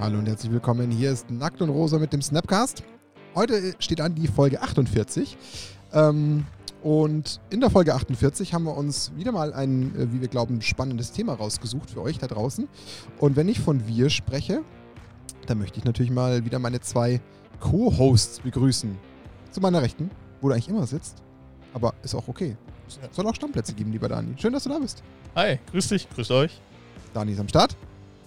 Hallo und herzlich willkommen. Hier ist Nackt und Rosa mit dem Snapcast. Heute steht an die Folge 48. Ähm, und in der Folge 48 haben wir uns wieder mal ein, äh, wie wir glauben, spannendes Thema rausgesucht für euch da draußen. Und wenn ich von wir spreche, dann möchte ich natürlich mal wieder meine zwei Co-Hosts begrüßen. Zu meiner Rechten, wo du eigentlich immer sitzt. Aber ist auch okay. Es soll auch Stammplätze geben, lieber Dani. Schön, dass du da bist. Hi, grüß dich, grüßt euch. Dani ist am Start.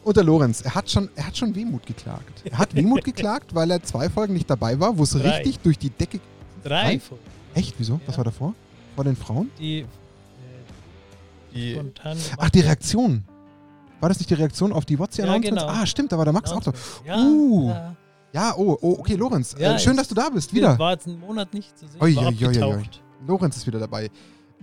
Und der Lorenz, er hat schon, er hat schon Wehmut geklagt. Er hat Wehmut geklagt, weil er zwei Folgen nicht dabei war, wo es richtig durch die Decke. Drei Drei? Folgen. Echt? Wieso? Was Ja. war davor? Vor den Frauen? Die äh, Die, spontan Ach, die Reaktion. War das nicht die Reaktion auf die Ja, WhatsApp-Announcements? genau. Ah, stimmt, da war der Max auch so. Ja, Uh. ja. Ja, oh, oh okay, Lorenz. Ja, äh, schön, dass du da bist. Wieder. War jetzt einen Monat nicht zu sehen. Ui, ui. abgetaucht. Lorenz ist wieder dabei.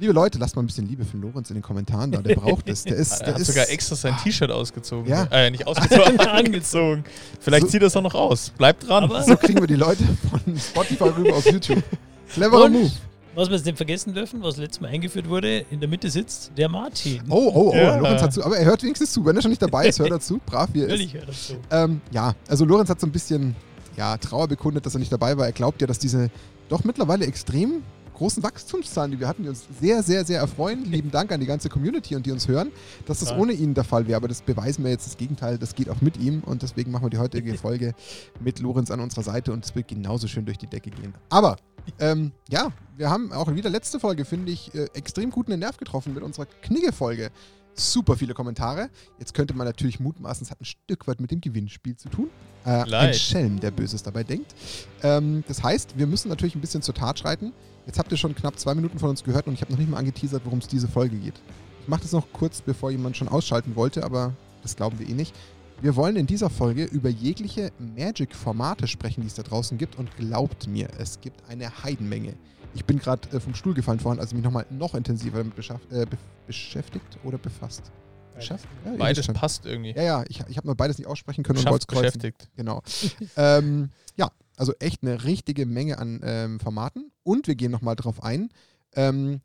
Liebe Leute, lasst mal ein bisschen Liebe für den Lorenz in den Kommentaren da. Der braucht es. Der ist, er der hat ist sogar extra sein T-Shirt ausgezogen. Ja. Äh, nicht ausgezogen, angezogen. Vielleicht So- zieht er es auch noch aus. Bleibt dran. Aber- So kriegen wir die Leute von Spotify rüber auf YouTube. Cleverer Und- Move. Was wir jetzt nicht vergessen dürfen, was letztes Mal eingeführt wurde, in der Mitte sitzt der Martin. Oh, oh, oh, Ja. Lorenz hat zu. Aber er hört wenigstens zu. Wenn er schon nicht dabei ist, hört er zu. Brav wie er ist. Hört das so. Ähm, ja, also Lorenz hat so ein bisschen ja, Trauer bekundet, dass er nicht dabei war. Er glaubt ja, dass diese doch mittlerweile extrem großen Wachstumszahlen, die wir hatten, die uns sehr, sehr, sehr erfreuen. Lieben Dank an die ganze Community und die uns hören, dass das ohne ihn der Fall wäre. Aber das beweisen wir jetzt das Gegenteil. Das geht auch mit ihm und deswegen machen wir die heutige Folge mit Lorenz an unserer Seite und es wird genauso schön durch die Decke gehen. Aber ähm, ja, wir haben auch wieder letzte Folge, finde ich, äh, extrem guten Nerv getroffen mit unserer Knigge-Folge. Super viele Kommentare. Jetzt könnte man natürlich mutmaßen, es hat ein Stück weit mit dem Gewinnspiel zu tun. Äh, ein. Schelm, der Böses dabei denkt. Ähm, das heißt, wir müssen natürlich ein bisschen zur Tat schreiten. Jetzt habt ihr schon knapp zwei Minuten von uns gehört und ich habe noch nicht mal angeteasert, worum es diese Folge geht. Ich mache das noch kurz, bevor jemand schon ausschalten wollte, aber das glauben wir eh nicht. Wir wollen in dieser Folge über jegliche Magic-Formate sprechen, die es da draußen gibt und glaubt mir, es gibt eine Heidenmenge. Ich bin gerade äh, vom Stuhl gefallen vorhin, als ich mich nochmal noch intensiver damit äh, be beschäftigt oder befasst. Beschäftigt? Ja, Beides passt irgendwie. Ja, ja, ich, ich habe nur beides nicht aussprechen können und Schafft wollte es kreuzen. beschäftigt. Genau. ähm, ja, also echt eine richtige Menge an ähm, Formaten. Und wir gehen nochmal drauf ein, ähm,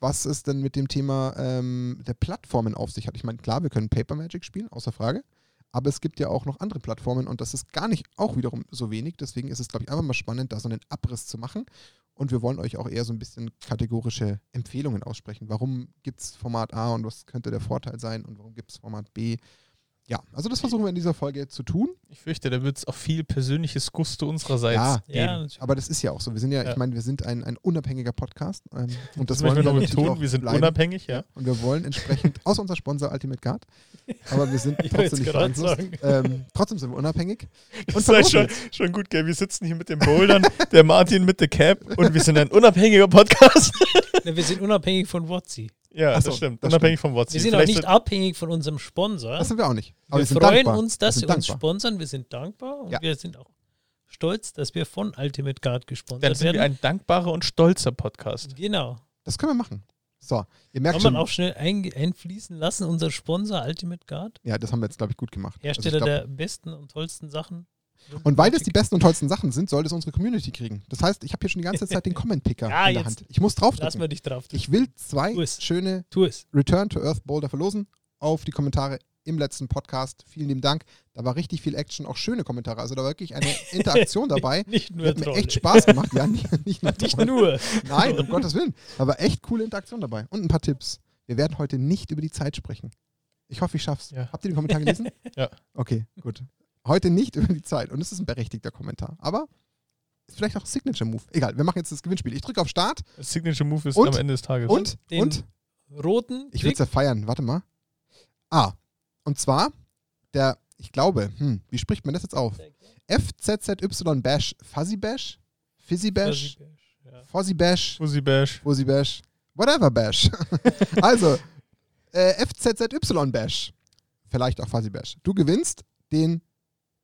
was es denn mit dem Thema ähm, der Plattformen auf sich hat. Ich meine, klar, wir können Paper Magic spielen, außer Frage. Aber es gibt ja auch noch andere Plattformen und das ist gar nicht auch wiederum so wenig. Deswegen ist es, glaube ich, einfach mal spannend, da so einen Abriss zu machen. Und wir wollen euch auch eher so ein bisschen kategorische Empfehlungen aussprechen. Warum gibt es Format A und was könnte der Vorteil sein und warum gibt es Format B? Ja, also das versuchen wir in dieser Folge zu tun. Ich fürchte, da wird es auch viel persönliches Gusto unsererseits Ja, geben. Ja, natürlich. Aber das ist ja auch so. Wir sind ja, Ja. ich meine, wir sind ein, ein unabhängiger Podcast. Ähm, und das, Das möchten wir noch betonen. Wir sind bleiben. unabhängig, ja. Und wir wollen entsprechend, außer unser Sponsor Ultimate Guard, aber wir sind Ich wollte trotzdem nicht beeinflusst. sagen. Ähm, trotzdem sind wir unabhängig. Und Das ist halt schon, schon gut, gell? Wir sitzen hier mit den Bouldern, der Martin mit der Cap und wir sind ein unabhängiger Podcast. Na, wir sind unabhängig von Wotzi. Ja, so, das stimmt. das unabhängig vom WhatsApp. Wir sind auch nicht abhängig von unserem Sponsor. Das sind wir auch nicht. Aber wir sind freuen dankbar. uns, dass wir sie uns sponsern. Wir sind dankbar und Ja. wir sind auch stolz, dass wir von Ultimate Guard gesponsert Dann sind werden. wir ein dankbarer und stolzer Podcast. genau. Das können wir machen. So, ihr merkt Kann schon. man auch schnell ein, einfließen lassen, unser Sponsor Ultimate Guard. Ja, das haben wir jetzt, glaube ich, gut gemacht. Also Hersteller glaub- der besten und tollsten Sachen. Und weil das die besten und tollsten Sachen sind, soll das unsere Community kriegen. Das heißt, ich habe hier schon die ganze Zeit den Comment-Picker Ja, in der Hand. Ich muss Lass draufdrücken. mal dich drauf. Ich will zwei schöne. Return to Earth Boulder verlosen auf die Kommentare im letzten Podcast. Vielen lieben Dank. Da war richtig viel Action, auch schöne Kommentare. Also da war wirklich eine Interaktion dabei. Nicht nur hat mir Trolle. echt Spaß gemacht. Ja, nicht, nicht nur. Nicht nur. Nein, um Gottes Willen. Da war echt coole Interaktion dabei. Und ein paar Tipps. Wir werden heute nicht über die Zeit sprechen. Ich hoffe, ich schaff's. Ja. Habt ihr den Kommentar gelesen? Ja. Okay, gut. Heute nicht über die Zeit. Und es ist ein berechtigter Kommentar. Aber ist vielleicht auch ein Signature-Move. Egal, wir machen jetzt das Gewinnspiel. Ich drücke auf Start Signature Move ist Und? am Ende des Tages. und, Den und roten Ich würde es ja feiern. Warte mal. Ah, und zwar der, ich glaube, hm, wie spricht man das jetzt auf? FZZY Bash, Fuzzy Bash, Fizzy Bash, Ja. Fuzzy Bash, Fuzzy Bash. Fuzzy Bash, whatever Bash. also, äh, FZZY Bash, vielleicht auch Fuzzy Bash. Du gewinnst den,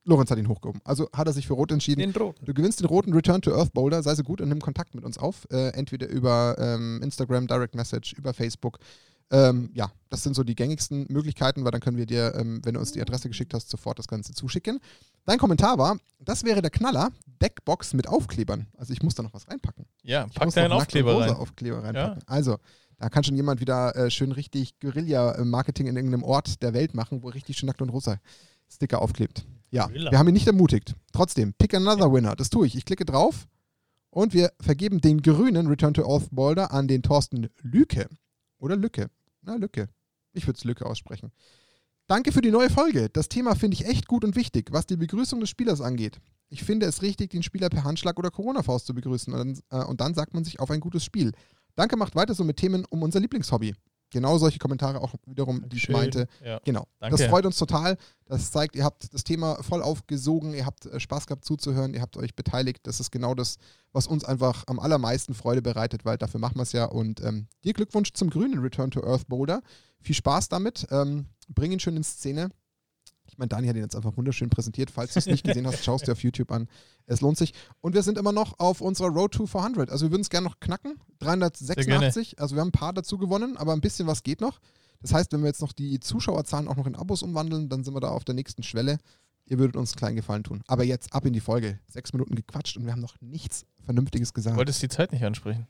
Lorenz hat ihn hochgehoben. Also hat er sich für Rot entschieden. Den roten. Du gewinnst den roten Return to Earth Boulder, sei so gut und nimm Kontakt mit uns auf. Äh, entweder über ähm, Instagram, Direct Message, über Facebook. Ähm, ja, das sind so die gängigsten Möglichkeiten, weil dann können wir dir, ähm, wenn du uns die Adresse geschickt hast, sofort das Ganze zuschicken. Dein Kommentar war, das wäre der Knaller, Backbox mit Aufklebern. Also ich muss da noch was reinpacken. Ja, Ich pack deinen Aufkleber rein. Aufkleber reinpacken. Also, da kann schon jemand wieder äh, schön richtig Guerilla-Marketing in irgendeinem Ort der Welt machen, wo richtig schön nackt und rosa Sticker aufklebt. Ja, Gorilla. wir haben ihn nicht ermutigt. Trotzdem, pick another winner. Das tue ich. Ich klicke drauf und wir vergeben den grünen Return to Earth Boulder an den Thorsten Lücke. Oder Lücke. Na, Lücke. Ich würde es Lücke aussprechen. Danke für die neue Folge. Das Thema finde ich echt gut und wichtig, was die Begrüßung des Spielers angeht. Ich finde es richtig, den Spieler per Handschlag oder Corona-Faust zu begrüßen und dann, äh, und dann sagt man sich auf ein gutes Spiel. Danke, macht weiter so mit Themen um unser Lieblingshobby. Genau solche Kommentare auch wiederum, die ich meinte. Ja. Genau. Danke. Das freut uns total. Das zeigt, ihr habt das Thema voll aufgesogen, ihr habt äh, Spaß gehabt zuzuhören, ihr habt euch beteiligt. Das ist genau das, was uns einfach am allermeisten Freude bereitet, weil dafür machen wir es ja. Und ähm, dir Glückwunsch zum grünen Return to Earth Boulder. Viel Spaß damit. Ähm, bring ihn schön in Szene. Meine, Dani hat ihn jetzt einfach wunderschön präsentiert. Falls du es nicht gesehen hast, schaust du auf YouTube an. Es lohnt sich. Und wir sind immer noch auf unserer Road to 400. Also wir würden es gerne noch knacken. 386. Also wir haben ein paar dazu gewonnen, aber ein bisschen was geht noch. Das heißt, wenn wir jetzt noch die Zuschauerzahlen auch noch in Abos umwandeln, dann sind wir da auf der nächsten Schwelle. Ihr würdet uns einen kleinen Gefallen tun. Aber jetzt ab in die Folge. Sechs Minuten gequatscht und wir haben noch nichts Vernünftiges Du gesagt. wolltest die Zeit nicht ansprechen.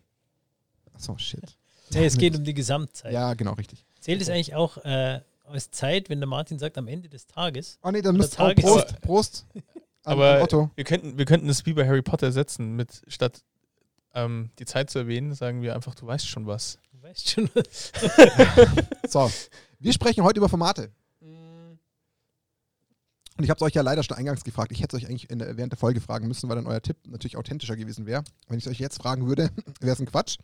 Achso, shit. Nee, es geht um die Gesamtzeit. Ja, genau, richtig. Zählt es eigentlich auch äh, als Zeit, wenn der Martin sagt, am Ende des Tages? Oh nee, dann müsst Tages- Prost, Prost. Aber- Otto. Wir könnten, wir könnten es wie bei Harry Potter setzen, mit statt ähm, die Zeit zu erwähnen, sagen wir einfach, du weißt schon was. Du weißt schon, was. So, wir sprechen heute über Formate. Und ich habe es euch ja leider schon eingangs gefragt. Ich hätte es euch eigentlich in der, während der Folge fragen müssen, weil dann euer Tipp natürlich authentischer gewesen wäre. Wenn ich es euch jetzt fragen würde, wäre es ein Quatsch,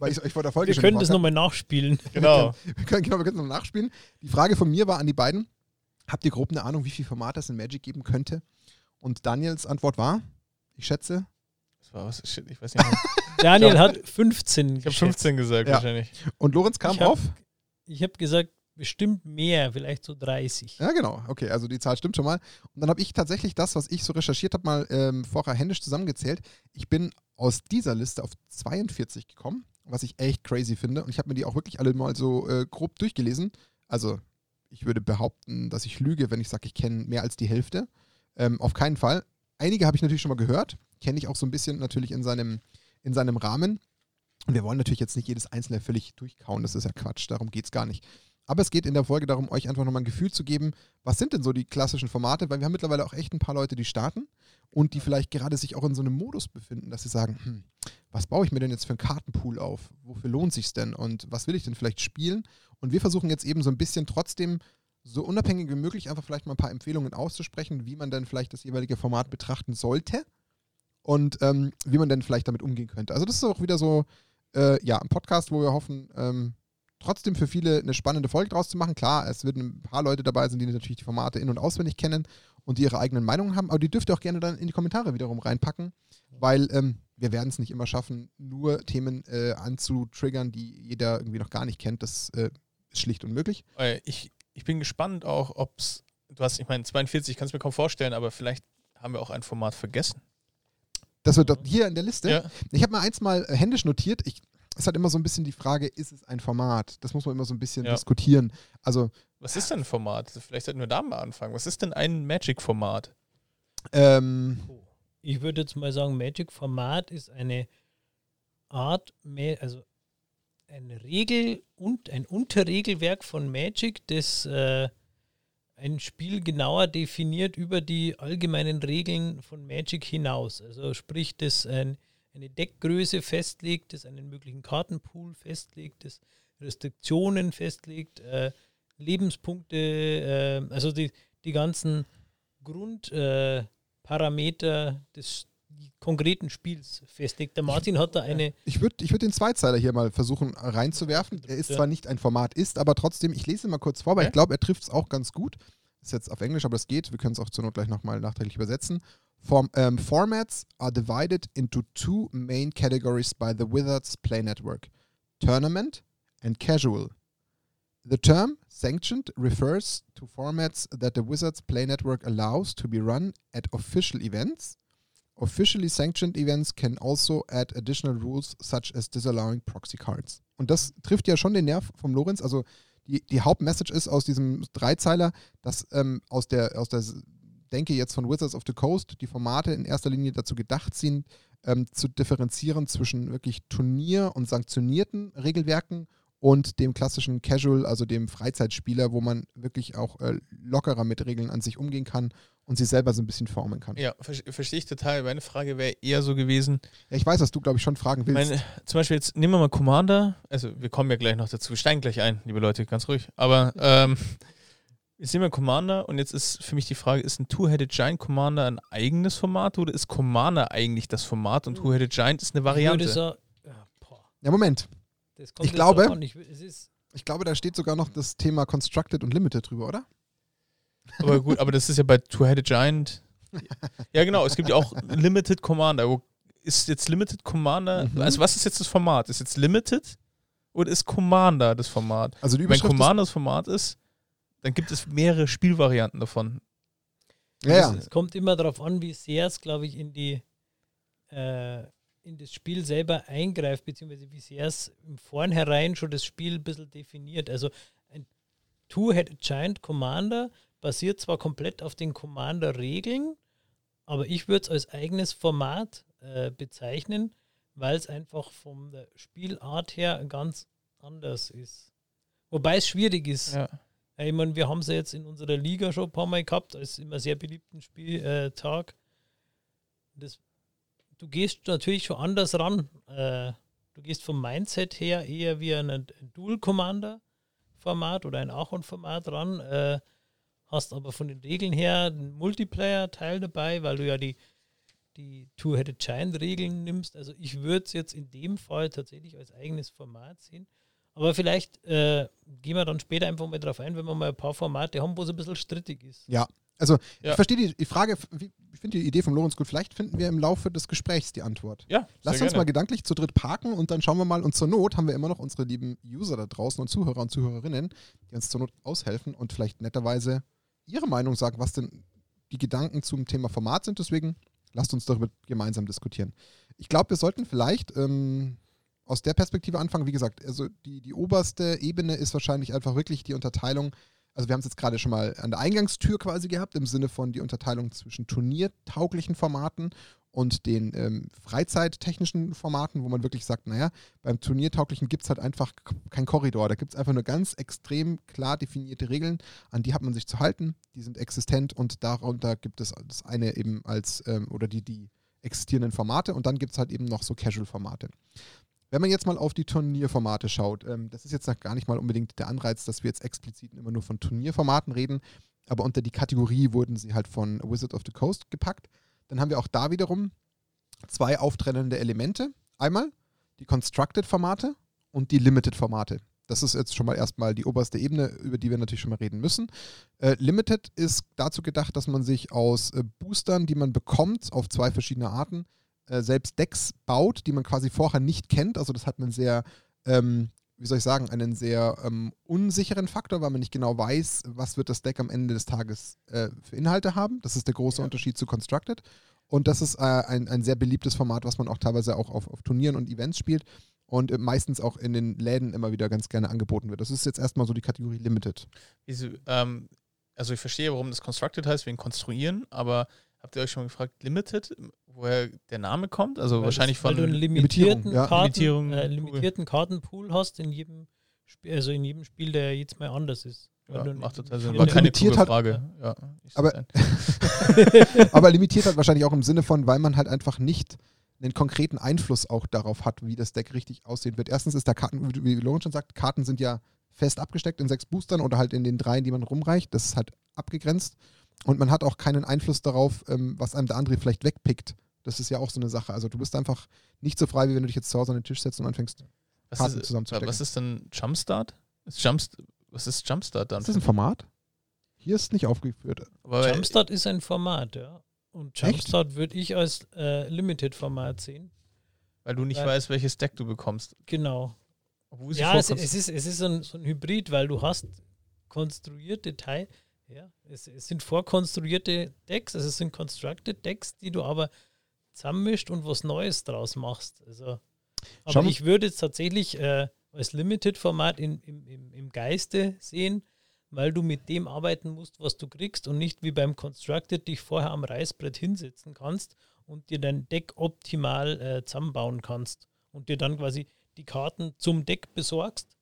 weil ich es euch vor der Folge Wir schon können das nochmal nachspielen. Genau. habe. Wir können, genau, wir können es noch nachspielen. Die Frage von mir war an die beiden. Habt ihr grob eine Ahnung, wie viele Formate es in Magic geben könnte? Und Daniels Antwort war, ich schätze, Das war was, shit, ich weiß nicht mehr. Daniel hat 15 Ich habe geschätzt. 15 gesagt Ja. wahrscheinlich. und Lorenz kam Ich hab- auf. Ich habe gesagt, bestimmt mehr, vielleicht so 30. Ja, genau. Okay, also die Zahl stimmt schon mal. Und dann habe ich tatsächlich das, was ich so recherchiert habe, mal ähm, vorher händisch zusammengezählt. Ich bin aus dieser Liste auf 42 gekommen, was ich echt crazy finde. Und ich habe mir die auch wirklich alle mal so äh, grob durchgelesen. Also ich würde behaupten, dass ich lüge, wenn ich sage, ich kenne mehr als die Hälfte. Ähm, auf keinen Fall. Einige habe ich natürlich schon mal gehört. Kenne ich auch so ein bisschen natürlich in seinem, in seinem Rahmen. Und wir wollen natürlich jetzt nicht jedes einzelne völlig durchkauen. Das ist ja Quatsch. Darum geht es gar nicht. Aber es geht in der Folge darum, euch einfach nochmal ein Gefühl zu geben, was sind denn so die klassischen Formate, weil wir haben mittlerweile auch echt ein paar Leute, die starten und die vielleicht gerade sich auch in so einem Modus befinden, dass sie sagen, hm, was baue ich mir denn jetzt für einen Kartenpool auf? Wofür lohnt sich's denn? Und was will ich denn vielleicht spielen? Und wir versuchen jetzt eben so ein bisschen trotzdem so unabhängig wie möglich einfach vielleicht mal ein paar Empfehlungen auszusprechen, wie man dann vielleicht das jeweilige Format betrachten sollte und ähm, wie man dann vielleicht damit umgehen könnte. Also das ist auch wieder so, äh, ja, ein Podcast, wo wir hoffen, ähm, trotzdem für viele eine spannende Folge draus zu machen. Klar, es werden ein paar Leute dabei sein, die natürlich die Formate in- und auswendig kennen und die ihre eigenen Meinungen haben, aber die dürft ihr auch gerne dann in die Kommentare wiederum reinpacken, weil ähm, wir werden es nicht immer schaffen, nur Themen äh, anzutriggern, die jeder irgendwie noch gar nicht kennt. Das äh, ist schlicht unmöglich. Äh, Ich, ich bin gespannt auch, ob es, du hast, ich meine, 42 kannst du mir kaum vorstellen, aber vielleicht haben wir auch ein Format vergessen. Das wird dort hier in der Liste. Ja. Ich habe mal eins mal äh, händisch notiert. Ich, es hat immer so ein bisschen die Frage, ist es ein Format? Das muss man immer so ein bisschen Ja. diskutieren. Also Was ist denn ein Format? Vielleicht sollten wir da mal anfangen. Was ist denn ein Magic-Format? ähm, Ich würde jetzt mal sagen, Magic-Format ist eine Art, also ein Regel und ein Unterregelwerk von Magic, das äh, ein Spiel genauer definiert über die allgemeinen Regeln von Magic hinaus. Also sprich, das ein, eine Deckgröße festlegt, das einen möglichen Kartenpool festlegt, das Restriktionen festlegt, äh, Lebenspunkte, äh, also die, die ganzen Grundparameter äh, des konkreten Spiels festlegt. Der Martin hat da eine Ich würde ich würd den Zweizeiler hier mal versuchen reinzuwerfen. Er ist Ja. zwar nicht ein Format, ist, aber trotzdem, ich lese ihn mal kurz vor, weil Okay. ich glaube, er trifft es auch ganz gut. Ist jetzt auf Englisch, aber das geht. Wir können es auch zur Not gleich nochmal nachträglich übersetzen. Form, ähm, formats are divided into two main categories by the Wizards Play Network Tournament and Casual. The term sanctioned refers to formats that the Wizards Play Network allows to be run at official events. Officially sanctioned events can also add additional rules such as disallowing proxy cards. Und das trifft ja schon den Nerv vom Lorenz. Also die, die Hauptmessage ist aus diesem Dreizeiler, dass ähm, aus der, aus der Denke jetzt von Wizards of the Coast die Formate in erster Linie dazu gedacht sind, ähm, zu differenzieren zwischen wirklich Turnier- und sanktionierten Regelwerken und dem klassischen Casual, also dem Freizeitspieler, wo man wirklich auch äh, lockerer mit Regeln an sich umgehen kann und sie selber so ein bisschen formen kann. Ja, ver verstehe ich total. Meine Frage wäre eher so gewesen. Ja, ich weiß, dass du, glaube ich, schon fragen willst. Meine, zum Beispiel jetzt, nehmen wir mal Commander. Also, wir kommen ja gleich noch dazu. Wir steigen gleich ein, liebe Leute, ganz ruhig. Aber ähm, jetzt nehmen wir Commander und jetzt ist für mich die Frage, ist ein Two-Headed Giant Commander ein eigenes Format oder ist Commander eigentlich das Format und Two-Headed Giant ist eine Variante? Sagen, ja, ja, Moment. das kommt Ich glaube- an. Ich, es ist, Ich glaube, da steht sogar noch das Thema Constructed und Limited drüber, oder? Aber gut, aber das ist ja bei Two-Headed Giant. Ja, genau. Es gibt ja auch Limited Commander. Ist jetzt Limited Commander? Mhm. Also, was ist jetzt das Format? Ist jetzt Limited oder ist Commander das Format? Also die Wenn Überschrift Commander das Format ist, dann gibt es mehrere Spielvarianten davon. ja, ja. Es kommt immer darauf an, wie sehr es, glaube ich, in die äh, in das Spiel selber eingreift, beziehungsweise wie sehr es im Vornherein schon das Spiel ein bisschen definiert. Also ein Two-Headed Giant Commander basiert zwar komplett auf den Commander-Regeln, aber ich würde es als eigenes Format äh, bezeichnen, weil es einfach von der Spielart her ganz anders ist. Wobei es schwierig ist. Ja. Ja, Ich meine, wir haben sie jetzt in unserer Liga schon ein paar Mal gehabt, als immer sehr beliebten Spieltag. Äh, das, du gehst natürlich schon anders ran. Äh, du gehst vom Mindset her eher wie ein, ein Dual-Commander-Format oder ein Achon-Format ran. Äh, hast aber von den Regeln her einen Multiplayer-Teil dabei, weil du ja die, die Two-Headed Giant-Regeln nimmst. Also ich würde es jetzt in dem Fall tatsächlich als eigenes Format sehen. Aber vielleicht äh, gehen wir dann später einfach mal drauf ein, wenn wir mal ein paar Formate haben, wo es ein bisschen strittig ist. Ja, also Ja. ich verstehe die, die Frage, wie- ich finde die Idee von Lorenz gut. Vielleicht finden wir im Laufe des Gesprächs die Antwort. Ja, Lass uns mal gerne. gedanklich zu dritt parken und dann schauen wir mal. Und zur Not haben wir immer noch unsere lieben User da draußen und Zuhörer und Zuhörerinnen, die uns zur Not aushelfen und vielleicht netterweise ihre Meinung sagen, was denn die Gedanken zum Thema Format sind. Deswegen lasst uns darüber gemeinsam diskutieren. Ich glaube, wir sollten vielleicht ähm, aus der Perspektive anfangen. Wie gesagt, also die, die oberste Ebene ist wahrscheinlich einfach wirklich die Unterteilung. Also wir haben es jetzt gerade schon mal an der Eingangstür quasi gehabt, im Sinne von die Unterteilung zwischen turniertauglichen Formaten und den ähm, freizeittechnischen Formaten, wo man wirklich sagt, naja, beim Turniertauglichen gibt es halt einfach keinen Korridor. Da gibt es einfach nur ganz extrem klar definierte Regeln, an die hat man sich zu halten, die sind existent und darunter gibt es das eine eben als, ähm, oder die, die existierenden Formate und dann gibt es halt eben noch so Casual-Formate. Wenn man jetzt mal auf die Turnierformate schaut, ähm, das ist jetzt gar nicht mal unbedingt der Anreiz, dass wir jetzt explizit immer nur von Turnierformaten reden, aber unter die Kategorie wurden sie halt von Wizard of the Coast gepackt. Dann haben wir auch da wiederum zwei auftrennende Elemente. Einmal die Constructed-Formate und die Limited-Formate. Das ist jetzt schon mal erstmal die oberste Ebene, über die wir natürlich schon mal reden müssen. Äh, Limited ist dazu gedacht, dass man sich aus äh, Boostern, die man bekommt, auf zwei verschiedene Arten, äh, selbst Decks baut, die man quasi vorher nicht kennt. Also das hat einen sehr, ähm, wie soll ich sagen, einen sehr ähm, unsicheren Faktor, weil man nicht genau weiß, was wird das Deck am Ende des Tages äh, für Inhalte haben. Das ist der große Ja. Unterschied zu Constructed. Und das ist äh, ein, ein sehr beliebtes Format, was man auch teilweise auch auf, auf Turnieren und Events spielt und äh, meistens auch in den Läden immer wieder ganz gerne angeboten wird. Das ist jetzt erstmal so die Kategorie Limited. Ähm, also ich verstehe, warum das Constructed heißt, wegen Konstruieren, aber habt ihr euch schon mal gefragt, Limited, woher der Name kommt? Also Weil wahrscheinlich das, weil du einen von. limitierten, Limitierung, ja. Karten, Limitierung, äh, limitierten Kartenpool hast in jedem Spiel, also in jedem Spiel, der jetzt mal anders ist. Ja, macht total Sinn. in War keine limitiert hat- Frage. Ja, ich Aber-. Aber limitiert halt wahrscheinlich auch im Sinne von, weil man halt einfach nicht einen konkreten Einfluss auch darauf hat, wie das Deck richtig aussehen wird. Erstens ist da Karten, wie- wie Lorenz schon sagt, Karten sind ja fest abgesteckt in sechs Boostern oder halt in den dreien, die man rumreicht. Das ist halt abgegrenzt. Und man hat auch keinen Einfluss darauf, ähm, was einem der andere vielleicht wegpickt. Das ist ja auch so eine Sache. Also du bist einfach nicht so frei, wie wenn du dich jetzt zu Hause an den Tisch setzt und anfängst. was, Karten ist, zusammenzustecken. was ist denn Jumpstart? Ist Jumpst was ist Jumpstart dann? Ist das ein Format? Hier ist nicht aufgeführt. Aber, Jumpstart ist ein Format, ja. Und? Jumpstart würde ich als äh, Limited-Format sehen. weil du nicht Weil- weißt, welches Deck du bekommst. Genau. Ja, es, es ist, es ist so ein, so ein Hybrid, weil du hast konstruierte Teile, ja, es, es sind vorkonstruierte Decks, also es sind constructed Decks, die du aber zusammenmischt und was Neues draus machst. Also, aber Schauen ich würde jetzt tatsächlich äh, als Limited-Format im, im Geiste sehen, weil du mit dem arbeiten musst, was du kriegst und nicht wie beim Constructed dich vorher am Reißbrett hinsetzen kannst und dir dein Deck optimal äh, zusammenbauen kannst und dir dann quasi die Karten zum Deck besorgst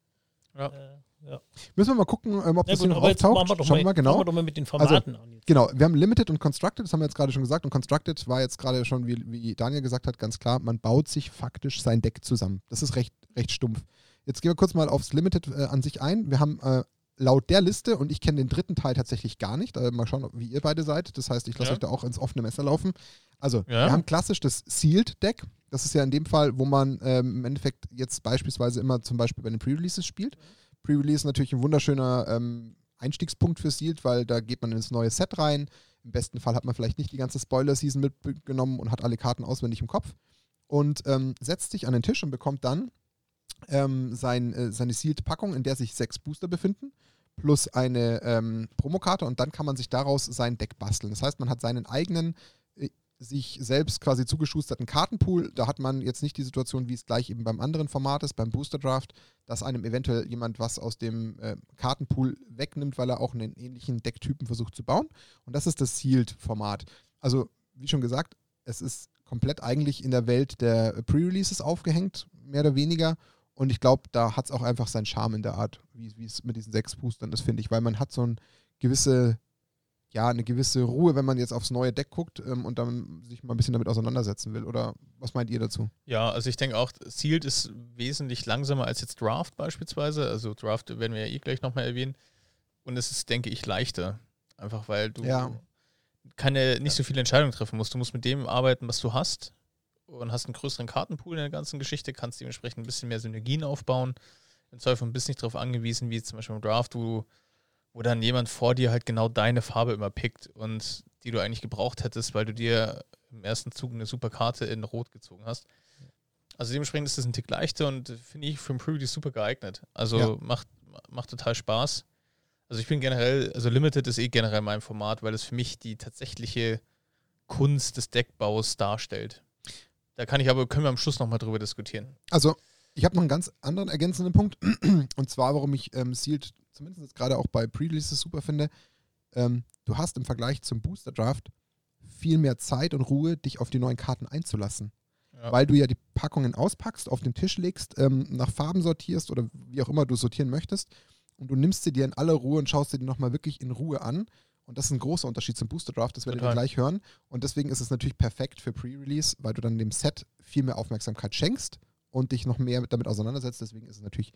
Ja. Äh, ja. Müssen wir mal gucken, ähm, ob Na das gut, hier noch auftaucht. wir Schauen wir mal genau. Wir mit den Formaten an. Jetzt. Genau, wir haben Limited und Constructed, das haben wir jetzt gerade schon gesagt. Und Constructed war jetzt gerade schon, wie, wie Daniel gesagt hat, ganz klar, man baut sich faktisch sein Deck zusammen. Das ist recht, recht stumpf. Jetzt gehen wir kurz mal aufs Limited äh, an sich ein. Wir haben äh, laut der Liste, und ich kenne den dritten Teil tatsächlich gar nicht, äh, mal schauen, wie ihr beide seid. Das heißt, ich lasse Ja. euch da auch ins offene Messer laufen. Also, Ja. wir haben klassisch das Sealed Deck. Das ist ja in dem Fall, wo man ähm, im Endeffekt jetzt beispielsweise immer zum Beispiel bei den Pre-Releases spielt. Pre-Release ist natürlich ein wunderschöner ähm, Einstiegspunkt für Sealed, weil da geht man ins neue Set rein. Im besten Fall hat man vielleicht nicht die ganze Spoiler-Season mitgenommen und hat alle Karten auswendig im Kopf. Und ähm, setzt sich an den Tisch und bekommt dann ähm, sein, äh, seine Sealed-Packung, in der sich sechs Booster befinden, plus eine ähm, Promokarte und dann kann man sich daraus sein Deck basteln. Das heißt, man hat seinen eigenen, äh, sich selbst quasi zugeschusterten Kartenpool. Da hat man jetzt nicht die Situation, wie es gleich eben beim anderen Format ist, beim Booster Draft, dass einem eventuell jemand was aus dem äh, Kartenpool wegnimmt, weil er auch einen ähnlichen Decktypen versucht zu bauen. Und das ist das Sealed-Format. Also, wie schon gesagt, es ist komplett eigentlich in der Welt der Pre-Releases aufgehängt, mehr oder weniger. Und ich glaube, da hat es auch einfach seinen Charme in der Art, wie es mit diesen sechs Boostern ist, finde ich, weil man hat so eine gewisse, ja, eine gewisse Ruhe, wenn man jetzt aufs neue Deck guckt ähm, und dann sich mal ein bisschen damit auseinandersetzen will. Oder was meint ihr dazu? Ja, also ich denke auch, Sealed ist wesentlich langsamer als jetzt Draft beispielsweise. Also Draft werden wir ja eh gleich nochmal erwähnen. Und es ist, denke ich, leichter. Einfach weil du Ja. keine, nicht so viele Entscheidungen treffen musst. Du musst mit dem arbeiten, was du hast. Und hast einen größeren Kartenpool in der ganzen Geschichte, kannst dementsprechend ein bisschen mehr Synergien aufbauen. Im Zweifel bist nicht darauf angewiesen, wie zum Beispiel im Draft, wo, wo dann jemand vor dir halt genau deine Farbe immer pickt und die du eigentlich gebraucht hättest, weil du dir im ersten Zug eine super Karte in Rot gezogen hast. Also dementsprechend ist das ein Tick leichter und finde ich für ein Pre super geeignet. Also Ja. macht, macht total Spaß. Also ich bin generell, also Limited ist eh generell mein Format, weil es für mich die tatsächliche Kunst des Deckbaus darstellt. Da kann ich aber, können wir am Schluss nochmal drüber diskutieren. Also, ich habe noch einen ganz anderen ergänzenden Punkt. Und zwar, warum ich ähm, Sealed zumindest jetzt gerade auch bei Pre-Releases super finde. Ähm, du hast im Vergleich zum Booster Draft viel mehr Zeit und Ruhe, dich auf die neuen Karten einzulassen. Ja. Weil du ja die Packungen auspackst, auf den Tisch legst, ähm, nach Farben sortierst oder wie auch immer du sortieren möchtest. Und du nimmst sie dir in aller Ruhe und schaust dir die nochmal wirklich in Ruhe an. Und das ist ein großer Unterschied zum Booster Draft, das werdet ihr gleich hören. Und deswegen ist es natürlich perfekt für Pre-Release, weil du dann dem Set viel mehr Aufmerksamkeit schenkst und dich noch mehr damit auseinandersetzt. Deswegen ist es natürlich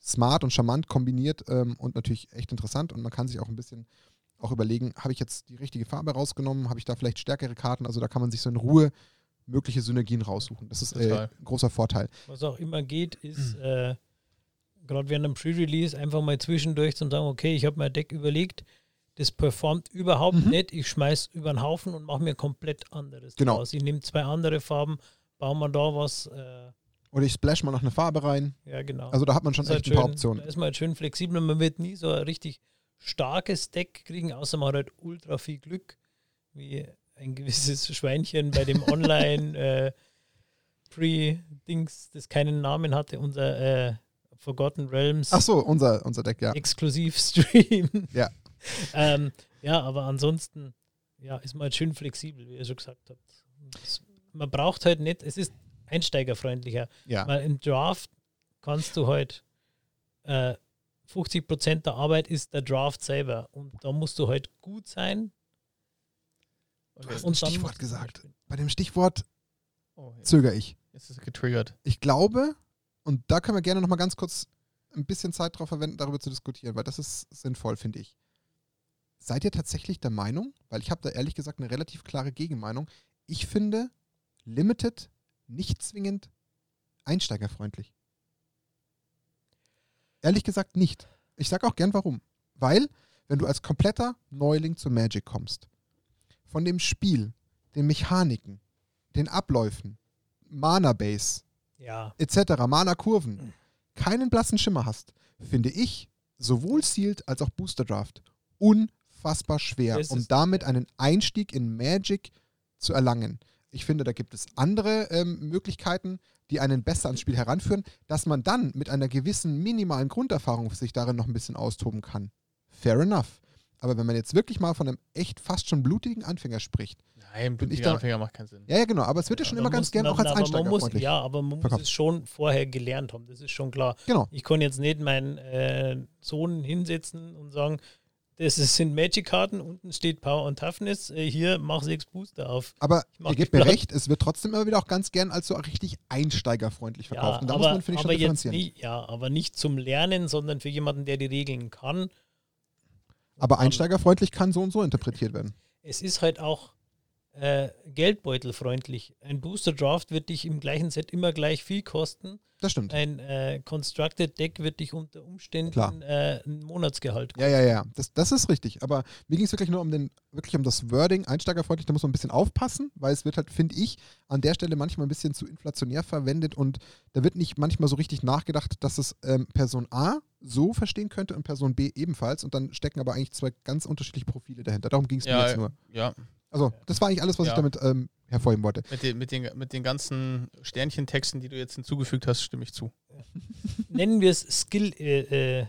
smart und charmant kombiniert ähm, und natürlich echt interessant. Und man kann sich auch ein bisschen auch überlegen, habe ich jetzt die richtige Farbe rausgenommen? Habe ich da vielleicht stärkere Karten? Also da kann man sich so in Ruhe mögliche Synergien raussuchen. Das ist äh, ein großer Vorteil. Was auch immer geht, ist Hm. äh, gerade während einem Pre-Release einfach mal zwischendurch zu sagen, okay, ich habe mir ein Deck überlegt, das performt überhaupt Mhm. nicht, ich schmeiß über den Haufen und mache mir komplett anderes Genau. draus. Ich nehme zwei andere Farben, baue mal da was, äh, Oder ich splash mal noch eine Farbe rein. ja genau. Also da hat man schon ist echt halt ein paar schön- Optionen. Da ist man halt schön flexibel und man wird nie so ein richtig starkes Deck kriegen, außer man hat halt ultra viel Glück, wie ein gewisses Schweinchen bei dem Online äh, Pre-Dings, das keinen Namen hatte, unser äh, Forgotten Realms Ach so, unser, unser Deck, ja. Exklusivstream. Ja. ähm, ja, aber ansonsten ja, ist man halt schön flexibel, wie ihr schon gesagt habt. Das, man braucht halt nicht, es ist einsteigerfreundlicher. Ja, Weil im Draft kannst du halt äh, 50% der Arbeit ist der Draft selber. Und da musst du halt gut sein. du hast ein Und dann Stichwort gesagt. spielen. Bei dem Stichwort Oh, jetzt zögere ich. ist es getriggert. Ich glaube, und da können wir gerne noch mal ganz kurz ein bisschen Zeit drauf verwenden, darüber zu diskutieren, weil das ist sinnvoll, finde ich. Seid ihr tatsächlich der Meinung, weil ich habe da ehrlich gesagt eine relativ klare Gegenmeinung, ich finde Limited nicht zwingend einsteigerfreundlich. Ehrlich gesagt nicht. Ich sage auch gern warum. Weil, wenn du als kompletter Neuling zu Magic kommst, von dem Spiel, den Mechaniken, den Abläufen, Mana-Base, Ja, etc., Mana-Kurven, keinen blassen Schimmer hast, finde ich sowohl Sealed als auch Booster Draft unfassbar schwer, um damit einen Einstieg in Magic zu erlangen. Ich finde, da gibt es andere ähm, Möglichkeiten, die einen besser ans Spiel heranführen, dass man dann mit einer gewissen minimalen Grunderfahrung sich darin noch ein bisschen austoben kann. Fair enough. Aber wenn man jetzt wirklich mal von einem echt fast schon blutigen Anfänger spricht, Nein, blutiger Anfänger macht keinen Sinn. ja, ja, genau, aber es wird ja schon immer ganz muss- gern man- auch als aber man Einsteiger muss. Ja, aber man muss es schon vorher gelernt haben, das ist schon klar. Genau. Ich kann jetzt nicht meinen äh, Sohn hinsetzen und sagen, das sind Magic-Karten, unten steht Power und Toughness, äh, hier mach sechs Booster auf. Aber ihr gebt mir recht, es wird trotzdem immer wieder auch ganz gern als so richtig einsteigerfreundlich verkauft. Ja, Und da aber, muss man, finde ich, schon differenzieren. nicht, ja, aber nicht zum Lernen, sondern für jemanden, der die Regeln kann. aber Und einsteigerfreundlich kann so und so interpretiert werden. Es ist halt auch äh, geldbeutelfreundlich. Ein Booster Draft wird dich im gleichen Set immer gleich viel kosten. Das stimmt. Ein äh, Constructed Deck wird dich unter Umständen äh, ein Monatsgehalt Ja, ja, ja, das, das ist richtig. Aber mir ging es wirklich nur um den, wirklich um das Wording, einsteigerfreundlich, da muss man ein bisschen aufpassen, weil es wird halt, finde ich, an der Stelle manchmal ein bisschen zu inflationär verwendet und da wird nicht manchmal so richtig nachgedacht, dass es ähm, Person A so verstehen könnte und Person B ebenfalls und dann stecken aber eigentlich zwei ganz unterschiedliche Profile dahinter. Darum ging es mir Ja, jetzt nur. ja. Also, das war eigentlich alles, was ich Ja. damit ähm, hervorheben wollte. Mit den, mit, den, mit den ganzen Sternchentexten, die du jetzt hinzugefügt hast, stimme ich zu. Nennen wir es Skill, äh, äh,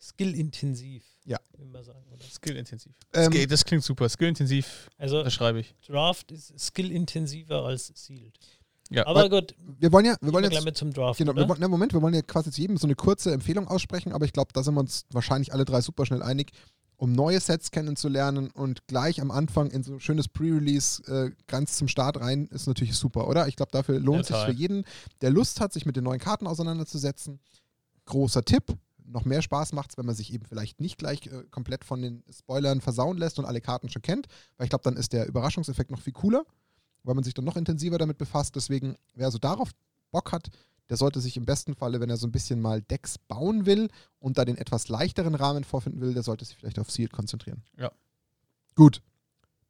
Skill-intensiv. Ja. Man sagen, oder? Skillintensiv. Ähm, Skill- das klingt super. Skillintensiv, Also das schreibe ich. Draft ist skill-intensiver als Sealed. Ja, Aber gut, Wir wollen ja, wir wollen jetzt gleich mit zum Draft. Genau, wir wollen, na Moment, wir wollen ja quasi zu jedem so eine kurze Empfehlung aussprechen, aber ich glaube, da sind wir uns wahrscheinlich alle drei super schnell einig. Um neue Sets kennenzulernen und gleich am Anfang in so ein schönes Pre-Release äh, ganz zum Start rein, ist natürlich super, oder? Ich glaube, dafür lohnt Total. sich für jeden, der Lust hat, sich mit den neuen Karten auseinanderzusetzen. Großer Tipp. Noch mehr Spaß macht es, wenn man sich eben vielleicht nicht gleich äh, komplett von den Spoilern versauen lässt und alle Karten schon kennt, weil ich glaube, dann ist der Überraschungseffekt noch viel cooler, weil man sich dann noch intensiver damit befasst. Deswegen, wer so darauf Bock hat, der sollte sich im besten Falle, wenn er so ein bisschen mal Decks bauen will und da den etwas leichteren Rahmen vorfinden will, der sollte sich vielleicht auf Sealed konzentrieren. Ja. Gut.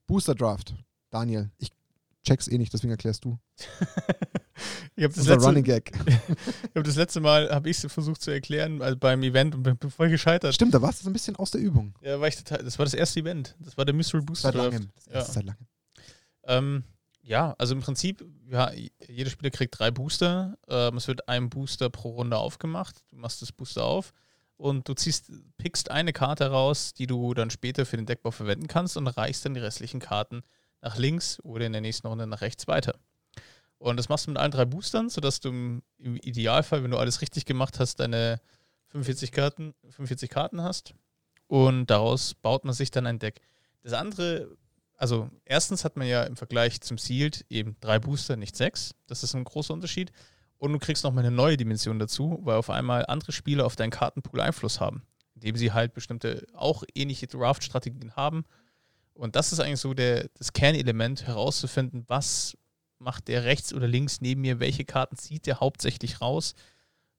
Booster Draft. Daniel, ich check's eh nicht, deswegen erklärst du. ich habe das, letzte- Running Gag. ich hab das letzte Mal habe ich es versucht zu erklären also beim Event und bin voll gescheitert. Stimmt, da warst du so ein bisschen aus der Übung. Ja, war ich total, das war das erste Event. Das war der Mystery Booster Seit Draft. langem. Das Ja. seit langem. Ähm, ja, also im Prinzip, ja, jeder Spieler kriegt drei Booster. Ähm, es wird ein Booster pro Runde aufgemacht. Du machst das Booster auf und du ziehst, pickst eine Karte raus, die du dann später für den Deckbau verwenden kannst und reichst dann die restlichen Karten nach links oder in der nächsten Runde nach rechts weiter. Und das machst du mit allen drei Boostern, sodass du im, Idealfall, wenn du alles richtig gemacht hast, deine 45 Karten, 45 Karten hast. Und daraus baut man sich dann ein Deck. Das andere also erstens hat man ja im Vergleich zum Sealed eben drei Booster, nicht sechs. Das ist ein großer Unterschied. Und du kriegst nochmal eine neue Dimension dazu, weil auf einmal andere Spieler auf deinen Kartenpool Einfluss haben, indem sie halt bestimmte auch ähnliche Draft-Strategien haben. Und das ist eigentlich so der, das Kernelement, herauszufinden, was macht der rechts oder links neben mir, welche Karten zieht der hauptsächlich raus.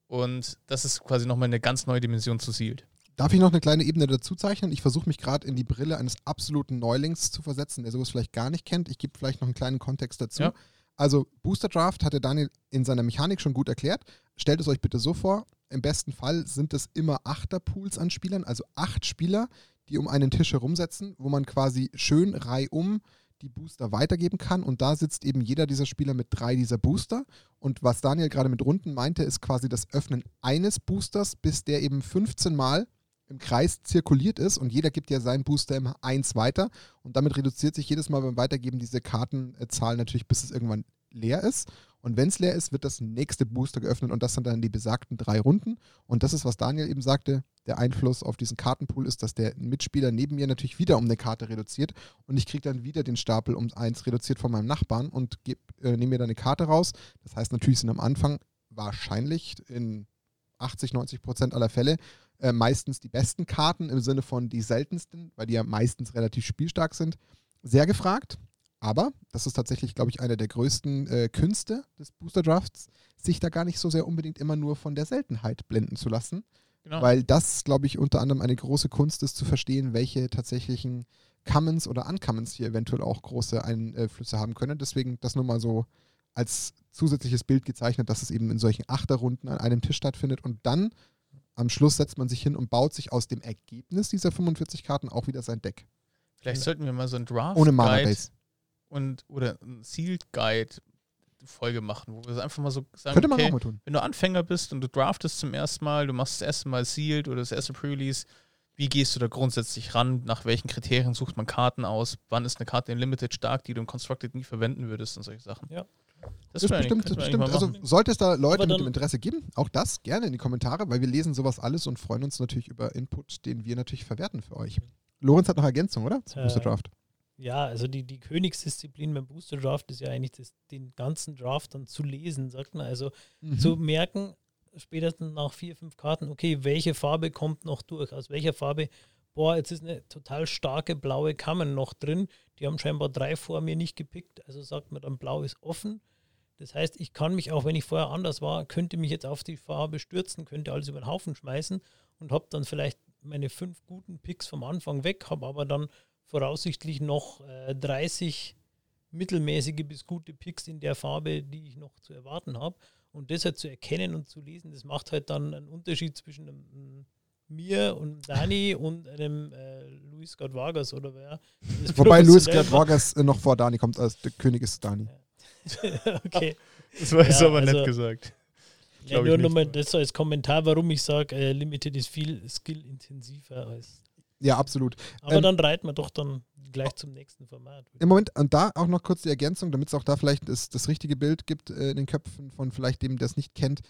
Und das ist quasi nochmal eine ganz neue Dimension zu Sealed. Darf ich noch eine kleine Ebene dazu zeichnen? Ich versuche mich gerade in die Brille eines absoluten Neulings zu versetzen, der sowas vielleicht gar nicht kennt. Ich gebe vielleicht noch einen kleinen Kontext dazu. Ja. Also Booster Draft hat der Daniel in seiner Mechanik schon gut erklärt. Stellt es euch bitte so vor, im besten Fall sind es immer Achterpools an Spielern, also acht Spieler, die um einen Tisch herumsetzen, wo man quasi schön reihum die Booster weitergeben kann. Und da sitzt eben jeder dieser Spieler mit drei dieser Booster. Und was Daniel gerade mit Runden meinte, ist quasi das Öffnen eines Boosters, bis der eben 15 Mal im Kreis zirkuliert ist und jeder gibt ja seinen Booster immer eins weiter und damit reduziert sich jedes Mal beim Weitergeben diese Kartenzahl natürlich, bis es irgendwann leer ist. Und wenn es leer ist, wird das nächste Booster geöffnet und das sind dann die besagten drei Runden. Und das ist, was Daniel eben sagte, der Einfluss auf diesen Kartenpool ist, dass der Mitspieler neben mir natürlich wieder um eine Karte reduziert und ich kriege dann wieder den Stapel um eins reduziert von meinem Nachbarn und äh, nehme mir dann eine Karte raus. Das heißt, natürlich sind am Anfang wahrscheinlich in 80, 90 Prozent aller Fälle äh, meistens die besten Karten im Sinne von die seltensten, weil die ja meistens relativ spielstark sind, sehr gefragt. Aber das ist tatsächlich, glaube ich, einer der größten äh, Künste des Booster Drafts, sich da gar nicht so sehr unbedingt immer nur von der Seltenheit blenden zu lassen. Genau. Weil das, glaube ich, unter anderem eine große Kunst ist, zu verstehen, welche tatsächlichen Commons oder Uncommons hier eventuell auch große Einflüsse haben können. Deswegen das nur mal so als zusätzliches Bild gezeichnet, dass es eben in solchen Achterrunden an einem Tisch stattfindet und dann am Schluss setzt man sich hin und baut sich aus dem Ergebnis dieser 45 Karten auch wieder sein Deck. Vielleicht sollten wir mal so ein Draft Ohne Mana Guide Base. und oder ein Sealed Guide Folge machen, wo wir einfach mal so sagen, Könnte man okay, auch mal tun. wenn du Anfänger bist und du draftest zum ersten Mal, du machst das erste Mal Sealed oder das erste Pre-Release, wie gehst du da grundsätzlich ran? Nach welchen Kriterien sucht man Karten aus? Wann ist eine Karte in Limited stark, die du in Constructed nie verwenden würdest und solche Sachen? Ja. Das, ist bestimmt, das bestimmt. Also sollte es da Leute mit dem Interesse geben, auch das gerne in die Kommentare, weil wir lesen sowas alles und freuen uns natürlich über Input, den wir natürlich verwerten für euch. Lorenz hat noch Ergänzung, oder? Zum Äh, Booster Draft. Ja, also die, die Königsdisziplin beim Booster Draft ist ja eigentlich das, den ganzen Draft dann zu lesen, sagt man. Also Mhm. zu merken, spätestens nach vier, fünf Karten, okay, welche Farbe kommt noch durch? Aus welcher Farbe, boah, jetzt ist eine total starke blaue Kammern noch drin. Die haben scheinbar drei vor mir nicht gepickt. Also sagt man dann, blau ist offen. Das heißt, ich kann mich auch, wenn ich vorher anders war, könnte mich jetzt auf die Farbe stürzen, könnte alles über den Haufen schmeißen und habe dann vielleicht meine fünf guten Picks vom Anfang weg, habe aber dann voraussichtlich noch äh, 30 mittelmäßige bis gute Picks in der Farbe, die ich noch zu erwarten habe. Und das halt zu erkennen und zu lesen, das macht halt dann einen Unterschied zwischen einem, mir und Dani und einem äh, Luis Scott Vargas oder wer. Wobei Luis Gerd Vargas äh, noch vor Dani kommt, als der König ist Dani. macht. okay. Das war jetzt Ja, aber nett also- gesagt. Ja, nur nochmal das so als Kommentar, warum ich sage, äh, Limited ist viel skillintensiver als. Ja, absolut. Aber Ähm, dann reiten wir doch dann gleich zum nächsten Format. Im Moment, und da auch noch kurz die Ergänzung, damit es auch da vielleicht das, das richtige Bild gibt äh, in den Köpfen von vielleicht dem, der es nicht kennt.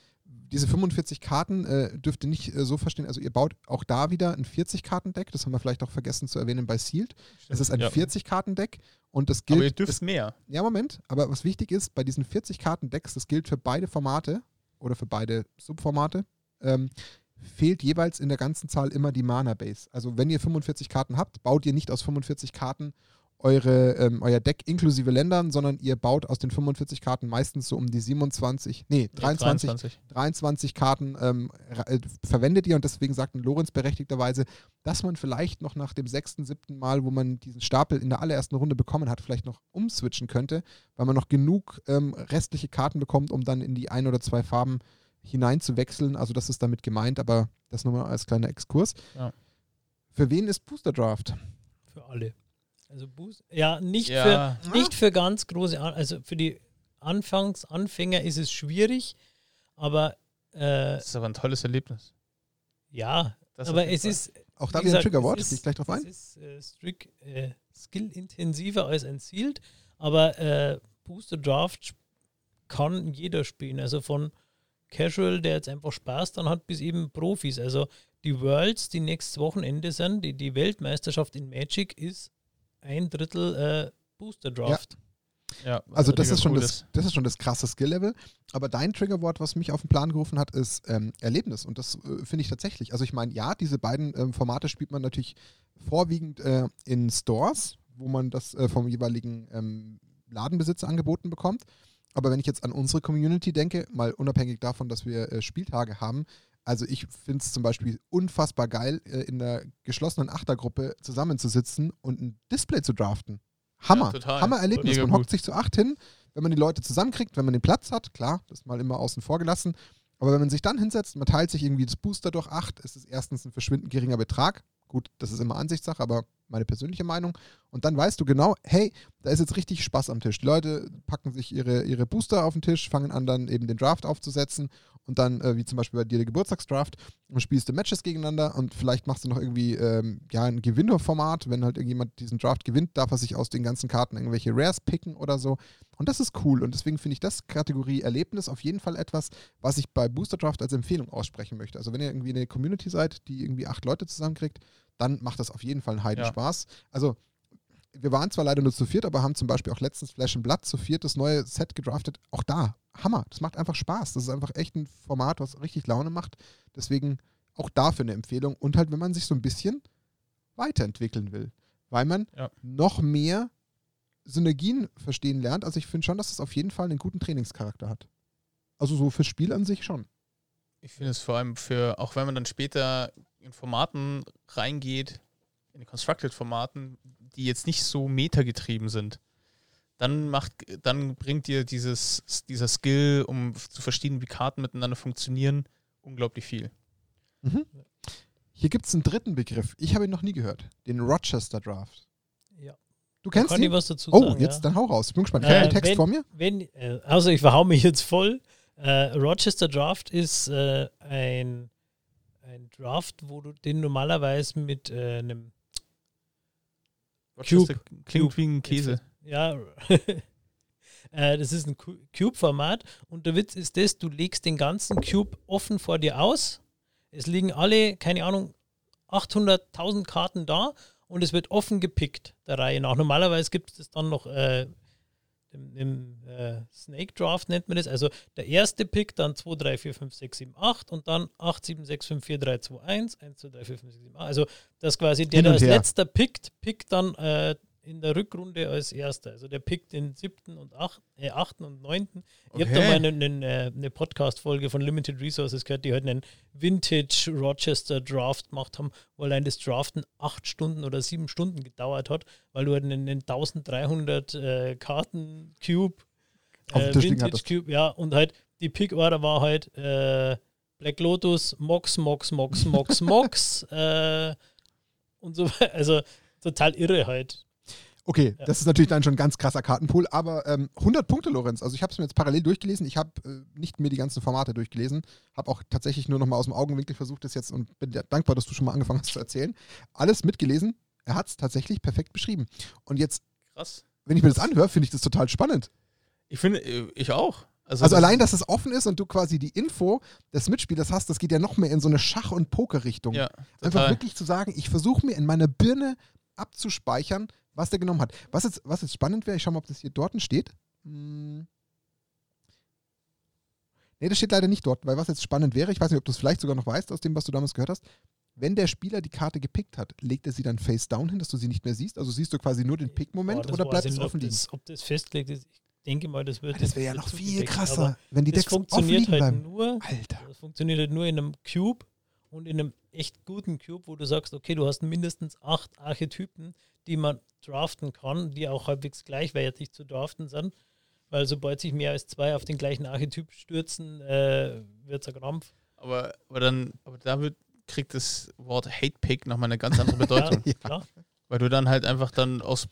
Diese 45 Karten äh, dürft ihr nicht äh, so verstehen. Also ihr baut auch da wieder ein 40-Karten-Deck. Das haben wir vielleicht auch vergessen zu erwähnen bei Sealed. Es ist ein Ja. 40-Karten-Deck und das Aber ihr gilt. dürft das, mehr. ja, Moment. Aber was wichtig ist, bei diesen 40-Karten-Decks, das gilt für beide Formate oder für beide Subformate, ähm, fehlt jeweils in der ganzen Zahl immer die Mana-Base. Also wenn ihr 45 Karten habt, baut ihr nicht aus 45 Karten eure, ähm, euer Deck inklusive Ländern, sondern ihr baut aus den 45 Karten meistens so um die 27, nee, 23, 23. 23 Karten ähm, äh, verwendet ihr und deswegen sagt Lorenz berechtigterweise, dass man vielleicht noch nach dem sechsten, siebten Mal, wo man diesen Stapel in der allerersten Runde bekommen hat, vielleicht noch umswitchen könnte, weil man noch genug ähm, restliche Karten bekommt, um dann in die ein oder zwei Farben hineinzuwechseln. Also das ist damit gemeint, aber das nur mal als kleiner Exkurs. Ja. Für wen ist Booster Draft? Für alle. Also Boost, ja, nicht Ja, für nicht für ganz große, An also für die Anfangsanfänger ist es schwierig, aber äh, das ist aber ein tolles Erlebnis. ja, Das aber es ist Auch da Wie wieder ein Triggerwort, gehe ich gleich drauf ein. Es ist äh, strict, äh, skill-intensiver als ein Sealed, aber äh, Booster Draft kann jeder spielen. Also von Casual, der jetzt einfach Spaß dann hat, bis eben Profis. Also die Worlds, die nächstes Wochenende sind, die, die Weltmeisterschaft in Magic ist ein Drittel äh, Booster Draft. Ja, Also was das ist, schon cool das, das ist schon das krasse Skill-Level. Aber dein Triggerwort, was mich auf den Plan gerufen hat, ist ähm, Erlebnis. Und das äh, finde ich tatsächlich. Also ich meine, ja, diese beiden ähm, Formate spielt man natürlich vorwiegend äh, in Stores, wo man das äh, vom jeweiligen ähm, Ladenbesitzer angeboten bekommt. Aber wenn ich jetzt an unsere Community denke, mal unabhängig davon, dass wir äh, Spieltage haben, also ich finde es zum Beispiel unfassbar geil, äh, in der geschlossenen Achtergruppe zusammenzusitzen und ein Display zu draften. Hammer. total. Hammer-Erlebnis. Mega Man hockt sich zu acht hin, wenn man die Leute zusammenkriegt, wenn man den Platz hat, klar, das ist mal immer außen vor gelassen. Aber wenn man sich dann hinsetzt, man teilt sich irgendwie das Booster durch acht, ist es erstens ein verschwindend geringer Betrag. Gut, das ist immer Ansichtssache, aber meine persönliche Meinung. Und dann weißt du genau, hey, da ist jetzt richtig Spaß am Tisch. Die Leute packen sich ihre, ihre Booster auf den Tisch, fangen an, dann eben den Draft aufzusetzen und dann, äh, wie zum Beispiel bei dir der Geburtstagsdraft, und spielst du Matches gegeneinander und vielleicht machst du noch irgendwie ähm, ja, ein Gewinnerformat. Wenn halt irgendjemand diesen Draft gewinnt, darf er sich aus den ganzen Karten irgendwelche Rares picken oder so. Und das ist cool. Und deswegen finde ich das Kategorie Erlebnis auf jeden Fall etwas, was ich bei Booster Draft als Empfehlung aussprechen möchte. Also wenn ihr irgendwie eine Community seid, die irgendwie acht Leute zusammenkriegt, dann macht das auf jeden Fall einen Heidenspaß. Also wir waren zwar leider nur zu viert, aber haben zum Beispiel auch letztens Flash and Blood zu viert das neue Set gedraftet. Auch da, Hammer. Das macht einfach Spaß. Das ist einfach echt ein Format, was richtig Laune macht. Deswegen auch dafür eine Empfehlung. Und halt, wenn man sich so ein bisschen weiterentwickeln will, weil man Ja. noch mehr Synergien verstehen lernt. Also ich finde schon, dass es auf jeden Fall einen guten Trainingscharakter hat. Also so fürs Spiel an sich schon. Ich finde es vor allem für, auch wenn man dann später in Formaten reingeht, in die Constructed-Formaten, die jetzt nicht so metagetrieben sind, dann macht, dann bringt dir dieses, dieser Skill, um zu verstehen, wie Karten miteinander funktionieren, unglaublich viel. Mhm. Hier gibt es einen dritten Begriff. Ich habe ihn noch nie gehört. Den Rochester Draft. Ja. Du kennst ihn? was dazu Oh, sagen? jetzt ja. dann hau raus. Ich bin gespannt. Ich Äh, habe den Text wenn- vor mir. Wenn, äh, also ich verhau mich jetzt voll. Äh, Rochester Draft ist äh, ein ein Draft, wo du den normalerweise mit äh, einem Cube. Klingt wie ein Käse. Ja, äh, das ist ein Cu- Cube-Format und der Witz ist das, du legst den ganzen Cube offen vor dir aus. Es liegen alle, keine Ahnung, 800.000 Karten da und es wird offen gepickt, der Reihe nach. Normalerweise gibt es das dann noch äh, im, im äh, Snake Draft nennt man das. Also der erste Pick, dann 2, 3, 4, 5, 6, 7, 8 und dann 8, 7, 6, 5, 4, 3, 2, 1, 1, 2, 3, 4, 5, 6, 7, 8. Also das quasi, der, der als her. letzter pickt, pickt dann äh, in der Rückrunde als erster. Also der pickt den siebten und acht, äh, achten und neunten. Ich habe da Okay. mal eine, eine, äh, eine Podcast-Folge von Limited Resources gehört, die halt einen Vintage Rochester Draft gemacht haben, wo allein das Draften acht Stunden oder sieben Stunden gedauert hat, weil du halt einen, einen 1300 äh, Karten Cube, äh, Vintage. Cube, ja, und halt die Pick-Order war halt äh, Black Lotus, Mox, Mox, Mox, Mox, Mox äh, und so weiter. Also total irre halt. Okay, Ja. das ist natürlich dann schon ein ganz krasser Kartenpool, aber ähm, 100 Punkte, Lorenz. Also ich habe es mir jetzt parallel durchgelesen. Ich habe äh, nicht mir die ganzen Formate durchgelesen, habe auch tatsächlich nur noch mal aus dem Augenwinkel versucht, das jetzt und bin dankbar, dass du schon mal angefangen hast zu erzählen. Alles mitgelesen. Er hat es tatsächlich perfekt beschrieben. Und jetzt, Krass. wenn ich mir das anhöre, finde ich das total spannend. Ich finde, äh, ich auch. Also das- allein, dass es offen ist und du quasi die Info des Mitspielers hast, das geht ja noch mehr in so eine Schach- und Poker-Richtung. Ja, Einfach wirklich zu sagen, ich versuche mir in meiner Birne abzuspeichern, was der genommen hat. Was jetzt, was jetzt spannend wäre, ich schau mal, ob das hier dort steht. Hm. Nee, das steht leider nicht dort, weil was jetzt spannend wäre, ich weiß nicht, ob du es vielleicht sogar noch weißt, aus dem, was du damals gehört hast, wenn der Spieler die Karte gepickt hat, legt er sie dann face down hin, dass du sie nicht mehr siehst? Also siehst du quasi nur den Boah, Pick-Moment oder bleibt es offen ob liegen? das, ob das festgelegt ist. Ich denke mal, das wird. Das wäre ja noch viel krasser, wenn die Decks offen funktioniert liegen halt bleiben. nur. Alter. Das funktioniert halt nur in einem Cube und in einem echt guten Cube, wo du sagst, okay, du hast mindestens acht Archetypen, die man draften kann, die auch halbwegs gleichwertig zu draften sind. Weil sobald sich mehr als zwei auf den gleichen Archetyp stürzen, äh, wird es ein Krampf. Aber, aber dann, aber da wird, kriegt das Wort Hate Pick nochmal eine ganz andere Bedeutung. Ja. Klar. Weil du dann halt einfach dann aus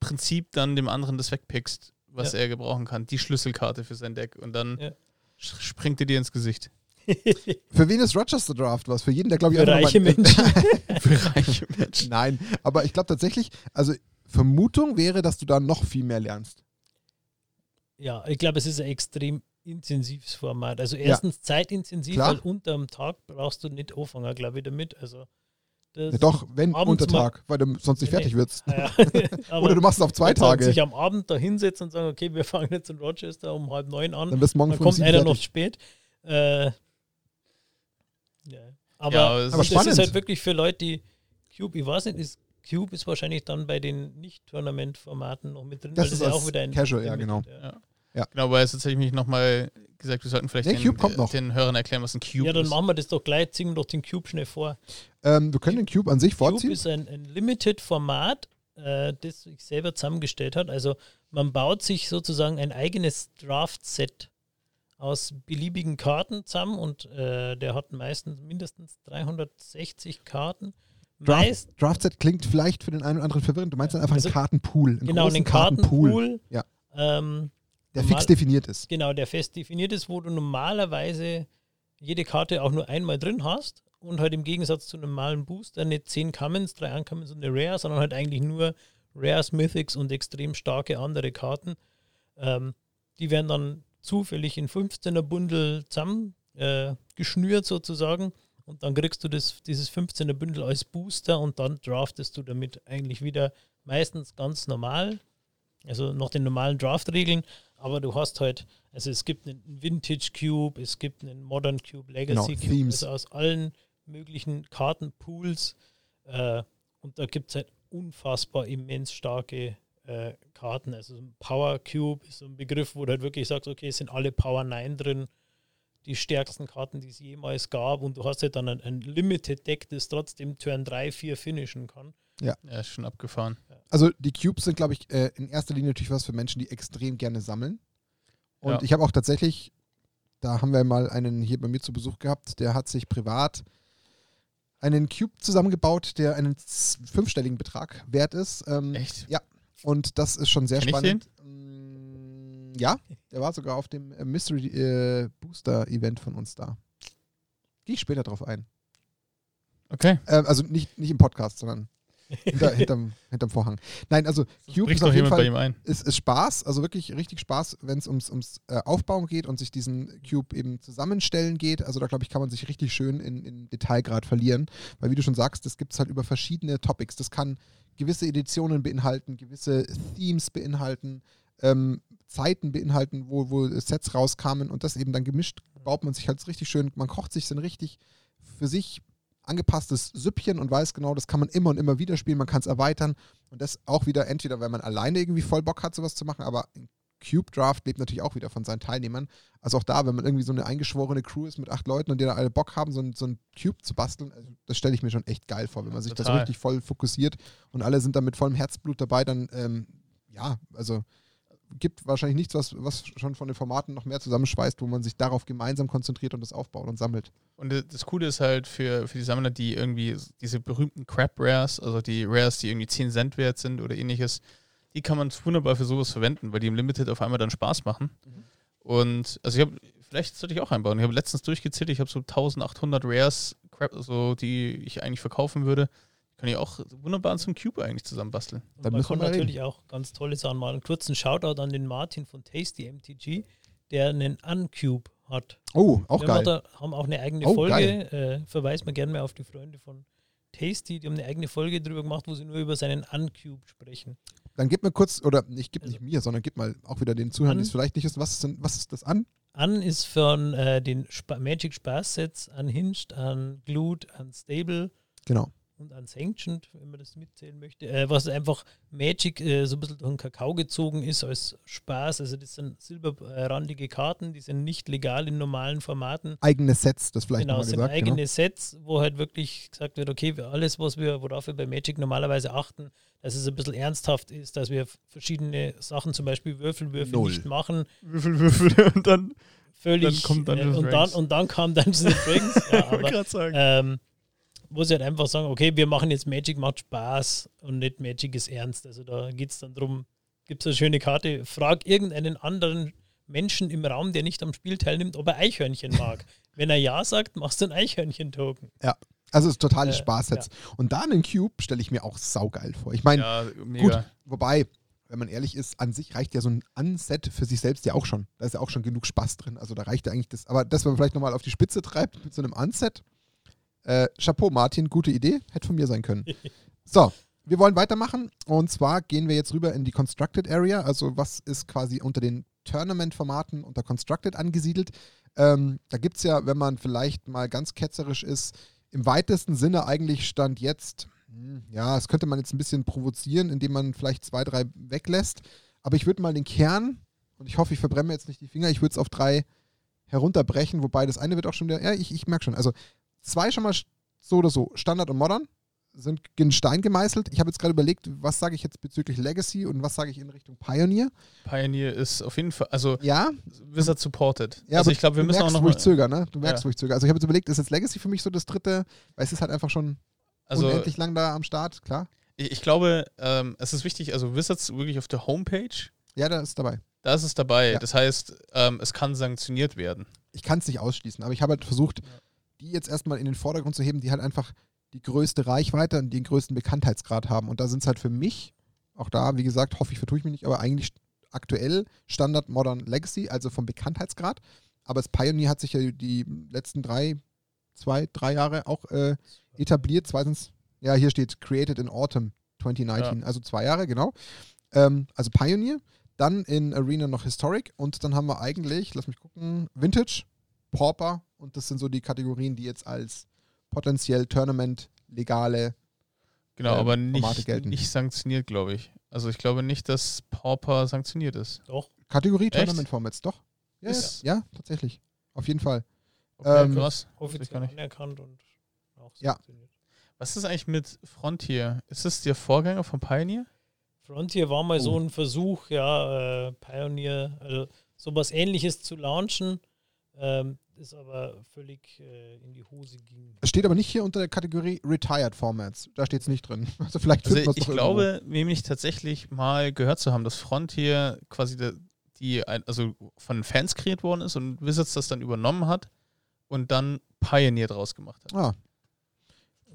Prinzip dann dem anderen das wegpickst, was Ja. er gebrauchen kann. Die Schlüsselkarte für sein Deck. Und dann Ja. springt er dir ins Gesicht. Für wen ist Rochester Draft was? Für jeden, der glaube ich Für reiche nochmal- Menschen. Für reiche Menschen. Nein, aber ich glaube tatsächlich, also Vermutung wäre, dass du da noch viel mehr lernst. Ja, ich glaube, es ist ein extrem intensives Format. Also erstens zeitintensiv, Klar. weil unterm Tag brauchst du nicht anfangen, glaube ich, damit. Also Ja, doch, wenn unter Tag, weil du sonst nicht Nee, fertig wirst. Ja, Oder du machst es auf zwei Tage. sich am Abend da hinsetzen und sagen, okay, wir fangen jetzt in Rochester um halb neun an, Dann du morgen dann kommt einer noch fertig. spät. Äh, ja. Aber, Ja, aber Aber ist- spannend. ist halt wirklich für Leute, die Cube, ich weiß nicht, ist Cube ist wahrscheinlich dann bei den Nicht-Tournament-Formaten noch mit drin, Das weil ist ja auch wieder ein Casual, ja, genau. Ja. Ja. Genau, weil jetzt hätte ich mich nochmal gesagt, wir sollten vielleicht Nee, den, Cube kommt noch. den Hörern erklären, was ein Cube ja, dann ist. machen wir das doch gleich, ziehen wir doch den Cube schnell vor. Ähm, wir können den Cube an sich Cube vorziehen. ist ein, ein Limited-Format, äh, das ich selber zusammengestellt hat. Also man baut sich sozusagen ein eigenes Draft-Set aus beliebigen Karten zusammen und äh, der hat meistens mindestens 360 Karten. Draft, Meist, Draftset klingt vielleicht für den einen oder anderen verwirrend. Du meinst dann einfach Also- einen Kartenpool. Einen genau, einen Kartenpool, Ja. ähm, der normal- fix definiert ist. genau, der fest definiert ist, wo du normalerweise jede Karte auch nur einmal drin hast und halt im Gegensatz zu einem normalen Booster nicht 10 Commons, 3 Uncommons und eine Rare, sondern halt eigentlich nur Rares, Mythics und extrem starke andere Karten. Ähm, die werden dann zufällig in 15er Bundle zusammen äh, geschnürt sozusagen und dann kriegst du das, dieses 15er Bündel als Booster und dann draftest du damit eigentlich wieder meistens ganz normal, also nach den normalen Draft-Regeln, aber du hast halt, also es gibt einen Vintage Cube, es gibt einen Modern Cube, Legacy Genau, Cube, Themes. also aus allen möglichen Kartenpools äh, und da gibt es halt unfassbar immens starke äh, Karten. Also so ein Power Cube ist so ein Begriff, wo du halt wirklich sagst, okay, es sind alle Power 9 drin, die stärksten Karten, die es jemals gab und du hast halt dann ein, ein Limited Deck, das trotzdem Turn 3, 4 finishen kann. Ja, ist schon abgefahren. Also die Cubes sind, glaube ich, äh, in erster Linie natürlich was für Menschen, die extrem gerne sammeln. Und Ja. ich habe auch tatsächlich, da haben wir mal einen hier bei mir zu Besuch gehabt, der hat sich privat einen Cube zusammengebaut, der einen fünfstelligen Betrag wert ist. Ähm, Echt? Und das ist schon sehr ich spannend. Mm, Ja, der war sogar auf dem äh, Mystery äh, Booster Event von uns da. Gehe ich später drauf ein. Okay. Äh, also nicht, nicht im Podcast, sondern hinter, hinterm, hinterm Vorhang. Nein, also Cube ist auf jeden Fall ist, ist Spaß, also wirklich richtig Spaß, wenn es ums, ums äh, Aufbauen geht und sich diesen Cube eben zusammenstellen geht. Also da glaube ich, kann man sich richtig schön in, in Detailgrad verlieren. Weil wie du schon sagst, das gibt es halt über verschiedene Topics. Das kann gewisse Editionen beinhalten, gewisse Themes beinhalten, ähm, Zeiten beinhalten, wo, wo Sets rauskamen und das eben dann gemischt baut man sich halt richtig schön, man kocht sich ein richtig für sich angepasstes Süppchen und weiß genau, das kann man immer und immer wieder spielen, man kann es erweitern und das auch wieder entweder, wenn man alleine irgendwie voll Bock hat, sowas zu machen, aber Cube Draft lebt natürlich auch wieder von seinen Teilnehmern. Also auch da, wenn man irgendwie so eine eingeschworene Crew ist mit acht Leuten und die da alle Bock haben, so ein, so Cube zu basteln, also das stelle ich mir schon echt geil vor, wenn man sich das Total. richtig voll fokussiert und alle sind da mit vollem Herzblut dabei, dann ähm, ja, also gibt wahrscheinlich nichts, was, was schon von den Formaten noch mehr zusammenschweißt, wo man sich darauf gemeinsam konzentriert und das aufbaut und sammelt. Und das Coole ist halt für, für die Sammler, die irgendwie diese berühmten Crap Rares, also die Rares, die irgendwie 10 Cent wert sind oder ähnliches, die kann man wunderbar für sowas verwenden, weil die im Limited auf einmal dann Spaß machen. Und also ich habe, vielleicht sollte ich auch einbauen. Ich habe letztens durchgezählt, ich habe so 1800 Rares, Crap, so, die ich eigentlich verkaufen würde. Kann ich auch wunderbar zum Cube eigentlich zusammenbasteln. Dann man müssen wir kann reden. natürlich auch ganz tolle Sachen machen. Einen kurzen Shoutout an den Martin von Tasty MTG, der einen Uncube hat. Oh, auch Wir geil. haben, da, haben auch eine eigene Oh, Folge, äh, verweist man gerne mal auf die Freunde von Tasty, die haben eine eigene Folge drüber gemacht, wo sie nur über seinen Uncube sprechen. Dann gib mir kurz, oder nicht, gib Also- nicht mir, sondern gib mal auch wieder den Zuhörern, die An- es vielleicht nicht wissen, was ist, denn, was ist das an? An ist von äh, den Spa Magic Spaß-Sets unhinged, unglued, unstable Genau. Und unsanctioned, wenn man das mitzählen möchte. Äh, was einfach Magic äh, so ein bisschen durch den Kakao gezogen ist als Spaß. Also das sind silberrandige Karten, die sind nicht legal in normalen Formaten. Eigene Sets, das vielleicht genau, nochmal es sind gesagt. eigene Genau. Sets, wo halt wirklich gesagt wird, okay, wir- alles, was wir, worauf wir bei Magic normalerweise achten, dass es ein bisschen ernsthaft ist, dass wir verschiedene Sachen, zum Beispiel Würfelwürfel Null. nicht machen, Würfel, Würfel und dann. völlig Dann kommt äh, Dungeons und, dann, und dann kam Dungeons and Dragons. ja, aber, gerade sagen. ähm, wo sie halt einfach sagen, okay, wir machen jetzt Magic, macht Spaß und nicht Magic ist ernst. Also da geht es dann darum, gibt es eine schöne Karte, frag irgendeinen anderen Menschen im Raum, der nicht am Spiel teilnimmt, ob er Eichhörnchen mag. Wenn er Ja sagt, machst du ein Eichhörnchen-Token. Also es ist totale Äh, Spaßsets. Und da einen Cube stelle ich mir auch saugeil vor. Ich meine, ja, gut, wobei, wenn man ehrlich ist, an sich reicht ja so ein Unset für sich selbst ja auch schon. Da ist ja auch schon genug Spaß drin. Also da reicht ja eigentlich das. Aber das, wenn man vielleicht nochmal auf die Spitze treibt mit so einem Unset. Äh, Chapeau, Martin, gute Idee. Hätte von mir sein können. So, wir wollen weitermachen. Und zwar gehen wir jetzt rüber in die Constructed Area. Also was ist quasi unter den Tournament-Formaten unter Constructed angesiedelt. Ähm, da gibt es ja, wenn man vielleicht mal ganz ketzerisch ist, im weitesten Sinne eigentlich Stand jetzt, hm, ja, das könnte man jetzt ein bisschen provozieren, indem man vielleicht zwei, drei weglässt. Aber ich würde mal den Kern, und ich hoffe, ich verbrenne jetzt nicht die Finger, ich würde es auf drei herunterbrechen, wobei das eine wird auch schon wieder, ja, ich, ich merke schon. Also zwei schon mal so oder so, Standard und Modern, sind in Stein gemeißelt. Ich habe jetzt gerade überlegt, was sage ich jetzt bezüglich Legacy und was sage ich in Richtung Pioneer. Pioneer ist auf jeden Fall, also Ja, Wizard supported. ja also ich glaube, wir du müssen auch merkst, noch wo ich zögere, ne? Du merkst, Ja. wo ich zögere. Also ich habe jetzt überlegt, ist jetzt Legacy für mich so das dritte, weil es ist halt einfach schon also unendlich lang da am Start, klar. ich, ich glaube, ähm, es ist wichtig, also Wizards wirklich auf der Homepage, Ja, da ist dabei. da ist es dabei. Ja. Das heißt, ähm, es kann sanktioniert werden. Ich kann es nicht ausschließen, aber ich habe halt versucht, die jetzt erstmal in den Vordergrund zu heben, die halt einfach die größte Reichweite und den größten Bekanntheitsgrad haben. Und da sind es halt für mich, auch da, wie gesagt, hoffe ich, vertue ich mich nicht, aber eigentlich aktuell Standard Modern Legacy, also vom Bekanntheitsgrad. Aber das Pioneer hat sich ja die letzten drei, zwei, drei Jahre auch äh, etabliert. Zweitens, ja, hier steht Created in Autumn 2019, also zwei Jahre, genau. Ähm, also Pioneer, dann in Arena noch Historic und dann haben wir eigentlich, lass mich gucken, Vintage, Pauper und das sind so die Kategorien, die jetzt als potenziell Tournament legale Genau, ähm, aber nicht, gelten. nicht sanktioniert, glaube ich. Also ich glaube nicht, dass Pauper sanktioniert ist. Doch. Kategorie Echt? Tournament Formats, doch. Ja, ja, Ist- ja, tatsächlich. Auf jeden Fall. Okay, Ähm, krass. Offiziell gar nicht. anerkannt und auch Ja. sanktioniert. Was ist eigentlich mit Frontier? Ist das der Vorgänger von Pioneer? Frontier war mal Oh. so ein Versuch, ja, äh, Pioneer, also sowas ähnliches zu launchen, ähm, das aber völlig äh, in die Hose ging. Es steht aber nicht hier unter der Kategorie Retired Formats. Da steht es nicht drin. Also vielleicht Also ich glaube, nämlich tatsächlich mal gehört zu haben, dass Frontier quasi der, die ein- also von Fans kreiert worden ist und Wizards das dann übernommen hat und dann Pioneer draus gemacht hat. irgendwo. Ah.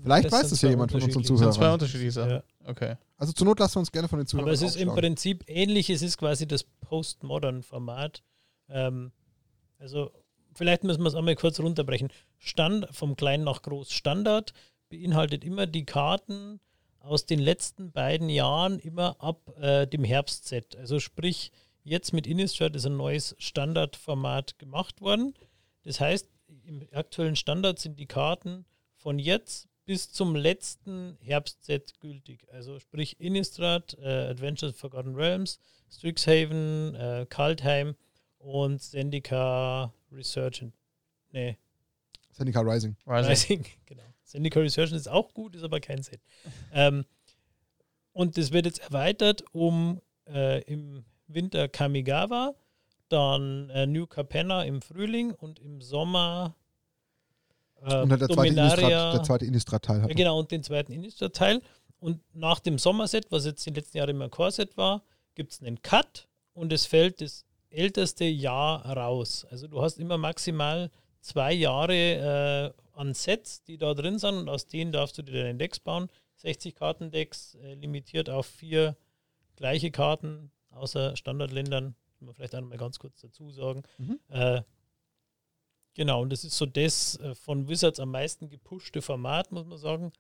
Vielleicht Das weiß es ja jemand von unseren unterschiedliche- Das sind zwei Zuhörern. unterschiedliche Sachen. Ja. Okay. Also zur Not lassen wir uns gerne von den Zuhörern Aber es ist im. Prinzip ähnlich, es ist quasi das Postmodern-Format. Ähm, also vielleicht müssen wir es einmal kurz runterbrechen. Stand, vom Klein nach Groß Standard beinhaltet immer die Karten aus den letzten beiden Jahren immer ab äh, dem Herbstset. Also sprich, jetzt mit Innistrad ist ein neues Standardformat gemacht worden. Das heißt, im aktuellen Standard sind die Karten von jetzt bis zum letzten Herbstset gültig. Also sprich Innistrad, äh, Adventures of Forgotten Realms, Strixhaven, äh, Kaldheim und Zendika Resurgent. Nee, Seneca Rising. Rising. Rising, genau. Zendika Resurgent ist auch gut, ist aber kein Set. Ähm, und das wird jetzt erweitert um äh, im Winter Kamigawa, dann äh, New Capenna im Frühling und im Sommer äh, Und der zweite. Innistrad- der zweite Innistrad-Teil hat. Ja, genau, und den zweiten Innistrad-Teil. Und nach dem Sommerset, was jetzt die letzten Jahre immer Core-Set war, gibt es einen Cut und es fällt das älteste Jahr raus. Also du hast immer maximal zwei Jahre äh, an Sets, die da drin sind und aus denen darfst du dir deine Decks bauen. 60 Kartendecks, äh, limitiert auf vier gleiche Karten, außer Standardländern, muss man vielleicht auch noch mal ganz kurz dazu sagen. Mhm. Äh, genau, und das ist so das äh, von Wizards am meisten gepushte Format, muss man sagen.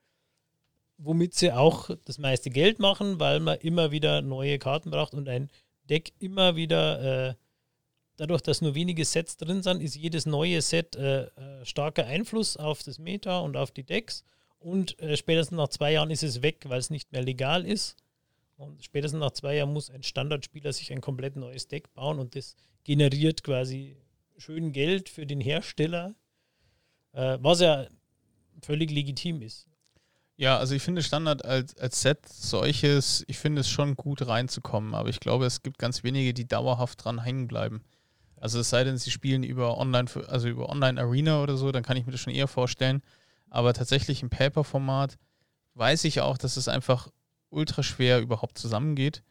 Womit sie auch das meiste Geld machen, weil man immer wieder neue Karten braucht und ein Deck immer wieder, äh, dadurch, dass nur wenige Sets drin sind, ist jedes neue Set äh, äh, starker Einfluss auf das Meta und auf die Decks. Und äh, spätestens nach zwei Jahren ist es weg, weil es nicht mehr legal ist. Und spätestens nach zwei Jahren muss ein Standardspieler sich ein komplett neues Deck bauen und das generiert quasi schön Geld für den Hersteller, äh, was ja völlig legitim ist. Ja, also ich finde Standard als, als Set solches, ich finde es schon gut reinzukommen, aber ich glaube, es gibt ganz wenige, die dauerhaft dran hängen bleiben. Also es sei denn, sie spielen über Online, also über Online Arena oder so, dann kann ich mir das schon eher vorstellen. Aber tatsächlich im Paper-Format weiß ich auch, dass es einfach ultra schwer überhaupt zusammengeht.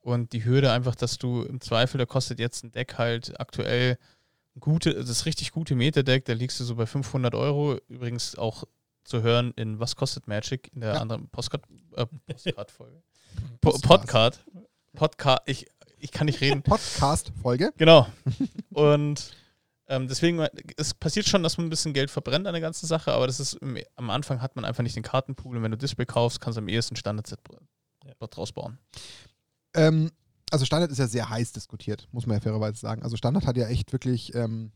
Und die Hürde einfach, dass du im Zweifel, da kostet jetzt ein Deck halt aktuell gute, das richtig gute Meta-Deck, da liegst du so bei 500 Euro. Übrigens auch zu hören in Was kostet Magic in der Ja. anderen Postcard, äh, Postcard-Folge. Po. Podcast. Podcast. Ich, ich kann nicht reden. Podcast-Folge. Genau. Und ähm, deswegen, es passiert schon, dass man ein bisschen Geld verbrennt an der ganzen Sache, aber das ist im, am Anfang hat man einfach nicht den Kartenpool und wenn du Display kaufst, kannst du am ehesten Standard-Set Ja. draus bauen. Ähm, also Standard ist ja sehr heiß diskutiert, muss man ja fairerweise sagen. Also Standard hat ja echt wirklich ähm,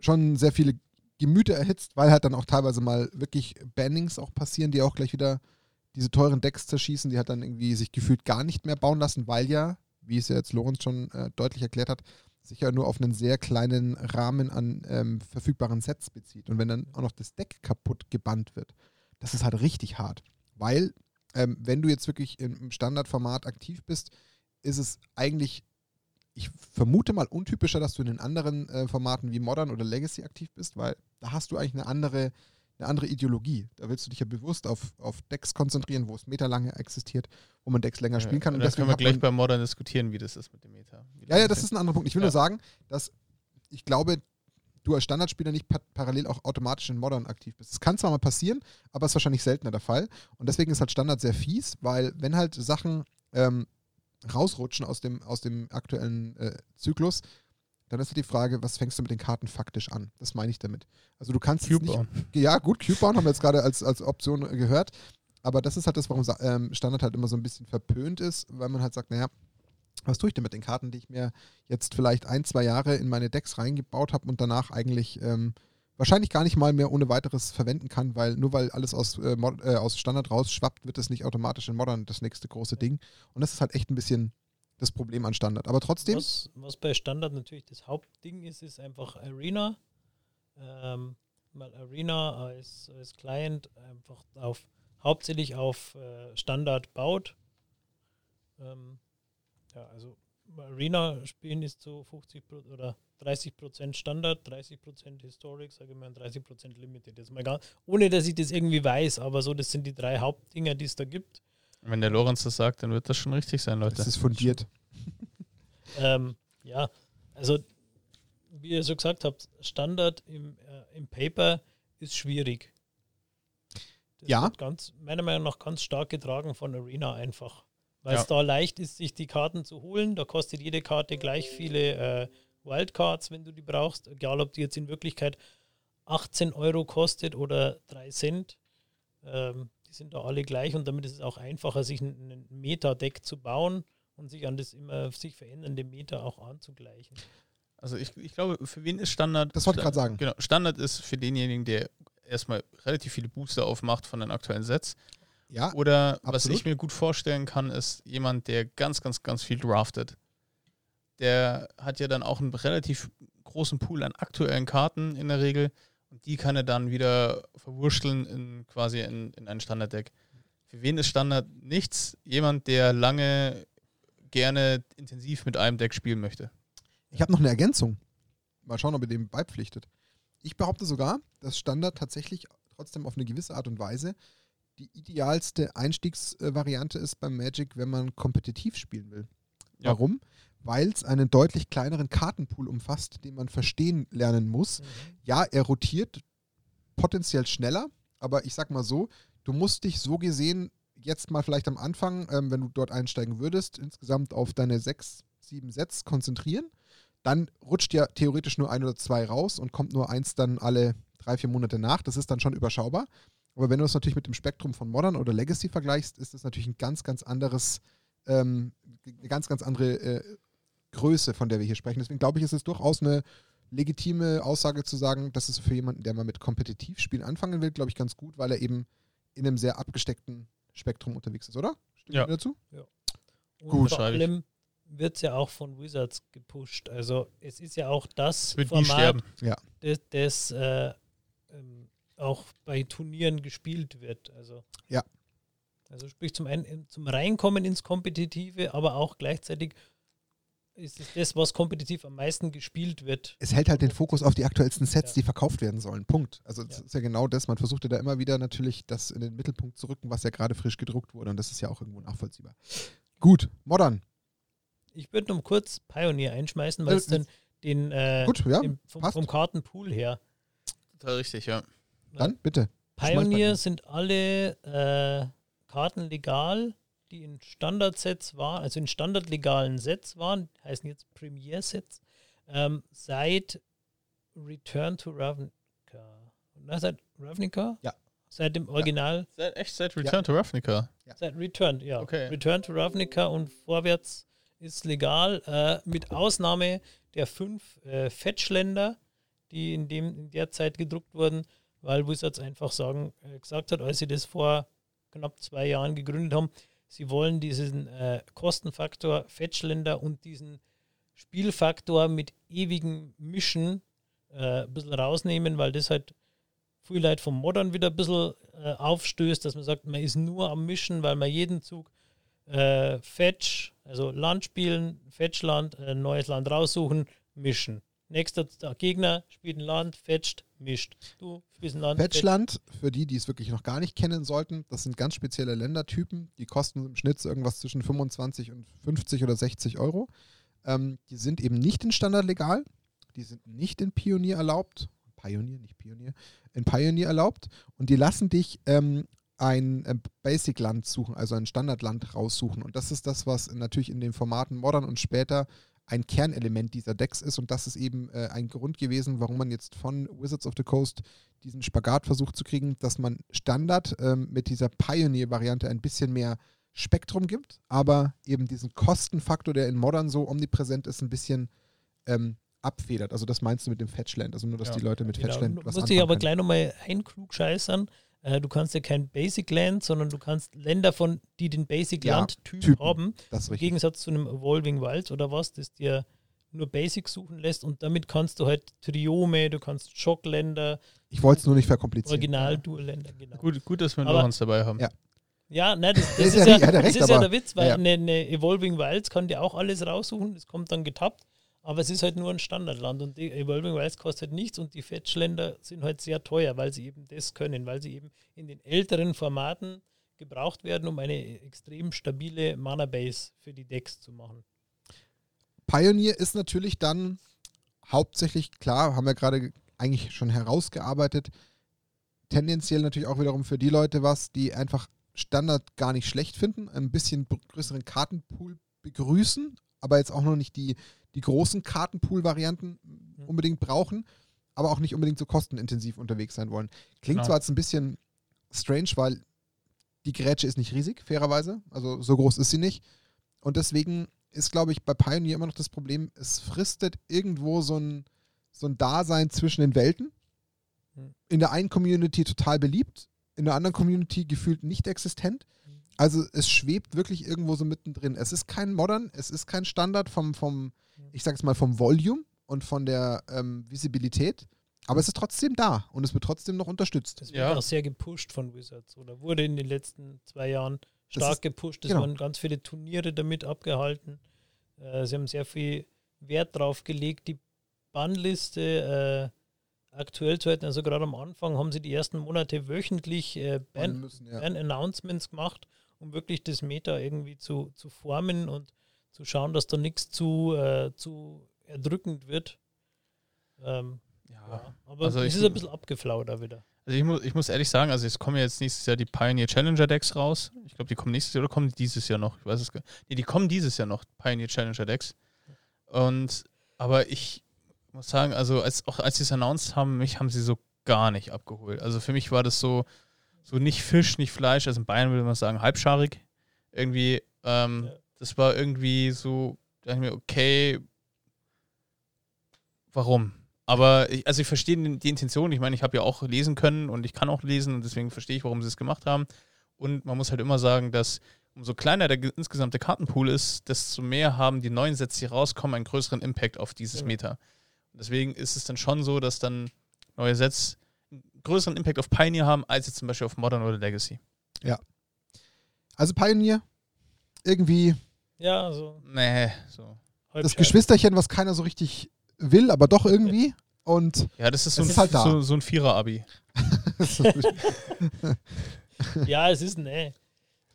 schon sehr viele Gemüter erhitzt, weil halt dann auch teilweise mal wirklich Bannings auch passieren, die auch gleich wieder diese teuren Decks zerschießen, die hat dann irgendwie sich gefühlt gar nicht mehr bauen lassen, weil ja, wie es ja jetzt Lorenz schon äh, deutlich erklärt hat, sich ja nur auf einen sehr kleinen Rahmen an ähm, verfügbaren Sets bezieht. Und wenn dann auch noch das Deck kaputt gebannt wird, das ist halt richtig hart. Weil, ähm, wenn du jetzt wirklich im im Standardformat aktiv bist, ist es eigentlich, ich vermute mal, untypischer, dass du in den anderen äh, Formaten wie Modern oder Legacy aktiv bist, weil da hast du eigentlich eine andere, eine andere Ideologie. Da willst du dich ja bewusst auf, auf Decks konzentrieren, wo es meterlange existiert, wo man Decks länger spielen kann. Ja, Und da deswegen können wir gleich bei Modern diskutieren, wie das ist mit dem Meta. Ja, ja, das ist ein anderer Punkt. Ich will Ja. nur sagen, dass ich glaube, du als Standardspieler nicht pa parallel auch automatisch in Modern aktiv bist. Das kann zwar mal passieren, aber ist wahrscheinlich seltener der Fall. Und deswegen ist halt Standard sehr fies, weil wenn halt Sachen ähm, rausrutschen aus dem, aus dem aktuellen äh, Zyklus, dann ist halt die Frage, was fängst du mit den Karten faktisch an? Das meine ich damit. Also du kannst jetzt Cube nicht, ja, gut, Cube bauen haben wir jetzt gerade als, als Option gehört. Aber das ist halt das, warum ähm, Standard halt immer so ein bisschen verpönt ist, weil man halt sagt, naja, was tue ich denn mit den Karten, die ich mir jetzt vielleicht ein, zwei Jahre in meine Decks reingebaut habe und danach eigentlich ähm, wahrscheinlich gar nicht mal mehr ohne weiteres verwenden kann, weil nur weil alles aus, äh, Mod, äh, aus Standard rausschwappt, wird es nicht automatisch in Modern das nächste große Ding. Und das ist halt echt ein bisschen das Problem an Standard. Aber trotzdem, Was, was bei Standard natürlich das Hauptding ist, ist einfach Arena. Ähm, weil Arena als, als Client einfach auf hauptsächlich auf äh, Standard baut. Ähm, ja, also Arena spielen ist so 50 Pro oder 30 Prozent Standard, 30 Prozent Historic, sage ich mal, und 30 Prozent Limited. Das ist mal gar, ohne dass ich das irgendwie weiß, aber so, das sind die drei Hauptdinger, die es da gibt. Wenn der Lorenz das sagt, dann wird das schon richtig sein, Leute. das ist fundiert. Ähm, ja, also wie ihr so gesagt habt, Standard im, äh, im Paper ist schwierig. Das Ja. wird ganz, meiner Meinung nach ganz stark getragen von Arena einfach. Weil es Ja. da leicht ist, sich die Karten zu holen. Da kostet jede Karte gleich viele äh, Wildcards, wenn du die brauchst. Egal, ob die jetzt in Wirklichkeit 18 Euro kostet oder 3 Cent. Ähm, die sind da alle gleich und damit ist es auch einfacher, sich ein, ein Meta-Deck zu bauen und sich an das immer sich verändernde Meta auch anzugleichen. Also ich, ich glaube, für wen ist Standard? Das wollte ich gerade sagen. Genau, Standard ist für denjenigen, der erstmal relativ viele Booster aufmacht von den aktuellen Sets. Ja, Oder was absolut. ich mir gut vorstellen kann, ist jemand, der ganz, ganz, ganz viel draftet. Der hat ja dann auch einen relativ großen Pool an aktuellen Karten in der Regel und die kann er dann wieder verwurschteln in quasi in, in ein Standarddeck. Für wen ist Standard nichts? Jemand, der lange gerne intensiv mit einem Deck spielen möchte. Ich habe noch eine Ergänzung. Mal schauen, ob ihr dem beipflichtet. Ich behaupte sogar, dass Standard tatsächlich trotzdem auf eine gewisse Art und Weise die idealste Einstiegsvariante ist beim Magic, wenn man kompetitiv spielen will. Ja. Warum? Weil es einen deutlich kleineren Kartenpool umfasst, den man verstehen lernen muss. Ja, er rotiert potenziell schneller, aber ich sag mal so, du musst dich so gesehen jetzt mal vielleicht am Anfang, ähm, wenn du dort einsteigen würdest, insgesamt auf deine sechs, sieben Sets konzentrieren. Dann rutscht ja theoretisch nur ein oder zwei raus und kommt nur eins dann alle drei, vier Monate nach. Das ist dann schon überschaubar. Aber wenn du es natürlich mit dem Spektrum von Modern oder Legacy vergleichst, ist das natürlich ein ganz, ganz anderes, ähm, eine ganz, ganz andere äh, Größe, von der wir hier sprechen. Deswegen glaube ich, ist es durchaus eine legitime Aussage zu sagen, das ist für jemanden, der mal mit Kompetitivspielen anfangen will, glaube ich, ganz gut, weil er eben in einem sehr abgesteckten Spektrum unterwegs ist, oder? Stimmt Ja. ihr dazu? Und Gut. vor allem wird es ja auch von Wizards gepusht. Also es ist ja auch das Es wird Format, sterben. das, das äh, ähm, auch bei Turnieren gespielt wird. Also, Ja. also sprich zum einen zum Reinkommen ins Kompetitive, aber auch gleichzeitig ist es das, was kompetitiv am meisten gespielt wird. Es hält halt den Fokus auf die aktuellsten Sets, Ja. die verkauft werden sollen. Punkt. Also das Ja. ist ja genau das. Man versuchte da immer wieder natürlich das in den Mittelpunkt zu rücken, was ja gerade frisch gedruckt wurde. Und das ist ja auch irgendwo nachvollziehbar. Gut, Modern. Ich würde noch kurz Pioneer einschmeißen, weil Äh, es dann den, äh, Gut, ja, den vom, vom Kartenpool her. Total richtig, ja. Dann bitte. Pioneer sind alle äh, Karten legal, die in Standardsets waren, also in standardlegalen Sets waren, heißen jetzt Premier-Sets, ähm, seit Return to Ravnica. Na, seit Ravnica? Ja. Seit dem Original, Seit, echt seit Return to Ravnica. seit Return, ja. Okay. Return to Ravnica und vorwärts ist legal, äh, mit Ausnahme der fünf äh, Fetchländer, die in, dem, in der Zeit gedruckt wurden, weil Wizards einfach sagen, äh, gesagt hat, als sie das vor knapp zwei Jahren gegründet haben, sie wollen diesen äh, Kostenfaktor Fetchländer und diesen Spielfaktor mit ewigem Mischen äh, ein bisschen rausnehmen, weil das halt viel vom Modern wieder ein bisschen äh, aufstößt, dass man sagt, man ist nur am Mischen, weil man jeden Zug äh, Fetch, also Land spielen, Fetchland, äh, neues Land raussuchen, mischen. Nächster Tag Gegner spielt ein Land, fetcht, mischt. Du spielst ein Land. Fetchland, für die, die es wirklich noch gar nicht kennen sollten, das sind ganz spezielle Ländertypen. Die kosten im Schnitt irgendwas zwischen 25 und 50 oder 60 Euro. Ähm, die sind eben nicht in Standard legal. Die sind nicht in Pionier erlaubt. Pioneer, nicht Pionier. In Pioneer erlaubt. Und die lassen dich ähm, ein äh, Basic-Land suchen, also ein Standardland raussuchen. Und das ist das, was natürlich in den Formaten Modern und später ein Kernelement dieser Decks ist. Und das ist eben äh, ein Grund gewesen, warum man jetzt von Wizards of the Coast diesen Spagat versucht zu kriegen, dass man Standard ähm, mit dieser Pioneer-Variante ein bisschen mehr Spektrum gibt, aber eben diesen Kostenfaktor, der in Modern so omnipräsent ist, ein bisschen ähm, abfedert. Also das meinst du mit dem Fetchland, also nur, dass Ja. die Leute mit Genau. Fetchland was dich anfangen aber können. gleich nochmal einklugscheißern. Äh, du kannst ja kein Basic Land, sondern du kannst Länder von, die den Basic Ja, Land-Typ Typen. haben, im. Gegensatz zu einem Evolving Wilds oder was, das dir nur Basic suchen lässt und damit kannst du halt Triome, du kannst Schockländer, Ich wollte es nur nicht verkomplizieren. Original-Dual-Länder, genau. Gut, gut, dass wir Aber- Lorenz dabei haben. Ja. Ja, nein, das, das Ist ja ja, das recht, ist ja der Witz, weil ja. eine, eine Evolving Wilds kann dir auch alles raussuchen, das kommt dann getappt, aber es ist halt nur ein Standardland und die Evolving Wilds kostet nichts und die Fetchländer sind halt sehr teuer, weil sie eben das können, weil sie eben in den älteren Formaten gebraucht werden, um eine extrem stabile Mana-Base für die Decks zu machen. Pioneer ist natürlich dann hauptsächlich, klar, haben wir gerade eigentlich schon herausgearbeitet, tendenziell natürlich auch wiederum für die Leute was, die einfach Standard gar nicht schlecht finden, ein bisschen größeren Kartenpool begrüßen, aber jetzt auch noch nicht die, die großen Kartenpool-Varianten mhm. unbedingt brauchen, aber auch nicht unbedingt so kostenintensiv unterwegs sein wollen. Klingt genau. zwar jetzt ein bisschen strange, weil die Grätsche ist nicht riesig, fairerweise. Also so groß ist sie nicht. Und deswegen ist, glaube ich, bei Pioneer immer noch das Problem, es fristet irgendwo so ein, so ein Dasein zwischen den Welten. Hm. In der einen Community total beliebt, in der anderen Community gefühlt nicht existent. Also es schwebt wirklich irgendwo so mittendrin. Es ist kein Modern, es ist kein Standard vom, vom ich sage es mal, vom Volume und von der ähm, Visibilität. Aber es ist trotzdem da und es wird trotzdem noch unterstützt. Das wird ja. auch sehr gepusht von Wizards oder wurde in den letzten zwei Jahren stark ist, gepusht. Es genau. wurden ganz viele Turniere damit abgehalten. Äh, sie haben sehr viel Wert drauf gelegt, die Bannliste äh, aktuell zu halten. Also gerade am Anfang haben sie die ersten Monate wöchentlich äh, Ban-Announcements ja. gemacht, um wirklich das Meta irgendwie zu, zu formen und zu schauen, dass da nichts zu, äh, zu erdrückend wird. Ähm, ja, aber also es ist ein bisschen abgeflaut da wieder. Also ich, mu ich muss ehrlich sagen, also es kommen jetzt nächstes Jahr die Pioneer Challenger Decks raus. Ich glaube, die kommen nächstes Jahr oder kommen die dieses Jahr noch? Ich weiß es gar nicht. Nee, die kommen dieses Jahr noch, Pioneer Challenger Decks. Und aber ich muss sagen, also als auch als sie es announced haben, mich haben sie so gar nicht abgeholt. Also für mich war das so, so nicht Fisch, nicht Fleisch, also in Bayern würde man sagen, halbscharig. Irgendwie, ähm, ja. Das war irgendwie so, da dachte ich mir, okay, warum? Aber ich, also ich verstehe die Intention. Ich meine, ich habe ja auch lesen können und ich kann auch lesen und deswegen verstehe ich, warum sie es gemacht haben. Und man muss halt immer sagen, dass umso kleiner der insgesamte Kartenpool ist, desto mehr haben die neuen Sets, die rauskommen, einen größeren Impact auf dieses. Meta. Und deswegen ist es dann schon so, dass dann neue Sets einen größeren Impact auf Pioneer haben, als jetzt zum Beispiel auf Modern oder Legacy. Ja. Also Pioneer, irgendwie. Ja, so. Nee, so. Das Geschwisterchen, was keiner so richtig will, aber doch irgendwie. Und ja, das ist so, ein, ist halt so, so ein Vierer-Abi. ja, es ist ne.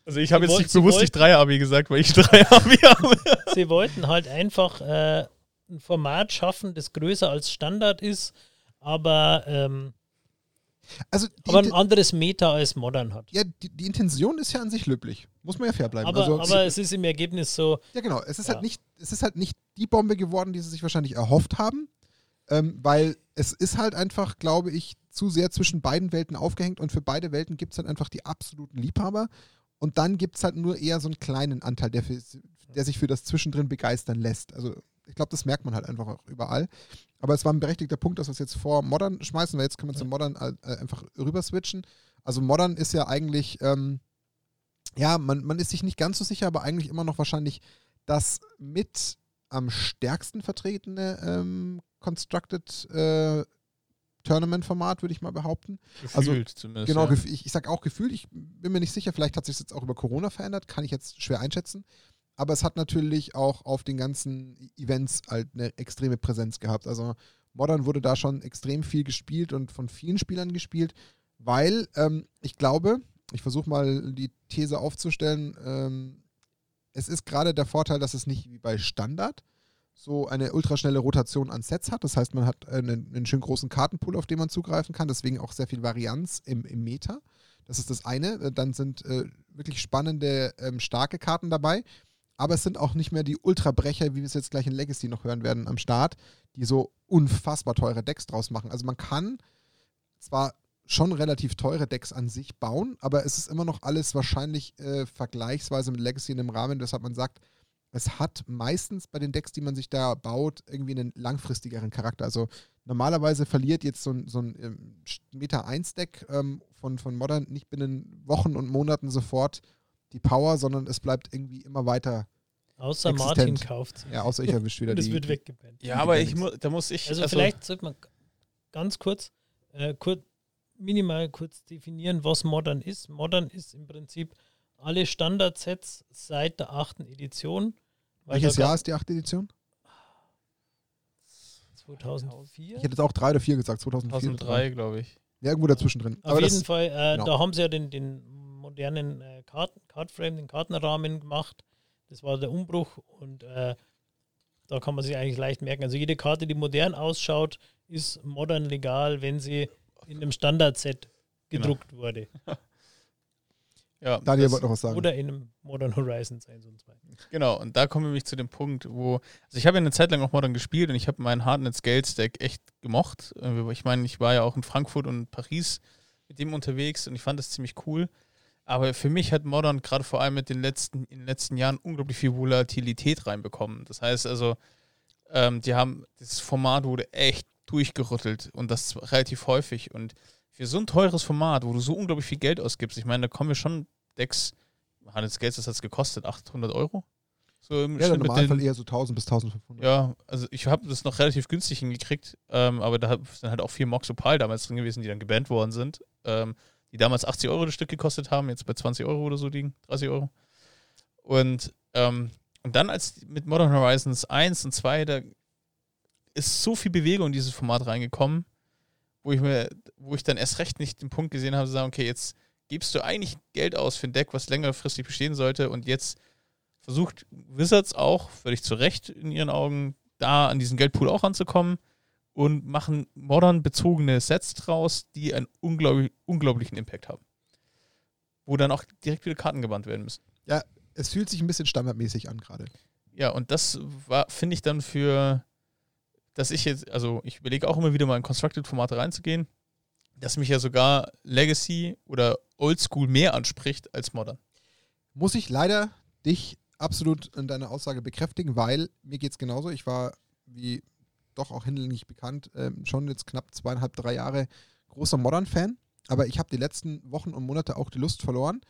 Also ich habe jetzt nicht bewusst nicht Dreier-Abi gesagt, weil ich Dreier-Abi habe. sie wollten halt einfach äh, ein Format schaffen, das größer als Standard ist, aber ähm, also aber ein anderes Meta als Modern hat. Ja, die, die, Intention ist ja an sich löblich. Muss man ja fair bleiben. Aber, also, aber es ist im Ergebnis so. Ja, genau. Es ist, halt ja. halt nicht, es ist halt nicht die Bombe geworden, die sie sich wahrscheinlich erhofft haben. Ähm, weil es ist halt einfach, glaube ich, zu sehr zwischen beiden Welten aufgehängt und für beide Welten gibt es halt einfach die absoluten Liebhaber. Und dann gibt es halt nur eher so einen kleinen Anteil, der, für, der sich für das Zwischendrin begeistern lässt. Also ich glaube, das merkt man halt einfach auch überall. Aber es war ein berechtigter Punkt, dass wir es jetzt vor Modern schmeißen, weil jetzt können wir ja. zu Modern äh, einfach rüber switchen. Also Modern ist ja eigentlich, ähm, ja, man, man ist sich nicht ganz so sicher, aber eigentlich immer noch wahrscheinlich das mit am stärksten vertretene ähm, Constructed äh, Tournament-Format, würde ich mal behaupten. Gefühlt also, zumindest. Genau, ja. ich, ich sage auch gefühlt, ich bin mir nicht sicher, vielleicht hat sich das jetzt auch über Corona verändert, kann ich jetzt schwer einschätzen aber es hat natürlich auch auf den ganzen Events halt eine extreme Präsenz gehabt. Also Modern wurde da schon extrem viel gespielt und von vielen Spielern gespielt, weil ähm, ich glaube, ich versuche mal die These aufzustellen, ähm, es ist gerade der Vorteil, dass es nicht wie bei Standard so eine ultraschnelle Rotation an Sets hat. Das heißt, man hat einen, einen schön großen Kartenpool, auf den man zugreifen kann, deswegen auch sehr viel Varianz im, im Meta. Das ist das eine. Dann sind äh, wirklich spannende, ähm, starke Karten dabei aber es sind auch nicht mehr die Ultrabrecher, wie wir es jetzt gleich in Legacy noch hören werden am Start, die so unfassbar teure Decks draus machen. Also man kann zwar schon relativ teure Decks an sich bauen, aber es ist immer noch alles wahrscheinlich äh, vergleichsweise mit Legacy in einem Rahmen, weshalb man sagt, es hat meistens bei den Decks, die man sich da baut, irgendwie einen langfristigeren Charakter. Also normalerweise verliert jetzt so ein, so ein ähm, Meta 1 Deck ähm, von, von Modern nicht binnen Wochen und Monaten sofort die Power, sondern es bleibt irgendwie immer weiter. Außer existent. Martin kauft Ja, außer ich erwische wieder Und es wird weggepennt. Ja, aber ich mu da muss ich. Also, also vielleicht sollte man ganz kurz, äh, kurz, minimal kurz definieren, was Modern ist. Modern ist im Prinzip alle Standardsets seit der achten Edition. Welches Jahr ist die achte Edition? 2004? Ich hätte jetzt auch drei oder vier gesagt, 2004. 2003, glaube ich. Ja, irgendwo dazwischen drin. Auf Aber jeden Fall, äh, genau. da haben sie ja den, den modernen äh, Karten, Cardframe, den Kartenrahmen gemacht. Das war der Umbruch und äh, da kann man sich eigentlich leicht merken. Also jede Karte, die modern ausschaut, ist modern legal, wenn sie in einem Standardset gedruckt wurde. Ja, Daniel wollte noch was sagen. Oder in einem Modern Horizons 1 und 2. Genau, und da kommen wir nämlich zu dem Punkt, wo, also ich habe ja eine Zeit lang auch Modern gespielt und ich habe meinen Hardnet Scale Stack echt gemocht. Äh, Ich meine, ich war ja auch in Frankfurt und Paris mit dem unterwegs und ich fand das ziemlich cool. Aber für mich hat Modern gerade vor allem mit den letzten, in den letzten Jahren unglaublich viel Volatilität reinbekommen. Das heißt also, ähm, die haben, das Format wurde echt durchgerüttelt und das relativ häufig. Und für so ein teures Format, wo du so unglaublich viel Geld ausgibst, ich meine, da kommen wir schon Decks, Scales, das hat es gekostet, 800 Euro? So im Ja, im Normalfall eher so 1000 bis 1500. ja, also ich habe das noch relativ günstig hingekriegt, ähm, aber da sind halt auch vier Moxopal damals drin gewesen, die dann gebannt worden sind, ähm, die damals 80 Euro das Stück gekostet haben, jetzt bei 20 Euro oder so liegen, 30 Euro. Und, ähm, und dann als mit Modern Horizons 1 und 2, da ist so viel Bewegung in dieses Format reingekommen, wo ich mir, wo ich dann erst recht nicht den Punkt gesehen habe, zu sagen, okay, jetzt gibst du eigentlich Geld aus für ein Deck, was längerfristig bestehen sollte und jetzt versucht Wizards auch, völlig zu Recht in ihren Augen, da an diesen Geldpool auch ranzukommen und machen modern bezogene Sets draus, die einen unglaublich, unglaublichen Impact haben. Wo dann auch direkt wieder Karten gebannt werden müssen. Es fühlt sich ein bisschen standardmäßig an gerade. Ja, und das war, finde ich dann für, dass ich jetzt, also ich überlege auch immer wieder mal in Constructed-Formate reinzugehen, dass mich ja sogar Legacy oder Oldschool mehr anspricht als Modern. Muss ich leider dich absolut in deiner Aussage bekräftigen, weil mir geht es genauso. Ich war, wie doch auch hinlänglich bekannt, ähm, schon jetzt knapp zweieinhalb, drei Jahre großer Modern-Fan. Aber ich habe die letzten Wochen und Monate auch die Lust verloren.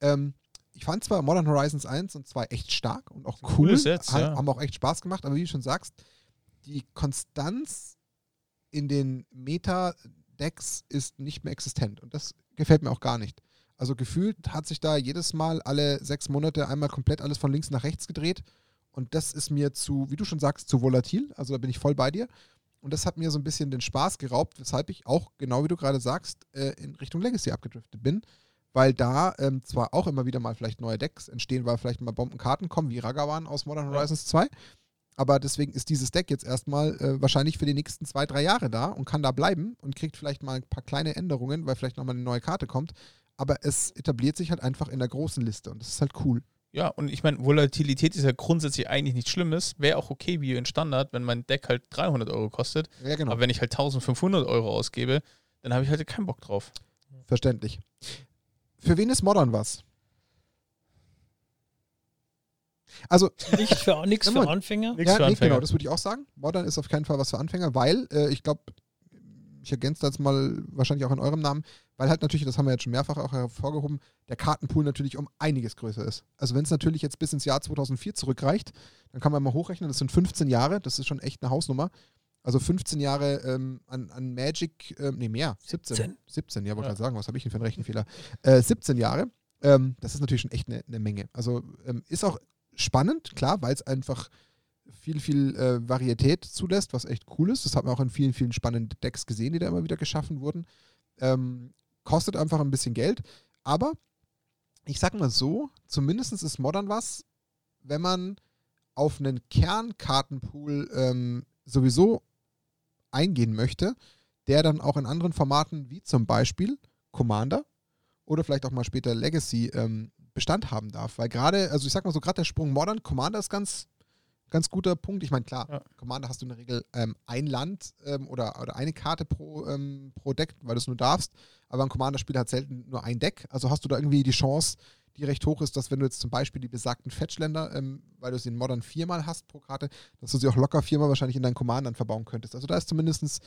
Ähm, ich fand zwar Modern Horizons 1 und 2 echt stark und auch cool, ha- ja. haben auch echt Spaß gemacht, aber wie du schon sagst, die Konstanz in den Meta-Decks ist nicht mehr existent und das gefällt mir auch gar nicht. Also gefühlt hat sich da jedes Mal alle sechs Monate einmal komplett alles von links nach rechts gedreht und das ist mir zu, wie du schon sagst, zu volatil, also da bin ich voll bei dir. Und das hat mir so ein bisschen den Spaß geraubt, weshalb ich auch, genau wie du gerade sagst, äh, in Richtung Legacy abgedriftet bin. Weil da ähm, zwar auch immer wieder mal vielleicht neue Decks entstehen, weil vielleicht mal Bombenkarten kommen, wie Ragavan aus Modern. Horizons 2. Aber deswegen ist dieses Deck jetzt erstmal äh, wahrscheinlich für die nächsten zwei, drei Jahre da und kann da bleiben und kriegt vielleicht mal ein paar kleine Änderungen, weil vielleicht nochmal eine neue Karte kommt. Aber es etabliert sich halt einfach in der großen Liste und das ist halt cool. Ja, und ich meine, Volatilität ist ja grundsätzlich eigentlich nichts Schlimmes. Wäre auch okay wie in Standard, wenn mein Deck halt 300 Euro kostet. Ja, genau. Aber wenn ich halt 1500 Euro ausgebe, dann habe ich halt keinen Bock drauf. Verständlich. Für wen ist Modern was? Also, Nicht für, nix Sag für Anfänger. Nichts ja, für nee, Anfänger. genau, das würde ich auch sagen. Modern ist auf keinen Fall was für Anfänger, weil äh, ich glaube, ich ergänze das mal wahrscheinlich auch in eurem Namen, weil halt natürlich, das haben wir jetzt schon mehrfach auch hervorgehoben, der Kartenpool natürlich um einiges größer ist. Also wenn es natürlich jetzt bis ins Jahr 2004 zurückreicht, dann kann man mal hochrechnen, das sind 15 Jahre, das ist schon echt eine Hausnummer. Also 15 Jahre ähm, an, an Magic, ähm, nee mehr, 17. 17. 17, ja, wollte Ja. gerade sagen, was habe ich denn für einen Rechenfehler? Äh, 17 Jahre, ähm, das ist natürlich schon echt eine, eine Menge. Also ähm, ist auch spannend, klar, weil es einfach viel, viel äh, Varietät zulässt, was echt cool ist. Das hat man auch in vielen, vielen spannenden Decks gesehen, die da immer wieder geschaffen wurden. Ähm, kostet einfach ein bisschen Geld, aber ich sag mal so, zumindest ist Modern was, wenn man auf einen Kernkartenpool ähm, sowieso eingehen möchte, der dann auch in anderen Formaten wie zum Beispiel Commander oder vielleicht auch mal später Legacy ähm, Bestand haben darf. Weil gerade, also ich sag mal so, gerade der Sprung Modern, Commander ist ganz, ganz guter Punkt. Ich meine, klar, Ja. Commander hast du in der Regel ähm, ein Land ähm, oder, oder eine Karte pro, ähm, pro Deck, weil du es nur darfst. Aber ein Commander-Spiel hat selten nur ein Deck. Also hast du da irgendwie die Chance, die recht hoch ist, dass wenn du jetzt zum Beispiel die besagten Fetchländer, ähm, weil du sie in Modern viermal hast pro Karte, dass du sie auch locker viermal wahrscheinlich in deinen Commandern verbauen könntest. Also da ist zumindest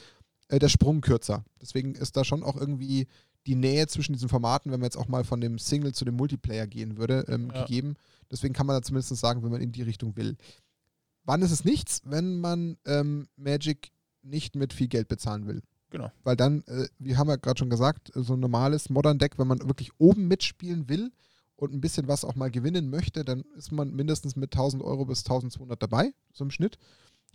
äh, der Sprung kürzer. Deswegen ist da schon auch irgendwie die Nähe zwischen diesen Formaten, wenn man jetzt auch mal von dem Single zu dem Multiplayer gehen würde, ähm, Ja. gegeben. Deswegen kann man da zumindest sagen, wenn man in die Richtung will. Wann ist es nichts? Wenn man ähm, Magic nicht mit viel Geld bezahlen will. Genau. Weil dann, äh, wie haben wir gerade schon gesagt, so ein normales Modern Deck, wenn man wirklich oben mitspielen will und ein bisschen was auch mal gewinnen möchte, dann ist man mindestens mit 1000 Euro bis 1200 dabei, so im Schnitt.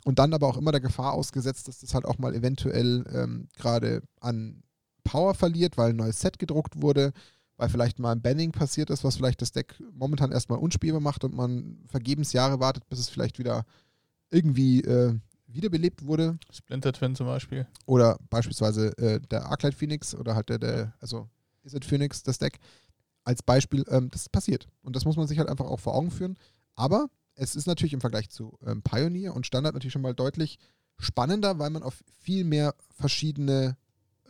Und dann aber auch immer der Gefahr ausgesetzt, dass das halt auch mal eventuell ähm, gerade an Power verliert, weil ein neues Set gedruckt wurde, weil vielleicht mal ein Banning passiert ist, was vielleicht das Deck momentan erstmal unspielbar macht und man vergebens Jahre wartet, bis es vielleicht wieder irgendwie äh, wiederbelebt wurde. Splinter Twin zum Beispiel. Oder beispielsweise äh, der Arclight Phoenix oder halt der, der also Is it Phoenix, das Deck, als Beispiel, ähm, das ist passiert. Und das muss man sich halt einfach auch vor Augen führen. Aber es ist natürlich im Vergleich zu ähm, Pioneer und Standard natürlich schon mal deutlich spannender, weil man auf viel mehr verschiedene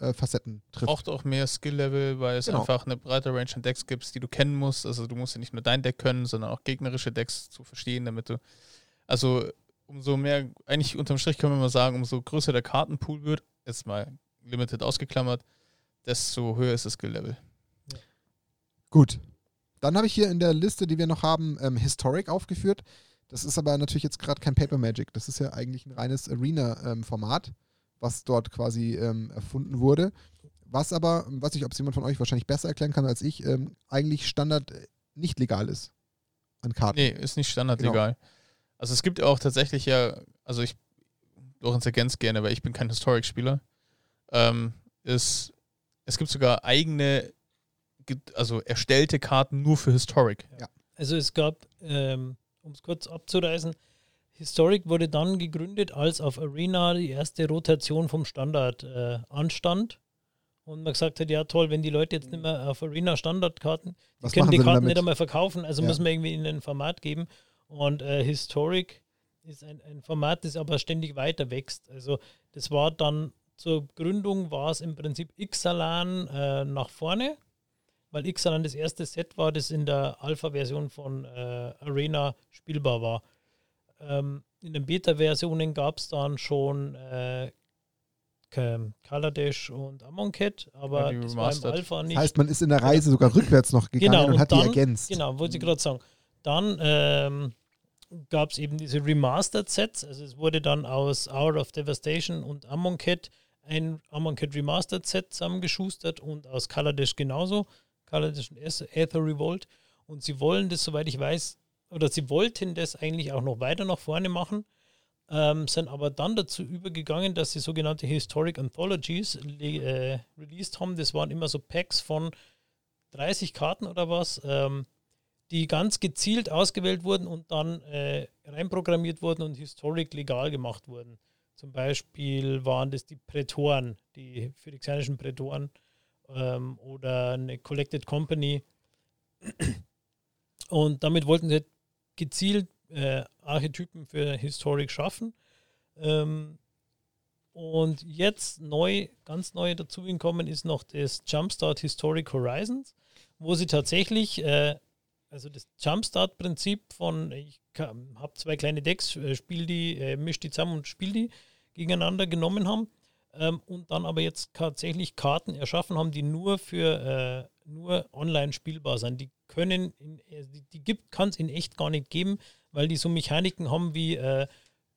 äh, Facetten trifft. Braucht auch mehr Skill-Level, weil es Genau. einfach eine breite Range an Decks gibt, die du kennen musst. Also du musst ja nicht nur dein Deck können, sondern auch gegnerische Decks zu verstehen, damit du. Also umso mehr, eigentlich unterm Strich können wir mal sagen, umso größer der Kartenpool wird, jetzt mal limited ausgeklammert, desto höher ist das Skill-Level. Gut. Dann habe ich hier in der Liste, die wir noch haben, ähm, Historic aufgeführt. Das ist aber natürlich jetzt gerade kein Paper Magic. Das ist ja eigentlich ein reines Arena-Format, was dort quasi ähm, erfunden wurde. Was aber, weiß nicht, ob es jemand von euch wahrscheinlich besser erklären kann als ich, ähm, eigentlich Standard äh, nicht legal ist. An Karten. Nee, ist nicht standardlegal. Also es gibt auch tatsächlich ja, also ich, Lorenz ergänzt gerne, weil ich bin kein Historic-Spieler. Ähm, ist, es gibt sogar eigene, ge- also erstellte Karten nur für Historic. Also es gab, ähm, um es kurz abzureißen, Historic wurde dann gegründet, als auf Arena die erste Rotation vom Standard äh, anstand. Und man gesagt hat, ja toll, wenn die Leute jetzt nicht mehr auf Arena Standardkarten, die Was können die Karten nicht einmal verkaufen, also Ja. müssen wir irgendwie ihnen ein Format geben. Und äh, Historic ist ein, ein Format, das aber ständig weiter wächst. Also das war dann zur Gründung war es im Prinzip Ixalan äh, nach vorne, weil Ixalan das erste Set war, das in der Alpha-Version von äh, Arena spielbar war. Ähm, in den Beta-Versionen gab es dann schon äh, Kaladesh und Amonkhet, aber Ja, das war im. Alpha nicht. Das heißt, man ist in der Reise sogar rückwärts noch gegangen Genau, und, und hat dann- die ergänzt. Genau, wollte ich gerade sagen. Dann ähm, gab es eben diese Remastered-Sets. Also es wurde dann aus Hour of Devastation und Amonkhet ein Amonkhet Remastered-Set zusammengeschustert und aus Kaladesh genauso. Kaladesh und Aether Revolt. Und sie wollen das, soweit ich weiß, oder sie wollten das eigentlich auch noch weiter nach vorne machen, ähm, sind aber dann dazu übergegangen, dass sie sogenannte Historic Anthologies äh, released haben. Das waren immer so Packs von 30 Karten oder was, ähm, die ganz gezielt ausgewählt wurden und dann äh, reinprogrammiert wurden und historic legal gemacht wurden. Zum Beispiel waren das die Prätoren, die phyrexianischen Prätoren ähm, oder eine Collected Company. Und damit wollten sie gezielt äh, Archetypen für Historic schaffen. Ähm, und jetzt neu, ganz neu dazugekommen ist noch das Jumpstart Historic Horizons, wo sie tatsächlich, äh, also das Jumpstart-Prinzip von, ich habe zwei kleine Decks, äh, spiel die, äh, misch die zusammen und spiel die gegeneinander genommen haben ähm, und dann aber jetzt tatsächlich Karten erschaffen haben, die nur für äh, nur online spielbar sind. Die können, in, äh, die, die gibt, kann es in echt gar nicht geben, weil die so Mechaniken haben wie äh,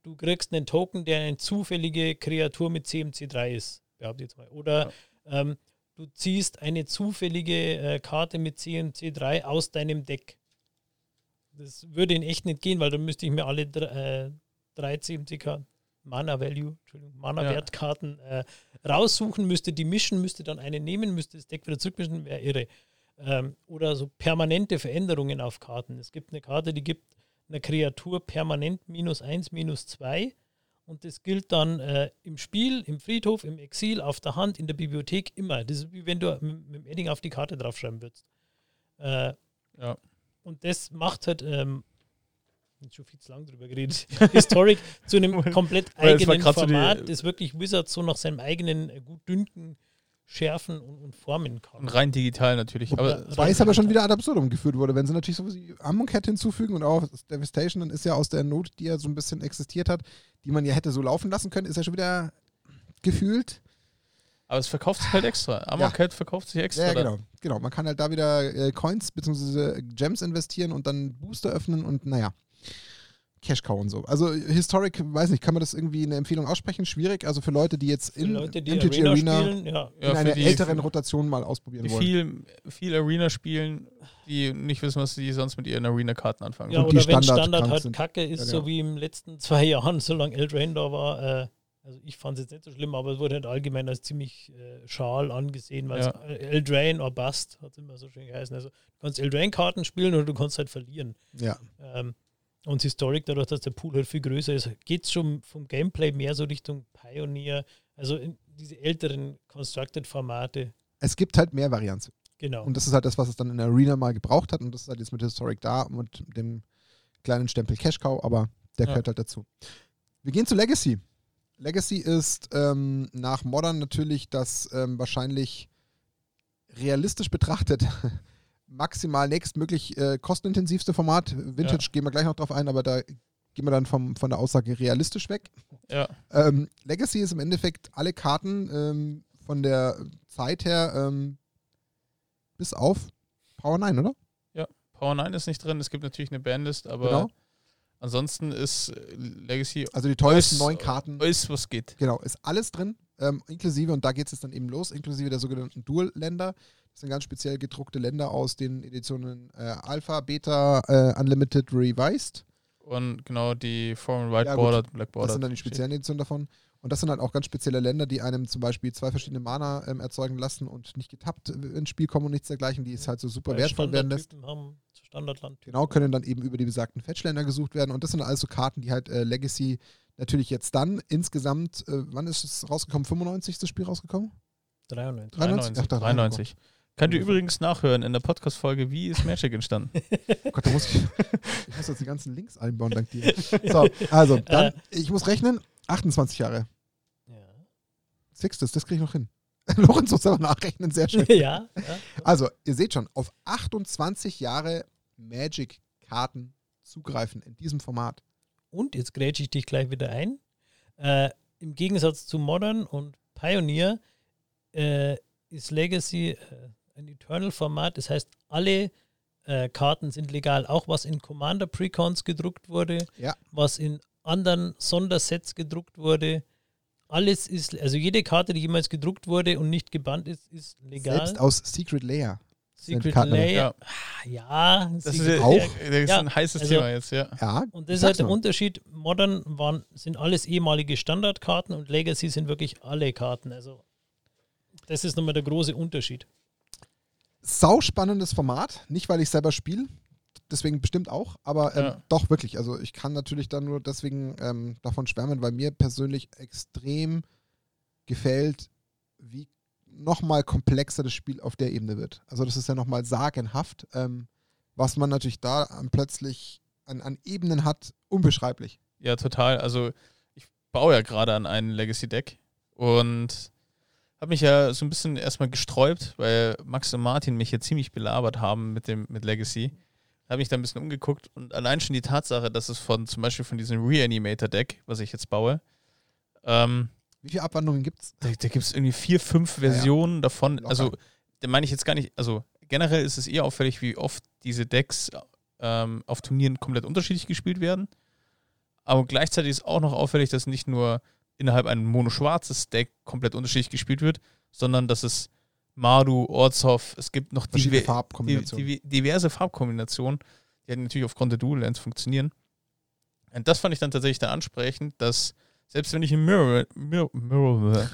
du kriegst einen Token, der eine zufällige Kreatur mit CMC3 ist, behaupte ich jetzt mal. Oder ähm, du ziehst eine zufällige äh, Karte mit CMC3 aus deinem Deck. Das würde in echt nicht gehen, weil dann müsste ich mir alle dr äh, drei CMC-Karten, Mana Value, Entschuldigung, Mana-Wertkarten äh, raussuchen, müsste die mischen, müsste dann eine nehmen, müsste das Deck wieder zurückmischen, wäre irre. Ähm, oder so permanente Veränderungen auf Karten. Es gibt eine Karte, die gibt einer Kreatur permanent minus 1, minus 2 und das gilt dann äh, im Spiel, im Friedhof, im Exil, auf der Hand, in der Bibliothek immer. Das ist wie wenn du mit, mit dem Edding auf die Karte draufschreiben würdest. Äh, Ja. Und das macht halt, ähm, schon viel zu lang drüber geredet, Historic zu einem komplett eigenen grad so die- Format, das wirklich Wizards so nach seinem eigenen äh, Gutdünken schärfen und, und formen kann. Und rein digital natürlich. Aber Ja. Weil es aber schon wieder ad absurdum geführt wurde. Wenn sie natürlich so wie Amonkhet hinzufügen und auch Devastation, dann ist ja aus der Not, die ja so ein bisschen existiert hat, die man ja hätte so laufen lassen können, ist ja schon wieder gefühlt. Aber es verkauft sich halt extra. Amonkhet verkauft sich extra. Ja, genau. genau. Man kann halt da wieder äh, Coins bzw. Gems investieren und dann Booster öffnen und naja. Cash Cow und so. Also Historic, weiß nicht, kann man das irgendwie eine Empfehlung aussprechen? Schwierig. Also für Leute, die jetzt in Leute, die MTG Arena, Arena, spielen, ja. Ja, in für einer die- älteren Rotation mal ausprobieren Die wollen. viel, viel Arena spielen, die nicht wissen, was sie sonst mit ihren Arena-Karten anfangen. Ja, Und die oder wenn Standard Standard krank halt sind. kacke ist, Ja, so genau. wie im letzten zwei Jahren, solange Eldraine da war. Äh, also ich fand es jetzt nicht so schlimm, aber es wurde halt allgemein als ziemlich äh, schal angesehen, weil Ja. es Eldraine or Bust hat es immer so schön geheißen. Also du kannst Eldraine-Karten spielen oder du kannst halt verlieren. Ja. Ähm, Und Historic, dadurch, dass der Pool halt viel größer ist, geht es schon vom Gameplay mehr so Richtung Pioneer, also in diese älteren Constructed-Formate. Es gibt halt mehr Varianten. Genau. Und das ist halt das, was es dann in der Arena mal gebraucht hat. Und das ist halt jetzt mit Historic da und dem kleinen Stempel Cash Cow, aber der Ja. gehört halt dazu. Wir gehen zu Legacy. Legacy ist ähm, nach Modern natürlich das ähm, wahrscheinlich realistisch betrachtet maximal nächstmöglich äh, kostenintensivste Format. Vintage gehen wir gleich noch drauf ein, aber da gehen wir dann vom, von der Aussage realistisch weg. Ja. Ähm, Legacy ist im Endeffekt alle Karten ähm, von der Zeit her ähm, bis auf Power 9, oder? Power 9 ist nicht drin, es gibt natürlich eine Bandlist, aber Genau. ansonsten ist Legacy Also die teuersten neun Karten. alles, was geht. Genau, ist alles drin, ähm, inklusive, und da geht es dann eben los, inklusive der sogenannten Dual-Länder. Das sind ganz speziell gedruckte Länder aus den Editionen äh, Alpha, Beta, äh, Unlimited, Revised. Und genau die Foreign White Ja. Border, Black Border. Das sind dann die speziellen Editionen davon. Und das sind halt auch ganz spezielle Länder, die einem zum Beispiel zwei verschiedene Mana ähm, erzeugen lassen und nicht getappt ins Spiel kommen und nichts dergleichen, die es halt so super Weil wertvoll werden lässt. Haben, so Standardlandtypen. Genau, können dann eben über die besagten Fetchländer gesucht werden. Und das sind also Karten, die halt äh, Legacy natürlich jetzt dann insgesamt, äh, wann ist es rausgekommen? 95 ist das Spiel rausgekommen? 93. 93? Ach, da rein. 93. Könnt ihr übrigens nachhören in der Podcast-Folge, wie ist Magic entstanden? Oh Gott, da muss ich, ich muss jetzt die ganzen Links einbauen, dank dir. So, also, dann, ich muss rechnen, 28 Jahre. Ja. Sixtes, das kriege ich noch hin. Lorenz muss aber nachrechnen, sehr schön. ja, ja. Also, ihr seht schon, auf 28 Jahre Magic-Karten zugreifen in diesem Format. Und jetzt grätsche ich dich gleich wieder ein. Äh, Im Gegensatz zu Modern und Pioneer äh, ist Legacy äh, ein Eternal-Format. Das heißt, alle äh, Karten sind legal. Auch was in Commander Precons gedruckt wurde, Ja. was in anderen Sondersets gedruckt wurde. Alles ist, also jede Karte, die jemals gedruckt wurde und nicht gebannt ist, ist legal. Selbst aus Secret Layer. Secret. Layer. Ah, Ja, Das ist, Secret ja- Auch? Das ist Ja, ein heißes also- Thema jetzt, ja. Ja, Und das ist halt der nur. Unterschied. Modern waren, sind alles ehemalige Standardkarten und Legacy sind wirklich alle Karten. Also das ist nochmal der große Unterschied. sau spannendes Format. Nicht, weil ich selber spiele, deswegen bestimmt auch, aber ähm, Ja. doch wirklich. Also ich kann natürlich dann nur deswegen ähm, davon schwärmen, weil mir persönlich extrem gefällt, wie nochmal komplexer das Spiel auf der Ebene wird. Also das ist ja nochmal sagenhaft, ähm, was man natürlich da ähm, plötzlich an, an Ebenen hat, unbeschreiblich. Ja, total. Also ich baue ja gerade an ein Legacy-Deck und habe mich ja so ein bisschen erstmal gesträubt, weil Max und Martin mich hier ziemlich belabert haben mit dem mit Legacy. Habe mich da ein bisschen umgeguckt und allein schon die Tatsache, dass es von zum Beispiel von diesem Reanimator-Deck, was ich jetzt baue, ähm, Wie viele Abwandlungen gibt es? da, da gibt es irgendwie vier, fünf Ja, ja. Versionen davon. Locker. Also, da meine ich jetzt gar nicht, also generell ist es eher auffällig, wie oft diese Decks ähm, auf Turnieren komplett unterschiedlich gespielt werden. Aber gleichzeitig ist auch noch auffällig, dass nicht nur innerhalb ein mono-schwarzes Deck komplett unterschiedlich gespielt wird, sondern dass es Maru, Orzhov, es gibt noch diver- Farbkombinationen. diverse Farbkombinationen, die halt natürlich aufgrund der Dual Lands funktionieren. Und das fand ich dann tatsächlich dann ansprechend, dass selbst wenn ich im Mirror, Mirror, Mirror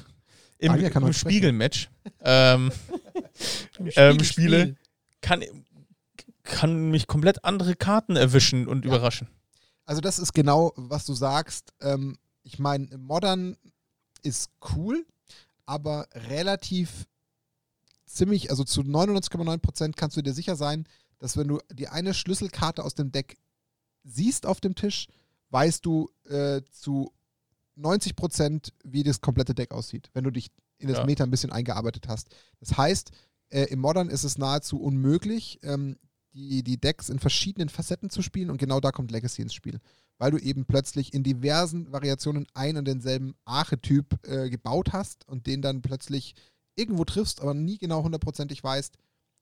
im, kann im. Spiegelmatch ähm, ähm, Spiele, kann, kann mich komplett andere Karten erwischen und Ja. überraschen. Also das ist genau, was du sagst. Ähm, ich meine, Modern ist cool, aber relativ ziemlich, also zu 99,9% kannst du dir sicher sein, dass wenn du die eine Schlüsselkarte aus dem Deck siehst auf dem Tisch, weißt du äh, zu 90%, wie das komplette Deck aussieht, wenn du dich in das Ja. Meta ein bisschen eingearbeitet hast. Das heißt, äh, im Modern ist es nahezu unmöglich, ähm, die, die Decks in verschiedenen Facetten zu spielen und genau da kommt Legacy ins Spiel. Weil du eben plötzlich in diversen Variationen ein und denselben Archetyp äh, gebaut hast und den dann plötzlich irgendwo triffst, aber nie genau hundertprozentig weißt,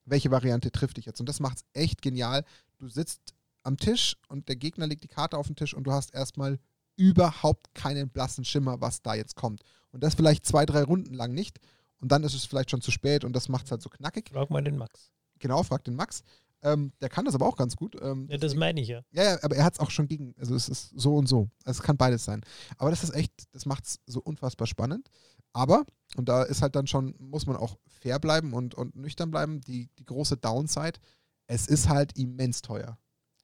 welche Variante trifft dich jetzt. Und das macht es echt genial. Du sitzt am Tisch und der Gegner legt die Karte auf den Tisch und du hast erstmal überhaupt keinen blassen Schimmer, was da jetzt kommt. Und das vielleicht zwei, drei Runden lang nicht. Und dann ist es vielleicht schon zu spät und das macht es halt so knackig. Frag mal den Max. Genau, frag den Max. Ähm, der kann das aber auch ganz gut. Ähm, Ja, das meine ich ja. ja, ja, aber er hat es auch schon gegen. Also es ist so und so. Also es kann beides sein. Aber das ist echt, das macht es so unfassbar spannend. Aber, und da ist halt dann schon, muss man auch fair bleiben und, und nüchtern bleiben, die, die große Downside, es ist halt immens teuer.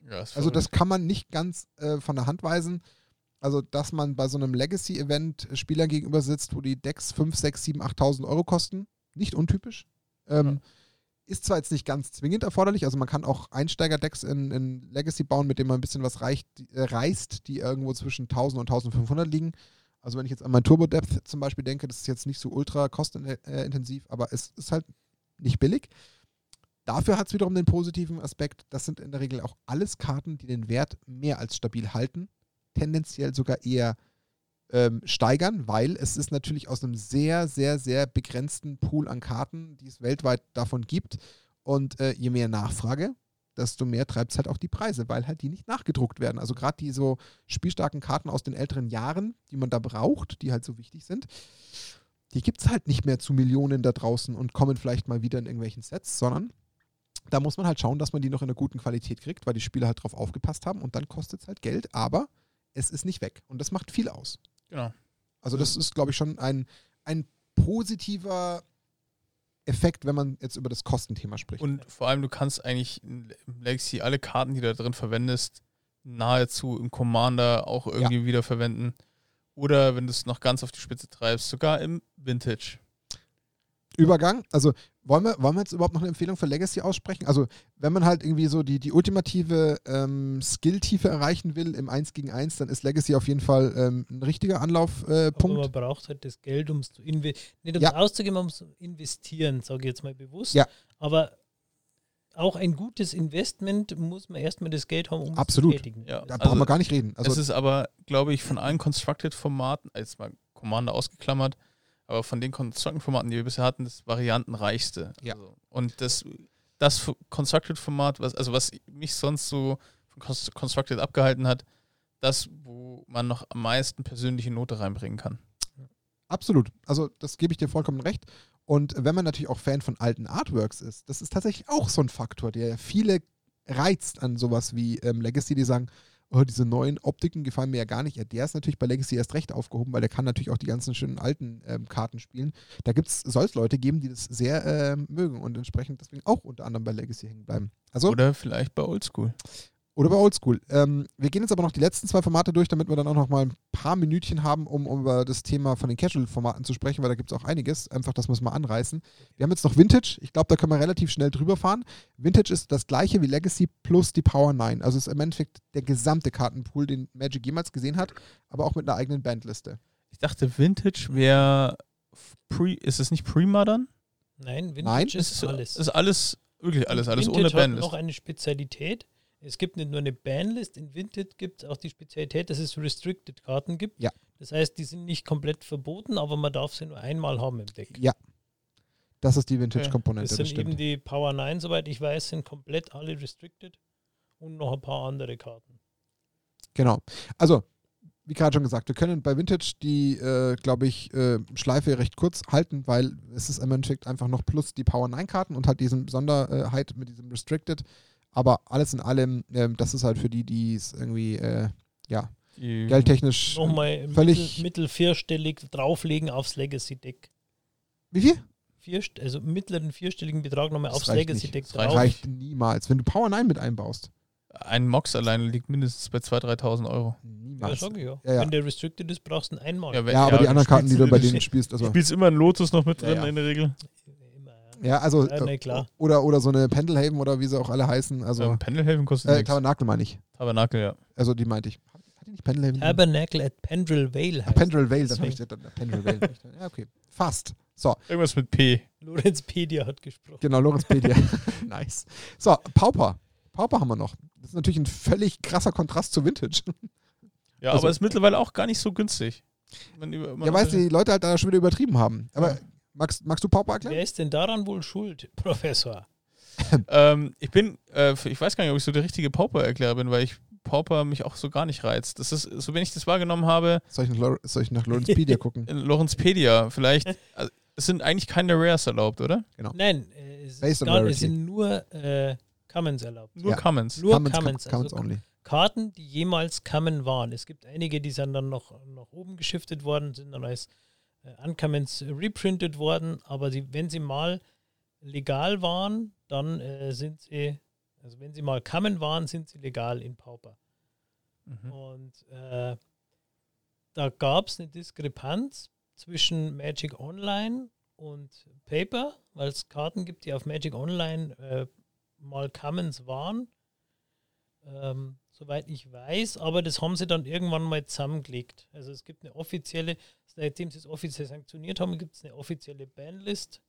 Ja, Also das kann man nicht ganz äh, von der Hand weisen. Also, dass man bei so einem Legacy-Event Spielern gegenüber sitzt, wo die Decks 5, 6, 7, 8.000 Euro kosten, nicht untypisch. Ähm, Ist zwar jetzt nicht ganz zwingend erforderlich, also man kann auch Einsteiger-Decks in, in Legacy bauen, mit denen man ein bisschen was reicht, äh, reißt, die irgendwo zwischen 1000 und 1500 liegen. Also wenn ich jetzt an mein Turbo Depth zum Beispiel denke, das ist jetzt nicht so ultra kostenintensiv, aber es ist halt nicht billig. Dafür hat es wiederum den positiven Aspekt, das sind in der Regel auch alles Karten, die den Wert mehr als stabil halten, tendenziell sogar eher ähm, steigern, weil es ist natürlich aus einem sehr, sehr, sehr begrenzten Pool an Karten, die es weltweit davon gibt. Und äh, je mehr Nachfrage, desto mehr treibt es halt auch die Preise, weil halt die nicht nachgedruckt werden. Also gerade die so spielstarken Karten aus den älteren Jahren, die man da braucht, die halt so wichtig sind, die gibt es halt nicht mehr zu Millionen da draußen und kommen vielleicht mal wieder in irgendwelchen Sets, sondern da muss man halt schauen, dass man die noch in einer guten Qualität kriegt, weil die Spieler halt drauf aufgepasst haben und dann kostet es halt Geld, aber es ist nicht weg und das macht viel aus. Genau. Also das ist, glaube ich, schon ein, ein positiver Effekt, wenn man jetzt über das Kostenthema spricht. Und vor allem, du kannst eigentlich in Legacy alle Karten, die du da drin verwendest, nahezu im Commander auch irgendwie wieder verwenden. Oder wenn du es noch ganz auf die Spitze treibst, sogar im Vintage. Übergang, also wollen wir, wollen wir jetzt überhaupt noch eine Empfehlung für Legacy aussprechen? Also wenn man halt irgendwie so die, die ultimative ähm, Skill-Tiefe erreichen will im 1 gegen 1, dann ist Legacy auf jeden Fall ähm, ein richtiger Anlaufpunkt. Äh, man braucht halt das Geld, um es zu investieren. Nicht um Ja. es auszugeben, um es zu investieren, sage ich jetzt mal bewusst. Ja. Aber auch ein gutes Investment muss man erstmal das Geld haben, um Absolut. es zu tätigen. Ja, da also brauchen wir gar nicht reden. Also es ist aber, glaube ich, von allen Constructed-Formaten, jetzt mal Commander ausgeklammert, aber von den Constructed-Formaten, die wir bisher hatten, das variantenreichste. Ja. Also, und das, das Constructed-Format, was, also was mich sonst so von Const- Constructed abgehalten hat, das, wo man noch am meisten persönliche Note reinbringen kann. Absolut. Also das gebe ich dir vollkommen recht. Und wenn man natürlich auch Fan von alten Artworks ist, das ist tatsächlich auch so ein Faktor, der viele reizt an sowas wie ähm, Legacy, die sagen, oh, diese neuen Optiken gefallen mir ja gar nicht. Ja, der ist natürlich bei Legacy erst recht aufgehoben, weil der kann natürlich auch die ganzen schönen alten ähm, Karten spielen. Da soll es Leute geben, die das sehr ähm, mögen und entsprechend deswegen auch unter anderem bei Legacy hängen bleiben. Also Oder vielleicht bei Oldschool. Oder bei Oldschool. Ähm, wir gehen jetzt aber noch die letzten zwei Formate durch, damit wir dann auch noch mal ein paar Minütchen haben, um, um über das Thema von den Casual-Formaten zu sprechen, weil da gibt es auch einiges. Einfach, dass wir es mal anreißen. Wir haben jetzt noch Vintage. Ich glaube, da können wir relativ schnell drüber fahren. Vintage ist das gleiche wie Legacy plus die Power 9. Also es ist im Endeffekt der gesamte Kartenpool, den Magic jemals gesehen hat, aber auch mit einer eigenen Bandliste. Ich dachte, Vintage wäre. Pre, ist es nicht Pre-Modern? Nein, Vintage Nein, ist, Ist, alles. ist alles, wirklich alles, alles Vintage ohne hat Bandlist. noch eine Spezialität. Es gibt nicht nur eine Banlist, in Vintage gibt es auch die Spezialität, dass es Restricted-Karten gibt. Ja. Das heißt, die sind nicht komplett verboten, aber man darf sie nur einmal haben im Deck. Ja. Das ist die Vintage-Komponente, Das das, sind eben stimmt. die Power 9, soweit ich weiß, sind komplett alle restricted und noch ein paar andere Karten. Genau. Also, wie gerade schon gesagt, wir können bei Vintage die, äh, glaube ich, äh, Schleife recht kurz halten, weil es ist im Endeffekt einfach noch plus die Power 9 Karten und halt diesen Besonderheit mit diesem Restricted. Aber alles in allem, ähm, das ist halt für die, die es irgendwie, äh, ja, Die- geldtechnisch. Nochmal völlig- mittel, mittel vierstellig drauflegen aufs Legacy-Deck. Wie viel? Vier, also mittleren vierstelligen Betrag nochmal aufs Legacy-Deck nicht. Das drauf. Reicht niemals. Wenn du Power 9 mit einbaust. Ein Mox alleine liegt mindestens bei 2.000, 3.000 Euro. Ja, Niemals. sag ich ja. Ja, ja. Wenn der restricted ist, brauchst du ihn einmal. wenn- Ja, aber die anderen Karten, die du bei denen spielst, Du also. spielst immer einen Lotus noch mit Ja, drin ja. in der Regel. Ja, also. Ja, nee, äh, klar. Oder, oder so eine Pendelhaven oder wie sie auch alle heißen. Also. ähm, Pendelhaven kostet Äh, nichts. Tabernakel meine ich. Tabernakel, ja. Also die meinte ich. Hat die nicht Pendelhaven? Tabernacle at Pendrell Vale Ah, heißt. Pendrell Vale, dann habe ich dann Pendrell Vale. ja, okay. Fast. So, Irgendwas mit P. Lorenzpedia hat gesprochen. genau, Lorenzpedia. nice. So, Pauper. Pauper haben wir noch. Das ist natürlich ein völlig krasser Kontrast zu Vintage. Ja, Also- aber ist mittlerweile auch gar nicht so günstig. Man über, man ja, weißt du, die Leute halt da schon wieder übertrieben haben. Aber Ja. Magst, magst du Pauper erklären? Wer ist denn daran wohl schuld, Professor? ähm, ich bin, äh, ich weiß gar nicht, ob ich so der richtige Pauper-Erklärer bin, weil ich Pauper mich auch so gar nicht reizt. Das ist, so wenn ich das wahrgenommen habe, Soll ich nach, soll ich nach Lorenzpedia gucken? in Lorenzpedia, vielleicht, also, es sind eigentlich keine Rares erlaubt, oder? Nein, äh, es, Based ist on gar, es sind nur äh, Commons erlaubt. Nur Ja. Commons. Nur Commons, Commons. Commons also only. Karten, die jemals Common waren. Es gibt einige, die sind dann noch nach oben geschiftet worden, sind dann als Uncommons reprintet worden, aber sie, wenn sie mal legal waren, dann äh, sind sie Also wenn sie mal Kamen waren, sind sie legal in Pauper. Mhm. Und äh, da gab es eine Diskrepanz zwischen Magic Online und Paper, weil es Karten gibt, die auf Magic Online äh, mal Commons waren. Ähm, soweit ich weiß, aber das haben sie dann irgendwann mal zusammengelegt. Also es gibt eine offizielle, seitdem sie es offiziell sanktioniert haben, gibt es eine offizielle Banlist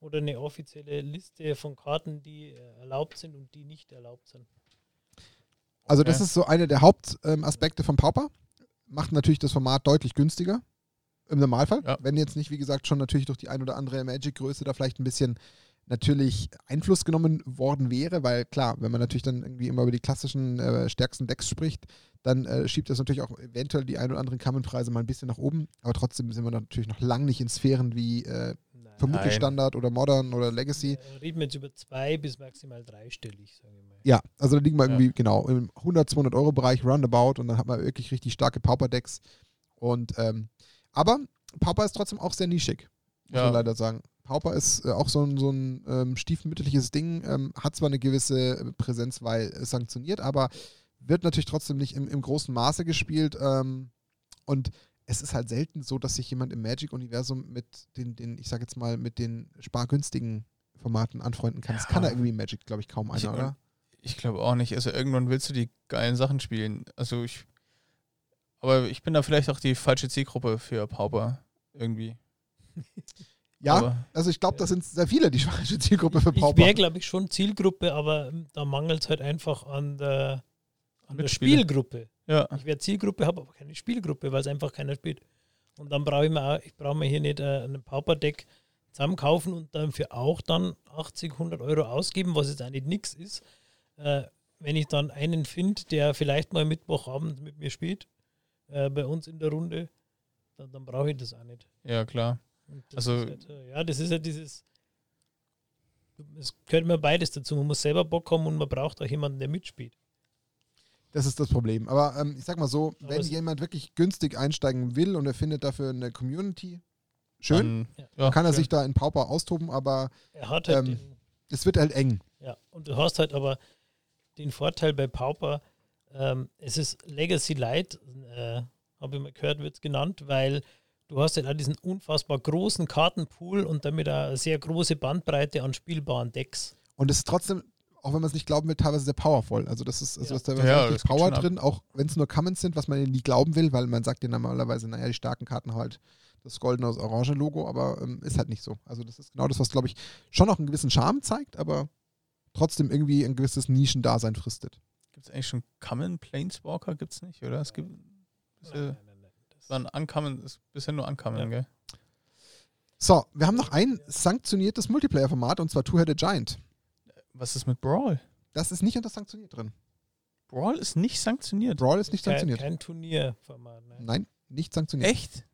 oder eine offizielle Liste von Karten, die äh, erlaubt sind und die nicht erlaubt sind. Also das ist so einer der Hauptaspekte von Pauper. Macht natürlich das Format deutlich günstiger. Im Normalfall. Ja. Wenn jetzt nicht, wie gesagt, schon natürlich durch die ein oder andere Magic-Größe da vielleicht ein bisschen natürlich Einfluss genommen worden wäre, weil klar, wenn man natürlich dann irgendwie immer über die klassischen äh, stärksten Decks spricht, dann äh, schiebt das natürlich auch eventuell die ein oder anderen Kammenpreise mal ein bisschen nach oben. Aber trotzdem sind wir natürlich noch lang nicht in Sphären wie äh, vermutlich Nein. Standard oder Modern oder Legacy. Äh, reden wir jetzt über zwei bis maximal dreistellig, sage ich mal. Ja, also da liegen wir Ja. irgendwie, genau, im 100, 200 Euro Bereich roundabout und dann hat man wirklich richtig starke Pauper-Decks. Und, ähm, aber Pauper ist trotzdem auch sehr nischig, muss Ja. man leider sagen. Pauper ist äh, auch so ein, so ein ähm, stiefmütterliches Ding, ähm, hat zwar eine gewisse äh, Präsenz, weil äh, sanktioniert, aber wird natürlich trotzdem nicht im, im großen Maße gespielt. Ähm, und es ist halt selten so, dass sich jemand im Magic-Universum mit den, den, ich sag jetzt mal, mit den spargünstigen Formaten anfreunden kann. Das Ja. kann da irgendwie im Magic, glaube ich, kaum einer, Ich- oder? Ich glaube auch nicht. Also irgendwann willst du die geilen Sachen spielen. Also ich. Aber ich bin da vielleicht auch die falsche Zielgruppe für Pauper. Irgendwie. Ja, Aber, also ich glaube, das sind sehr viele, die schweizer Zielgruppe für Ich Pauper. wäre, glaube ich, schon Zielgruppe, aber ähm, da mangelt es halt einfach an der, an der. Spielgruppe. ja. Ich wäre Zielgruppe, habe aber keine Spielgruppe, weil es einfach keiner spielt. Und dann brauche ich mir auch, ich brauche mir hier nicht äh, einen Pauper-Deck zusammenkaufen und dafür auch dann 80, 100 Euro ausgeben, was jetzt auch nicht nix ist. Äh, wenn ich dann einen finde, der vielleicht mal Mittwochabend mit mir spielt, äh, bei uns in der Runde, dann, dann brauche ich das auch nicht. ja, klar. Also- halt, äh, ja, das ist ja dieses. Es gehört immer beides dazu. Man muss selber Bock haben und man braucht auch jemanden, der mitspielt. Das ist das Problem. Aber ähm, ich sag mal so, Aber wenn jemand wirklich günstig einsteigen will und er findet dafür eine Community, schön, Dann, Ja. ja, kann er schön. sich da in Pauper austoben, aber Er hat halt Ähm, den, es wird halt eng. ja, und du hast halt aber den Vorteil bei Pauper, ähm, es ist Legacy Light, äh, habe ich mal gehört, wird es genannt, weil du hast halt auch diesen unfassbar großen Kartenpool und damit auch eine sehr große Bandbreite an spielbaren Decks. Und es ist trotzdem, auch wenn man es nicht glauben will, teilweise sehr powerful. Also das ist, also Ja. ist da Ja, geht Power drin, auch wenn es nur Commons sind, was man nie glauben will, weil man sagt ja normalerweise, naja, die starken Karten haben halt das goldene, das orange Logo, aber ähm, ist halt nicht so. Also das ist genau das, was, glaube ich, schon noch einen gewissen Charme zeigt, aber trotzdem irgendwie ein gewisses Nischendasein fristet. Gibt es eigentlich schon Common Planeswalker? Gibt es nicht, oder? Es gibt. Äh, nein, nein. Das, war ein Uncommon, ist bisher nur Uncommon, Ja. gell? So, wir haben noch ein sanktioniertes Multiplayer-Format und zwar Two-Headed Giant. Was ist mit Brawl? Das ist nicht unter sanktioniert drin. Brawl ist nicht sanktioniert. Brawl ist nicht kein, sanktioniert. kein Turnierformat. Nein. Nein, nicht sanktioniert. Echt?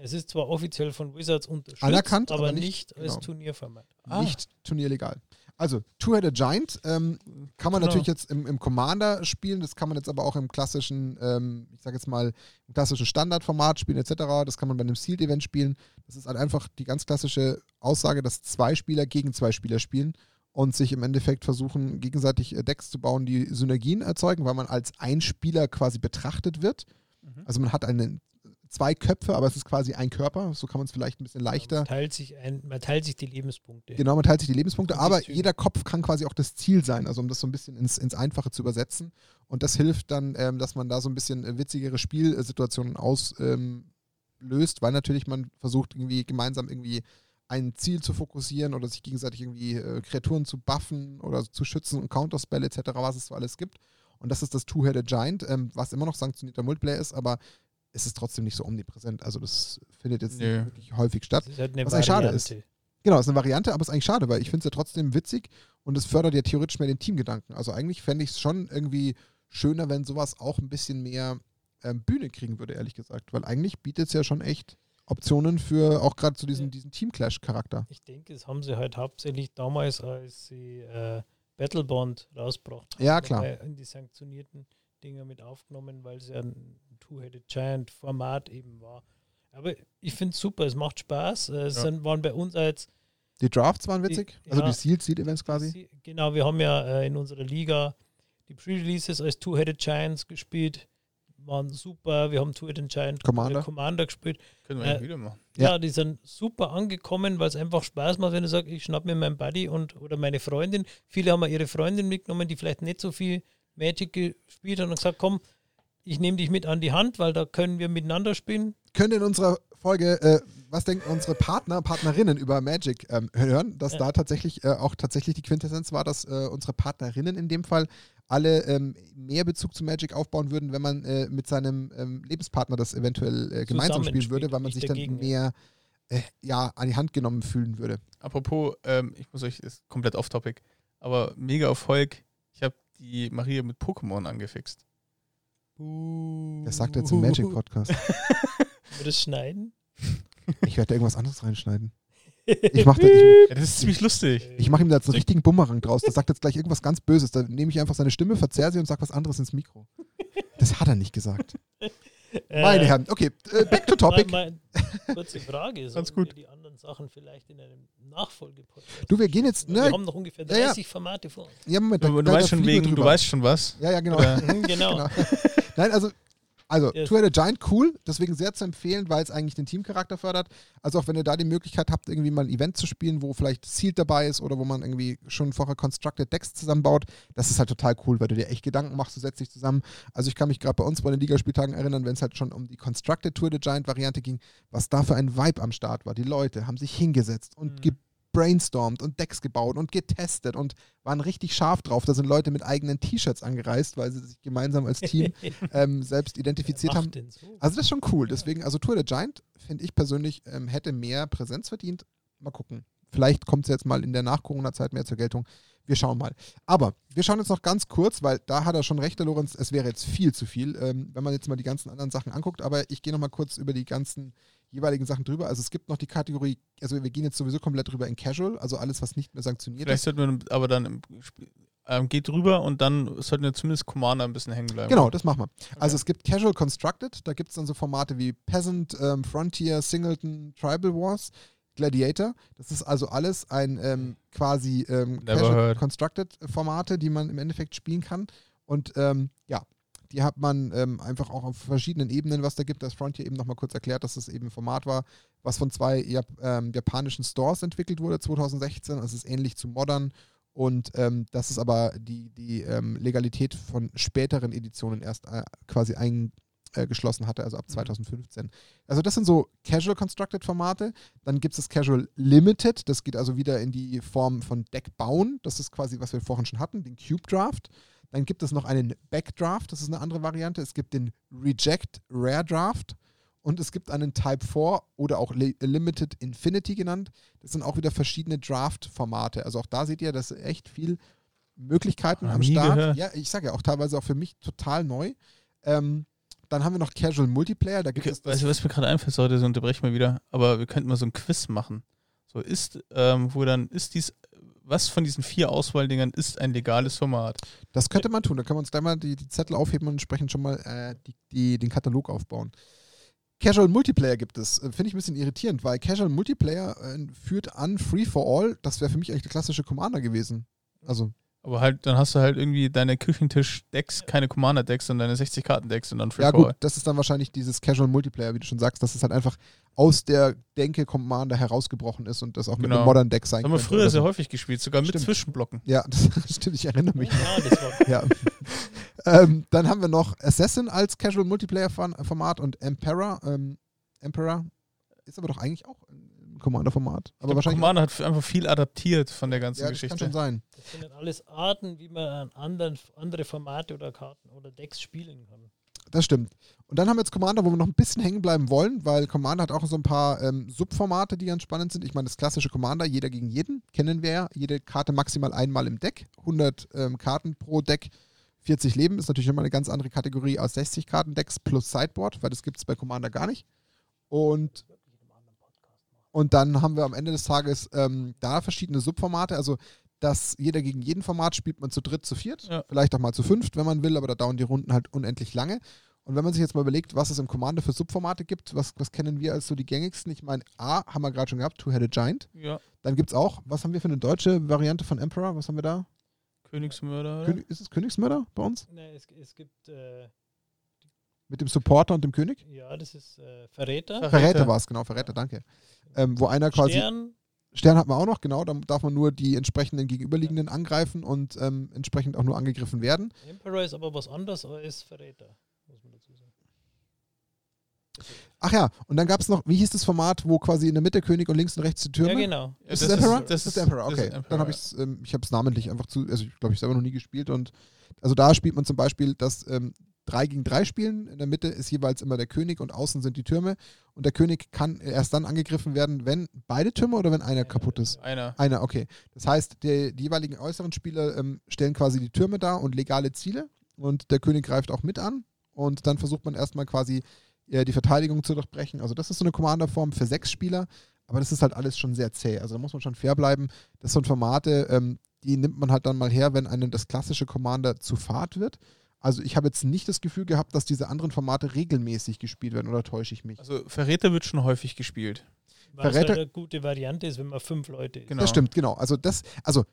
Es ist zwar offiziell von Wizards unterstützt, Anerkannt, aber, aber nicht, nicht- als genau. Turnierformat. Ah. Nicht turnierlegal. Also, Two-Headed Giant ähm, kann man Genau. natürlich jetzt im, im Commander spielen, das kann man jetzt aber auch im klassischen, ähm, ich sage jetzt mal, im klassischen Standardformat spielen etc. Das kann man bei einem Sealed-Event spielen. Das ist halt einfach die ganz klassische Aussage, dass zwei Spieler gegen zwei Spieler spielen und sich im Endeffekt versuchen, gegenseitig äh, Decks zu bauen, die Synergien erzeugen, weil man als ein Spieler quasi betrachtet wird. Mhm. Also man hat eine, zwei Köpfe, aber es ist quasi ein Körper. So kann man es vielleicht ein bisschen leichter. Man teilt sich, ein, man teilt sich die Lebenspunkte. Genau, man teilt sich die Lebenspunkte, die aber Züge. jeder Kopf kann quasi auch das Ziel sein, also um das so ein bisschen ins, ins Einfache zu übersetzen. Und das hilft dann, ähm, dass man da so ein bisschen äh, witzigere Spielsituationen auslöst, ähm, weil natürlich man versucht, irgendwie gemeinsam irgendwie ein Ziel zu fokussieren oder sich gegenseitig irgendwie äh, Kreaturen zu buffen oder zu schützen und Counterspell etc., was es so alles gibt. Und das ist das Two-Headed Giant, ähm, was immer noch sanktionierter Multiplayer ist, aber es ist trotzdem nicht so omnipräsent. Also das findet jetzt Nö. nicht wirklich häufig statt. Das ist halt eine Was eigentlich schade ist. Genau, ist eine Variante, aber ist eigentlich schade, weil ich finde es ja trotzdem witzig und es fördert ja theoretisch mehr den Teamgedanken. Also eigentlich fände ich es schon irgendwie schöner, wenn sowas auch ein bisschen mehr ähm, Bühne kriegen würde, ehrlich gesagt. Weil eigentlich bietet es ja schon echt Optionen für auch gerade zu diesem, Ja. diesen Team-Clash-Charakter. Ich denke, das haben sie halt hauptsächlich damals, als sie äh, Battlebond rausgebracht haben. Ja, klar. In die sanktionierten Dinger mit aufgenommen, weil es ja ein Two-Headed Giant-Format eben war. Aber ich finde es super, es macht Spaß. Äh, Es Ja. sind, waren bei uns als Die Drafts waren witzig, Die- also ja. die Sealed, Sealed Events quasi. Genau, wir haben ja äh, in unserer Liga die Pre-Releases als Two-Headed Giants gespielt. Waren super. Wir haben Two-Headed Giant Commander. Commander gespielt. Können wir Äh, wieder machen. Ja. Ja. die sind super angekommen, weil es einfach Spaß macht, wenn du sagst, ich schnapp mir meinen Buddy und oder meine Freundin. Viele haben ja ihre Freundin mitgenommen, die vielleicht nicht so viel Magic gespielt haben und gesagt, komm, ich nehme dich mit an die Hand, weil da können wir miteinander spielen. Könnt ihr in unserer Folge, äh, was denken unsere Partner, Partnerinnen über Magic ähm, hören, dass Ja. da tatsächlich äh, auch tatsächlich die Quintessenz war, dass äh, unsere Partnerinnen in dem Fall alle ähm, mehr Bezug zu Magic aufbauen würden, wenn man äh, mit seinem ähm, Lebenspartner das eventuell äh, gemeinsam spielen würde, weil man sich dann dagegen, ja. mehr äh, ja, an die Hand genommen fühlen würde. Apropos, ähm, ich muss euch, ist komplett off-topic, aber mega Erfolg. Ich habe die Maria mit Pokémon angefixt. Das sagt er zum Magic-Podcast. Wir das schneiden? Ich werde da irgendwas anderes reinschneiden. Ich mache ich, Ja, das ist ziemlich lustig. ich mach ihm da jetzt einen richtigen Bumerang draus. Der sagt jetzt gleich irgendwas ganz Böses. Da nehme ich einfach seine Stimme, verzerre sie und sage was anderes ins Mikro. Das hat er nicht gesagt. Äh, Meine Herren, okay, äh, back to topic. Mal, mal, kurze Frage. Ganz Ganz gut. die anderen Sachen vielleicht in einem Nachfolgepodcast? Du, wir gehen jetzt, ne? Wir haben noch ungefähr Ja, ja. 30 Formate vor uns. Ja, Moment, da- Du, du da- da weißt schon wegen, du weißt schon was. Ja, ja, genau. Genau. genau. Nein, also, also Yes. Two-Headed Giant, cool. Deswegen sehr zu empfehlen, weil es eigentlich den Teamcharakter fördert. Also auch wenn ihr da die Möglichkeit habt, irgendwie mal ein Event zu spielen, wo vielleicht Sealed dabei ist oder wo man irgendwie schon vorher Constructed Decks zusammenbaut, das ist halt total cool, weil du dir echt Gedanken machst, du setzt dich zusammen. Also ich kann mich gerade bei uns bei den Ligaspieltagen erinnern, wenn es halt schon um die Constructed Two-Headed Giant Variante ging, was da für ein Vibe am Start war. Die Leute haben sich hingesetzt und Mhm. Gebrainstormt und Decks gebaut und getestet und waren richtig scharf drauf. Da sind Leute mit eigenen T-Shirts angereist, weil sie sich gemeinsam als Team ähm, selbst identifiziert haben. so? Also das ist schon cool. Deswegen, also Tour de Giant, finde ich persönlich, ähm, hätte mehr Präsenz verdient. Mal gucken. Vielleicht kommt es jetzt mal in der Nach-Corona-Zeit mehr zur Geltung. Wir schauen mal. Aber wir schauen jetzt noch ganz kurz, weil da hat er schon recht, der Lorenz, es wäre jetzt viel zu viel, ähm, wenn man jetzt mal die ganzen anderen Sachen anguckt. Aber ich gehe noch mal kurz über die ganzen jeweiligen Sachen drüber. Also es gibt noch die Kategorie, also wir gehen jetzt sowieso komplett drüber in Casual, also alles, was nicht mehr sanktioniert Vielleicht ist. sollten wir aber dann im Spiel, ähm, geht drüber und dann sollten wir zumindest Commander ein bisschen hängen bleiben. Genau, das machen wir. Also es gibt Casual Constructed, da gibt es dann so Formate wie Peasant, ähm, Frontier, Singleton, Tribal Wars, Gladiator. Das ist also alles ein ähm, quasi ähm, Casual heard. Constructed Formate, die man im Endeffekt spielen kann. Und ähm, ja, die hat man ähm, einfach auch auf verschiedenen Ebenen, was da gibt. Das Frontier eben nochmal kurz erklärt, dass es eben ein Format war, was von zwei Jap ähm, japanischen Stores entwickelt wurde 2016. Es ist ähnlich zu Modern und ähm, das ist aber die, die ähm, Legalität von späteren Editionen erst äh, quasi eingeschlossen hatte, also ab 2015. Also das sind so Casual Constructed Formate. Dann gibt es das Casual Limited, das geht also wieder in die Form von Deck bauen. Das ist quasi, was wir vorhin schon hatten, den Cube Draft. Dann gibt es noch einen Backdraft, das ist eine andere Variante. Es gibt den Reject Rare Draft und es gibt einen Type 4 oder auch Li- Limited Infinity genannt. Das sind auch wieder verschiedene Draft-Formate. Also auch da seht ihr, das ist echt viel Möglichkeiten am Start. gehört. Ja, ich sage ja auch teilweise auch für mich total neu. Ähm, dann haben wir noch Casual Multiplayer. Da gibt Okay, es das weißt du, was mir gerade einfällt, Leute, so unterbrechen wir wieder, aber wir könnten mal so ein Quiz machen. So ist, ähm, wo dann ist dies, was von diesen vier Auswahldingern ist ein legales Format? Das könnte man tun. Da können wir uns gleich mal die, die Zettel aufheben und entsprechend schon mal äh, die, die, den Katalog aufbauen. Casual Multiplayer gibt es. Äh, Finde ich ein bisschen irritierend, weil Casual Multiplayer äh, führt an Free for All. Das wäre für mich eigentlich der klassische Commander gewesen. Also, Aber halt, dann hast du halt irgendwie deine Küchentisch-Decks, keine Commander-Decks, sondern deine 60-Karten-Decks und dann Free ja gut, das ist dann wahrscheinlich dieses Casual Multiplayer, wie du schon sagst, dass es halt einfach aus der Denke Commander herausgebrochen ist und das auch mit Genau. einem Modern Deck sein Das haben wir früher sehr so. häufig gespielt, sogar mit Stimmt. Zwischenblocken. Ja, das stimmt, ich erinnere mich. Ja, das war Ja. ähm, dann haben wir noch Assassin als Casual Multiplayer-Format und Emperor. Ähm, Emperor ist aber doch eigentlich auch Commander-Format. Aber Aber wahrscheinlich. Commander hat einfach viel adaptiert von der ganzen ja, das kann Geschichte. schon sein. Das sind dann alles Arten, wie man an anderen, andere Formate oder Karten oder Decks spielen kann. Das stimmt. Und dann haben wir jetzt Commander, wo wir noch ein bisschen hängen bleiben wollen, weil Commander hat auch so ein paar ähm, Subformate, die ganz spannend sind. Ich meine, das klassische Commander, jeder gegen jeden, kennen wir ja. Jede Karte maximal einmal im Deck. 100 ähm, Karten pro Deck. 40 Leben ist natürlich immer eine ganz andere Kategorie als 60 Karten-Decks plus Sideboard, weil das gibt es bei Commander gar nicht. Und Und dann haben wir am Ende des Tages ähm, da verschiedene Subformate. Also das jeder gegen jeden Format spielt man zu dritt, zu viert, Ja. vielleicht auch mal zu fünft, wenn man will, aber da dauern die Runden halt unendlich lange. Und wenn man sich jetzt mal überlegt, was es im Commander für Subformate gibt, was, was kennen wir als so die gängigsten? Ich meine, A, haben wir gerade schon gehabt, Two-Headed Giant. Ja. Dann gibt es auch, was haben wir für eine deutsche Variante von Emperor? Was haben wir da? Königsmörder. König, ist es Königsmörder bei uns? Nee, es, es gibt, äh, Mit dem Supporter und dem König? ja, das ist äh, Verräter. Ver- Verräter Verräter. war es, genau, Verräter, danke. Ähm, wo einer quasi. Stern. Stern, hat man auch noch, genau, da darf man nur die entsprechenden Gegenüberliegenden angreifen und ähm, entsprechend auch nur angegriffen werden. Emperor ist aber was anderes als Verräter, muss man dazu sagen. Ach ja, und dann gab es noch, wie hieß das Format, wo quasi in der Mitte König und links und rechts die Türme? Ja, genau. Ja, Ist das, Emperor? Das ist Emperor, das okay. ist Emperor, Dann habe ja. ich es, ähm, ich habe es namentlich einfach zu, also ich glaube, ich selber noch nie gespielt und also da spielt man zum Beispiel das ähm, 3 gegen 3 spielen. In der Mitte ist jeweils immer der König und außen sind die Türme und der König kann erst dann angegriffen werden, wenn beide Türme oder wenn einer kaputt ist. Einer. Einer, okay. Das heißt, die, die jeweiligen äußeren Spieler ähm, stellen quasi die Türme dar und legale Ziele und der König greift auch mit an und dann versucht man erstmal quasi äh, die Verteidigung zu durchbrechen. Also das ist so eine Commander-Form für sechs Spieler, aber das ist halt alles schon sehr zäh. Also da muss man schon fair bleiben. Das sind Formate, ähm, die nimmt man halt dann mal her, wenn einem das klassische Commander zu fad wird. Also ich habe jetzt nicht das Gefühl gehabt, dass diese anderen Formate regelmäßig gespielt werden, oder täusche ich mich? Also Verräter wird schon häufig gespielt. Was Verräter- halt eine gute Variante ist, wenn man fünf Leute ist. Genau. Das stimmt, genau. Also das, also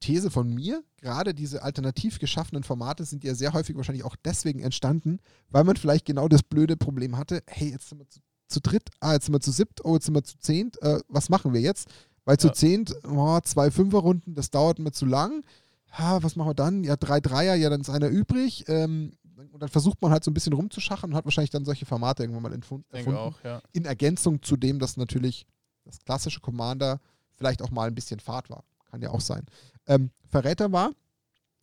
These von mir, gerade diese alternativ geschaffenen Formate sind ja sehr häufig wahrscheinlich auch deswegen entstanden, weil man vielleicht genau das blöde Problem hatte, hey, jetzt sind wir zu, zu dritt, ah, jetzt sind wir zu siebt, oh, jetzt sind wir zu zehnt, äh, was machen wir jetzt? Weil zu Ja. zehnt, oh, zwei Fünferrunden, das dauert mir zu lang. Ha, was machen wir dann? Ja, drei Dreier, ja, dann ist einer übrig. Ähm, und dann versucht man halt so ein bisschen rumzuschachen und hat wahrscheinlich dann solche Formate irgendwann mal Ich denke erfunden auch, ja. in Ergänzung zu dem, dass natürlich das klassische Commander vielleicht auch mal ein bisschen Fahrt war. Kann ja auch sein. Ähm, Verräter war,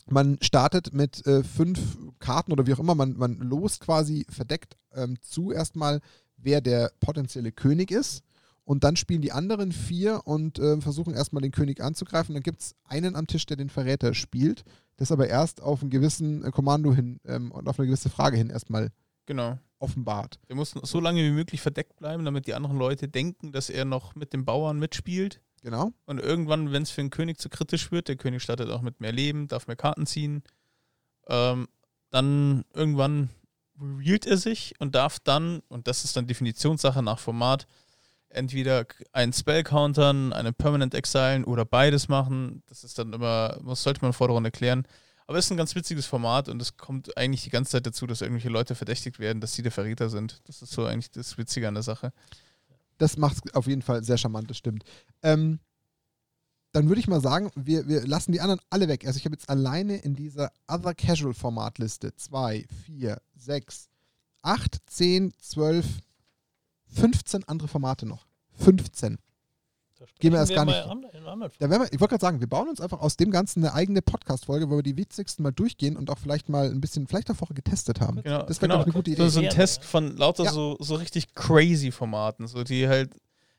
man startet mit äh, fünf Karten oder wie auch immer, man, man lost quasi verdeckt ähm, zu erstmal, wer der potenzielle König ist. Und dann spielen die anderen vier und äh, versuchen erstmal den König anzugreifen. Dann gibt es einen am Tisch, der den Verräter spielt, das aber erst auf einen gewissen äh, Kommando hin ähm, und auf eine gewisse Frage hin erstmal Genau. offenbart. Der muss so lange wie möglich verdeckt bleiben, damit die anderen Leute denken, dass er noch mit den Bauern mitspielt. Genau. Und irgendwann, wenn es für den König zu kritisch wird, der König startet auch mit mehr Leben, darf mehr Karten ziehen, ähm, dann irgendwann revealt er sich und darf dann, und das ist dann Definitionssache nach Format, entweder einen Spell countern, einen Permanent exilen oder beides machen. Das ist dann immer, das sollte man vor der Runde klären. Aber es ist ein ganz witziges Format und es kommt eigentlich die ganze Zeit dazu, dass irgendwelche Leute verdächtigt werden, dass sie der Verräter sind. Das ist so eigentlich das Witzige an der Sache. Das macht es auf jeden Fall sehr charmant, das stimmt. Ähm, dann würde ich mal sagen, wir, wir lassen die anderen alle weg. Also ich habe jetzt alleine in dieser Other Casual Formatliste 2, 4, 6, 8, 10, 12, 15 andere Formate noch. 15. Da Gehen wir erst gar nicht- an- Da wir, ich wollte gerade sagen, wir bauen uns einfach aus dem Ganzen eine eigene Podcast-Folge, wo wir die witzigsten mal durchgehen und auch vielleicht mal ein bisschen, vielleicht auch vorher getestet haben. Genau, Das wäre, genau. eine gute So, Idee. so ein Gerne, Test von lauter Ja. so, so richtig crazy Formaten, so die halt.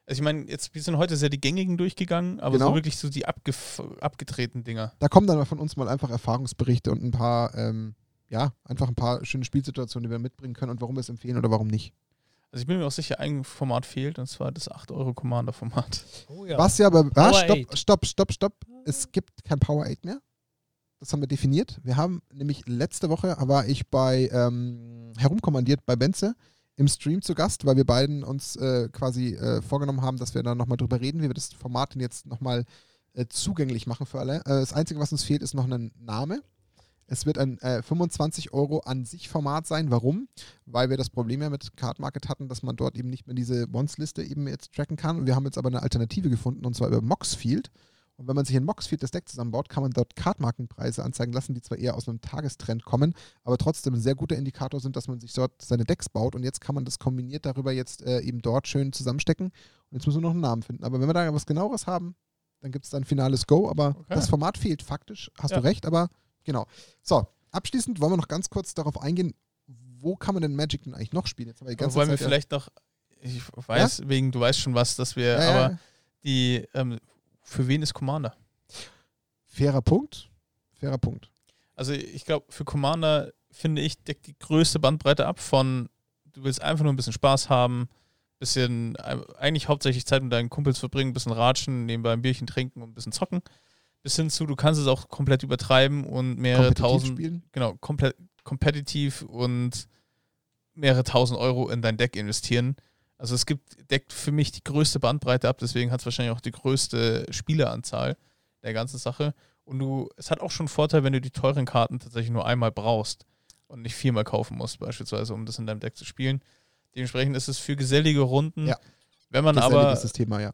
Also ich meine, jetzt wir sind heute sehr die gängigen durchgegangen, aber Genau. so wirklich so die abgetretenen Dinger. Da kommen dann von uns mal einfach Erfahrungsberichte und ein paar, ähm, ja, einfach ein paar schöne Spielsituationen, die wir mitbringen können und warum wir es empfehlen oder warum nicht. Also ich bin mir auch sicher, ein Format fehlt und zwar das 8-Euro-Commander-Format. Oh ja. Was ja aber. Ah, stopp, stopp, stopp, stopp. Es gibt kein Power 8 mehr. Das haben wir definiert. Wir haben nämlich letzte Woche war ich bei ähm, herumkommandiert bei Benze im Stream zu Gast, weil wir beiden uns äh, quasi äh, vorgenommen haben, dass wir da nochmal drüber reden, wie wir das Format denn jetzt nochmal äh, zugänglich machen für alle. Äh, das Einzige, was uns fehlt, ist noch ein Name. Es wird ein äh, 25 Euro an sich Format sein. Warum? Weil wir das Problem ja mit Card Market hatten, dass man dort eben nicht mehr diese Bonds-Liste eben jetzt tracken kann. Und wir haben jetzt aber eine Alternative gefunden und zwar über Moxfield. Und wenn man sich in Moxfield das Deck zusammenbaut, kann man dort Cardmarkenpreise anzeigen lassen, die zwar eher aus einem Tagestrend kommen, aber trotzdem ein sehr guter Indikator sind, dass man sich dort seine Decks baut. Und jetzt kann man das kombiniert darüber jetzt äh, eben dort schön zusammenstecken. Und jetzt müssen wir noch einen Namen finden. Aber wenn wir da was genaueres haben, dann gibt es dann finales Go. Aber Okay. das Format fehlt faktisch, hast Ja. du recht, aber genau. So, abschließend wollen wir noch ganz kurz darauf eingehen, wo kann man denn Magic denn eigentlich noch spielen? Jetzt haben wir die ganze wollen wir Zeit ja- vielleicht noch, ich weiß, wegen, du weißt schon was, dass wir, Ja, ja, aber ja. die, ähm, für wen ist Commander? fairer Punkt. Fairer Punkt. Also ich glaube, für Commander finde ich, deckt die größte Bandbreite ab von, du willst einfach nur ein bisschen Spaß haben, bisschen, äh, eigentlich hauptsächlich Zeit mit deinen Kumpels verbringen, bisschen ratschen, nebenbei ein Bierchen trinken und ein bisschen zocken, bis hin zu, du kannst es auch komplett übertreiben und mehrere tausend, spielen. genau, komplett kompetitiv und mehrere tausend Euro in dein Deck investieren. Also es gibt, deckt für mich die größte Bandbreite ab, deswegen hat es wahrscheinlich auch die größte Spieleranzahl der ganzen Sache. Und du, es hat auch schon einen Vorteil, wenn du die teuren Karten tatsächlich nur einmal brauchst und nicht viermal kaufen musst, beispielsweise, um das in deinem Deck zu spielen. Dementsprechend ist es für gesellige Runden. Ja. Wenn man Gesellig aber Thema, ja.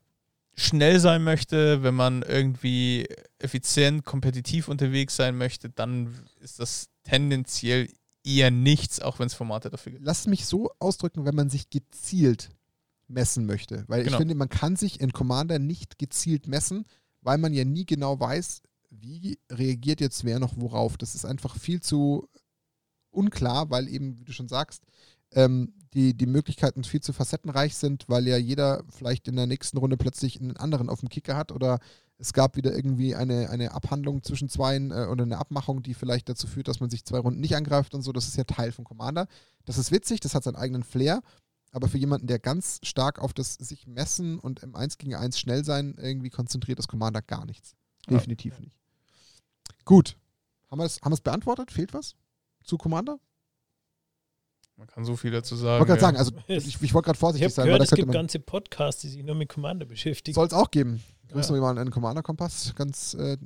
Schnell sein möchte, wenn man irgendwie effizient, kompetitiv unterwegs sein möchte, dann ist das tendenziell eher nichts, auch wenn es Formate dafür gibt. Lass mich so ausdrücken, wenn man sich gezielt messen möchte. Weil Genau. ich finde, man kann sich in Commander nicht gezielt messen, weil man ja nie genau weiß, wie reagiert jetzt wer noch worauf. Das ist einfach viel zu unklar, weil eben, wie du schon sagst, ähm, die, die Möglichkeiten viel zu facettenreich sind, weil ja jeder vielleicht in der nächsten Runde plötzlich einen anderen auf dem Kicker hat oder es gab wieder irgendwie eine, eine Abhandlung zwischen zweien äh, oder eine Abmachung, die vielleicht dazu führt, dass man sich zwei Runden nicht angreift und so. Das ist ja Teil von Commander. Das ist witzig, das hat seinen eigenen Flair, aber für jemanden, der ganz stark auf das sich messen und im 1 gegen 1 schnell sein irgendwie konzentriert, ist Commander gar nichts. Ja. Definitiv nicht. Gut. Haben wir es haben wir es beantwortet? Fehlt was zu Commander? Man kann so viel dazu Ich sagen. wollte gerade ja. sagen, also ich, ich wollte gerade Ich vorsichtig sein, weil gehört, da es könnte gibt man. ganze Podcasts, die sich nur mit Commander beschäftigen. Soll es auch geben. Grüßen Ja. wir mal einen Commander-Kompass, ganz äh,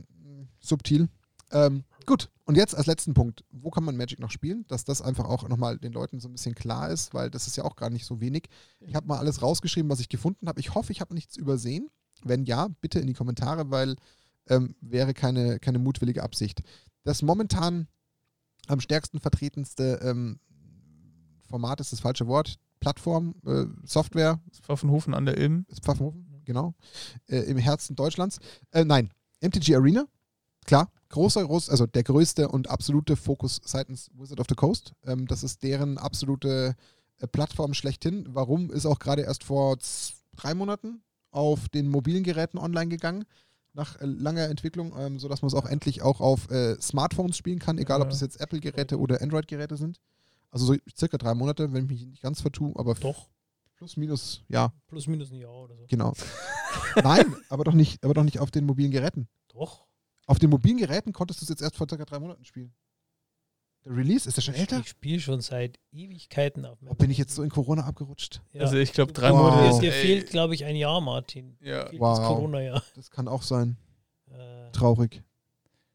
subtil. Ähm, gut, und jetzt als letzten Punkt, wo kann man Magic noch spielen? Dass das einfach auch nochmal den Leuten so ein bisschen klar ist, weil das ist ja auch gar nicht so wenig. Ich habe mal alles rausgeschrieben, was ich gefunden habe. Ich hoffe, ich habe nichts übersehen. Wenn ja, bitte in die Kommentare, weil ähm, wäre keine, keine mutwillige Absicht. Das momentan am stärksten vertretenste ähm, Format ist das falsche Wort. Plattform, äh, Software, Pfaffenhofen an der Ilm. ist Pfaffenhofen, genau. Äh, Im Herzen Deutschlands. Äh, nein, MTG Arena, klar. Großer, groß, also der größte und absolute Fokus seitens Wizard of the Coast. Ähm, das ist deren absolute äh, Plattform schlechthin. Warum ist auch gerade erst vor drei Monaten auf den mobilen Geräten online gegangen, nach äh, langer Entwicklung, ähm, sodass man es auch endlich auch auf äh, Smartphones spielen kann, egal ob das jetzt Apple-Geräte oder Android-Geräte sind. Also so circa drei Monate, wenn ich mich nicht ganz vertue, aber Doch, plus minus, ja, plus minus ein Jahr oder so. Genau. Nein, aber doch nicht, aber doch nicht auf den mobilen Geräten. Doch. Auf den mobilen Geräten konntest du es jetzt erst vor circa drei Monaten spielen. Der Release, ist der schon Ich- älter? Ich spiele schon seit Ewigkeiten auf Oh, bin ich jetzt so in Corona abgerutscht? Ja. Also ich glaube, drei Wow. Monate Dir, ist. dir ey, fehlt, glaube ich, ein Jahr, Martin. Ja. Wow. das Corona-Jahr. Das kann auch sein. Äh, Traurig.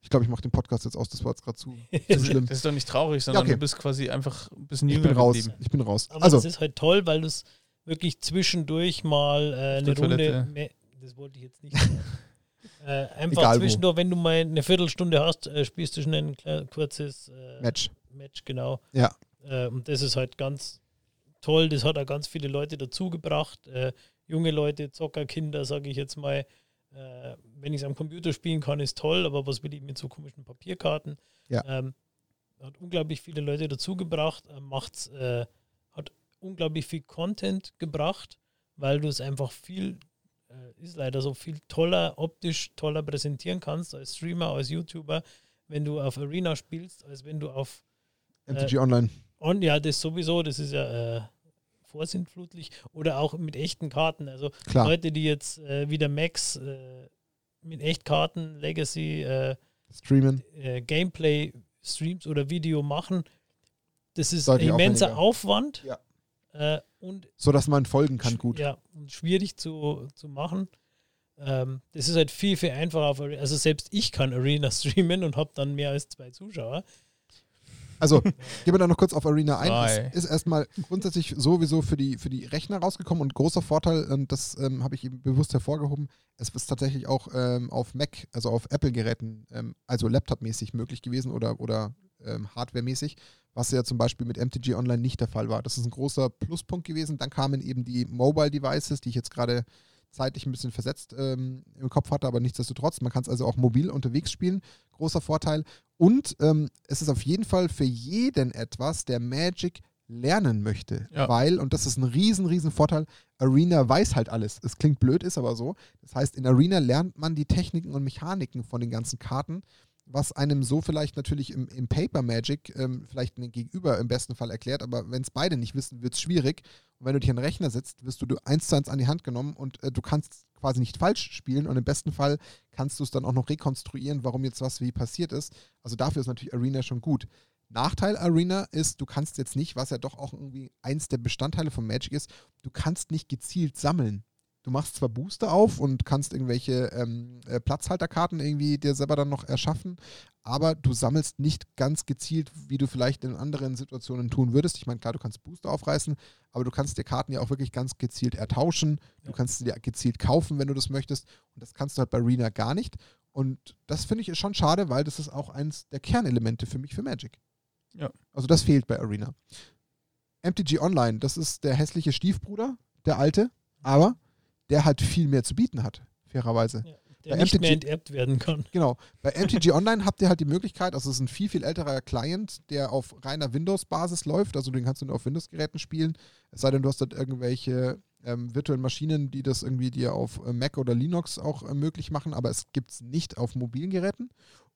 Ich glaube, ich mache den Podcast jetzt aus, das war jetzt gerade zu, zu schlimm. Das ist doch nicht traurig, sondern okay. du bist quasi einfach ein bisschen Ich jünger bin raus. geblieben. Ich bin raus. Aber Also, das ist halt toll, weil du es wirklich zwischendurch mal äh, eine. Runde. mehr- Das wollte ich jetzt nicht. sagen. äh, einfach Egal wo. zwischendurch, wenn du mal eine Viertelstunde hast, äh, spielst du schnell ein kurzes äh, Match. Match, genau. Ja. Äh, und das ist halt ganz toll. Das hat auch ganz viele Leute dazugebracht. Äh, junge Leute, Zockerkinder, sage ich jetzt mal. Äh, wenn ich es am Computer spielen kann, ist toll, aber was will ich mit so komischen Papierkarten? Ja. Ähm, hat unglaublich viele Leute dazugebracht, äh, macht's, äh, hat unglaublich viel Content gebracht, weil du es einfach viel, äh, ist leider so viel toller, optisch toller präsentieren kannst als Streamer, als YouTuber, wenn du auf Arena spielst, als wenn du auf MTG Online. On, ja, das sowieso, das ist ja äh, vorsintflutlich oder auch mit echten Karten. Also Klar. Leute, die jetzt äh, wieder Max äh, mit Echtkarten, Legacy, äh, Streamen. äh, Gameplay, Streams oder Video machen, das ist Deutlich immenser. Aufwand Ja. äh, und So dass man folgen kann, gut. Ja, und schwierig zu, zu machen. Ähm, das ist halt viel, viel einfacher. Auf, also selbst ich kann Arena streamen und habe dann mehr als zwei Zuschauer. Also, gehen wir da noch kurz auf Arena ein. Es ist erstmal grundsätzlich sowieso für die, für die Rechner rausgekommen und großer Vorteil, und das ähm, habe ich eben bewusst hervorgehoben, es ist tatsächlich auch ähm, auf Mac, also auf Apple-Geräten, ähm, also Laptop-mäßig möglich gewesen oder, oder ähm, Hardware-mäßig, was ja zum Beispiel mit MTG Online nicht der Fall war. Das ist ein großer Pluspunkt gewesen. Dann kamen eben die Mobile-Devices, die ich jetzt gerade zeitlich ein bisschen versetzt ähm, im Kopf hatte, aber nichtsdestotrotz, man kann es also auch mobil unterwegs spielen. Großer Vorteil. Und ähm, es ist auf jeden Fall für jeden etwas, der Magic lernen möchte. Ja. Weil, und das ist ein riesen, riesen Vorteil, Arena weiß halt alles. Es klingt blöd, ist aber so. Das heißt, in Arena lernt man die Techniken und Mechaniken von den ganzen Karten, was einem so vielleicht natürlich im, im Paper Magic ähm, vielleicht ein Gegenüber im besten Fall erklärt, aber wenn es beide nicht wissen, wird es schwierig. Und wenn du dich an den Rechner sitzt, wirst du, du eins zu eins an die Hand genommen und äh, du kannst quasi nicht falsch spielen und im besten Fall kannst du es dann auch noch rekonstruieren, warum jetzt was wie passiert ist. Also dafür ist natürlich Arena schon gut. Nachteil Arena ist, du kannst jetzt nicht, was ja doch auch irgendwie eins der Bestandteile von Magic ist, du kannst nicht gezielt sammeln. Du machst zwar Booster auf und kannst irgendwelche ähm, äh, Platzhalterkarten irgendwie dir selber dann noch erschaffen, aber du sammelst nicht ganz gezielt, wie du vielleicht in anderen Situationen tun würdest. Ich meine, klar, du kannst Booster aufreißen, aber du kannst dir Karten ja auch wirklich ganz gezielt ertauschen. Du Ja. kannst sie dir gezielt kaufen, wenn du das möchtest. Und das kannst du halt bei Arena gar nicht. Und das finde ich ist schon schade, weil das ist auch eins der Kernelemente für mich für Magic. Ja. Also das fehlt bei Arena. MTG Online, das ist der hässliche Stiefbruder, der alte, aber der halt viel mehr zu bieten hat, fairerweise. Ja, der Bei nicht MTG mehr enterbt werden kann. Genau. Bei MTG Online habt ihr halt die Möglichkeit, also es ist ein viel, viel älterer Client, der auf reiner Windows-Basis läuft, also den kannst du nur auf Windows-Geräten spielen, es sei denn, du hast dort irgendwelche ähm, virtuellen Maschinen, die das irgendwie dir auf äh, Mac oder Linux auch äh, möglich machen, aber es gibt es nicht auf mobilen Geräten.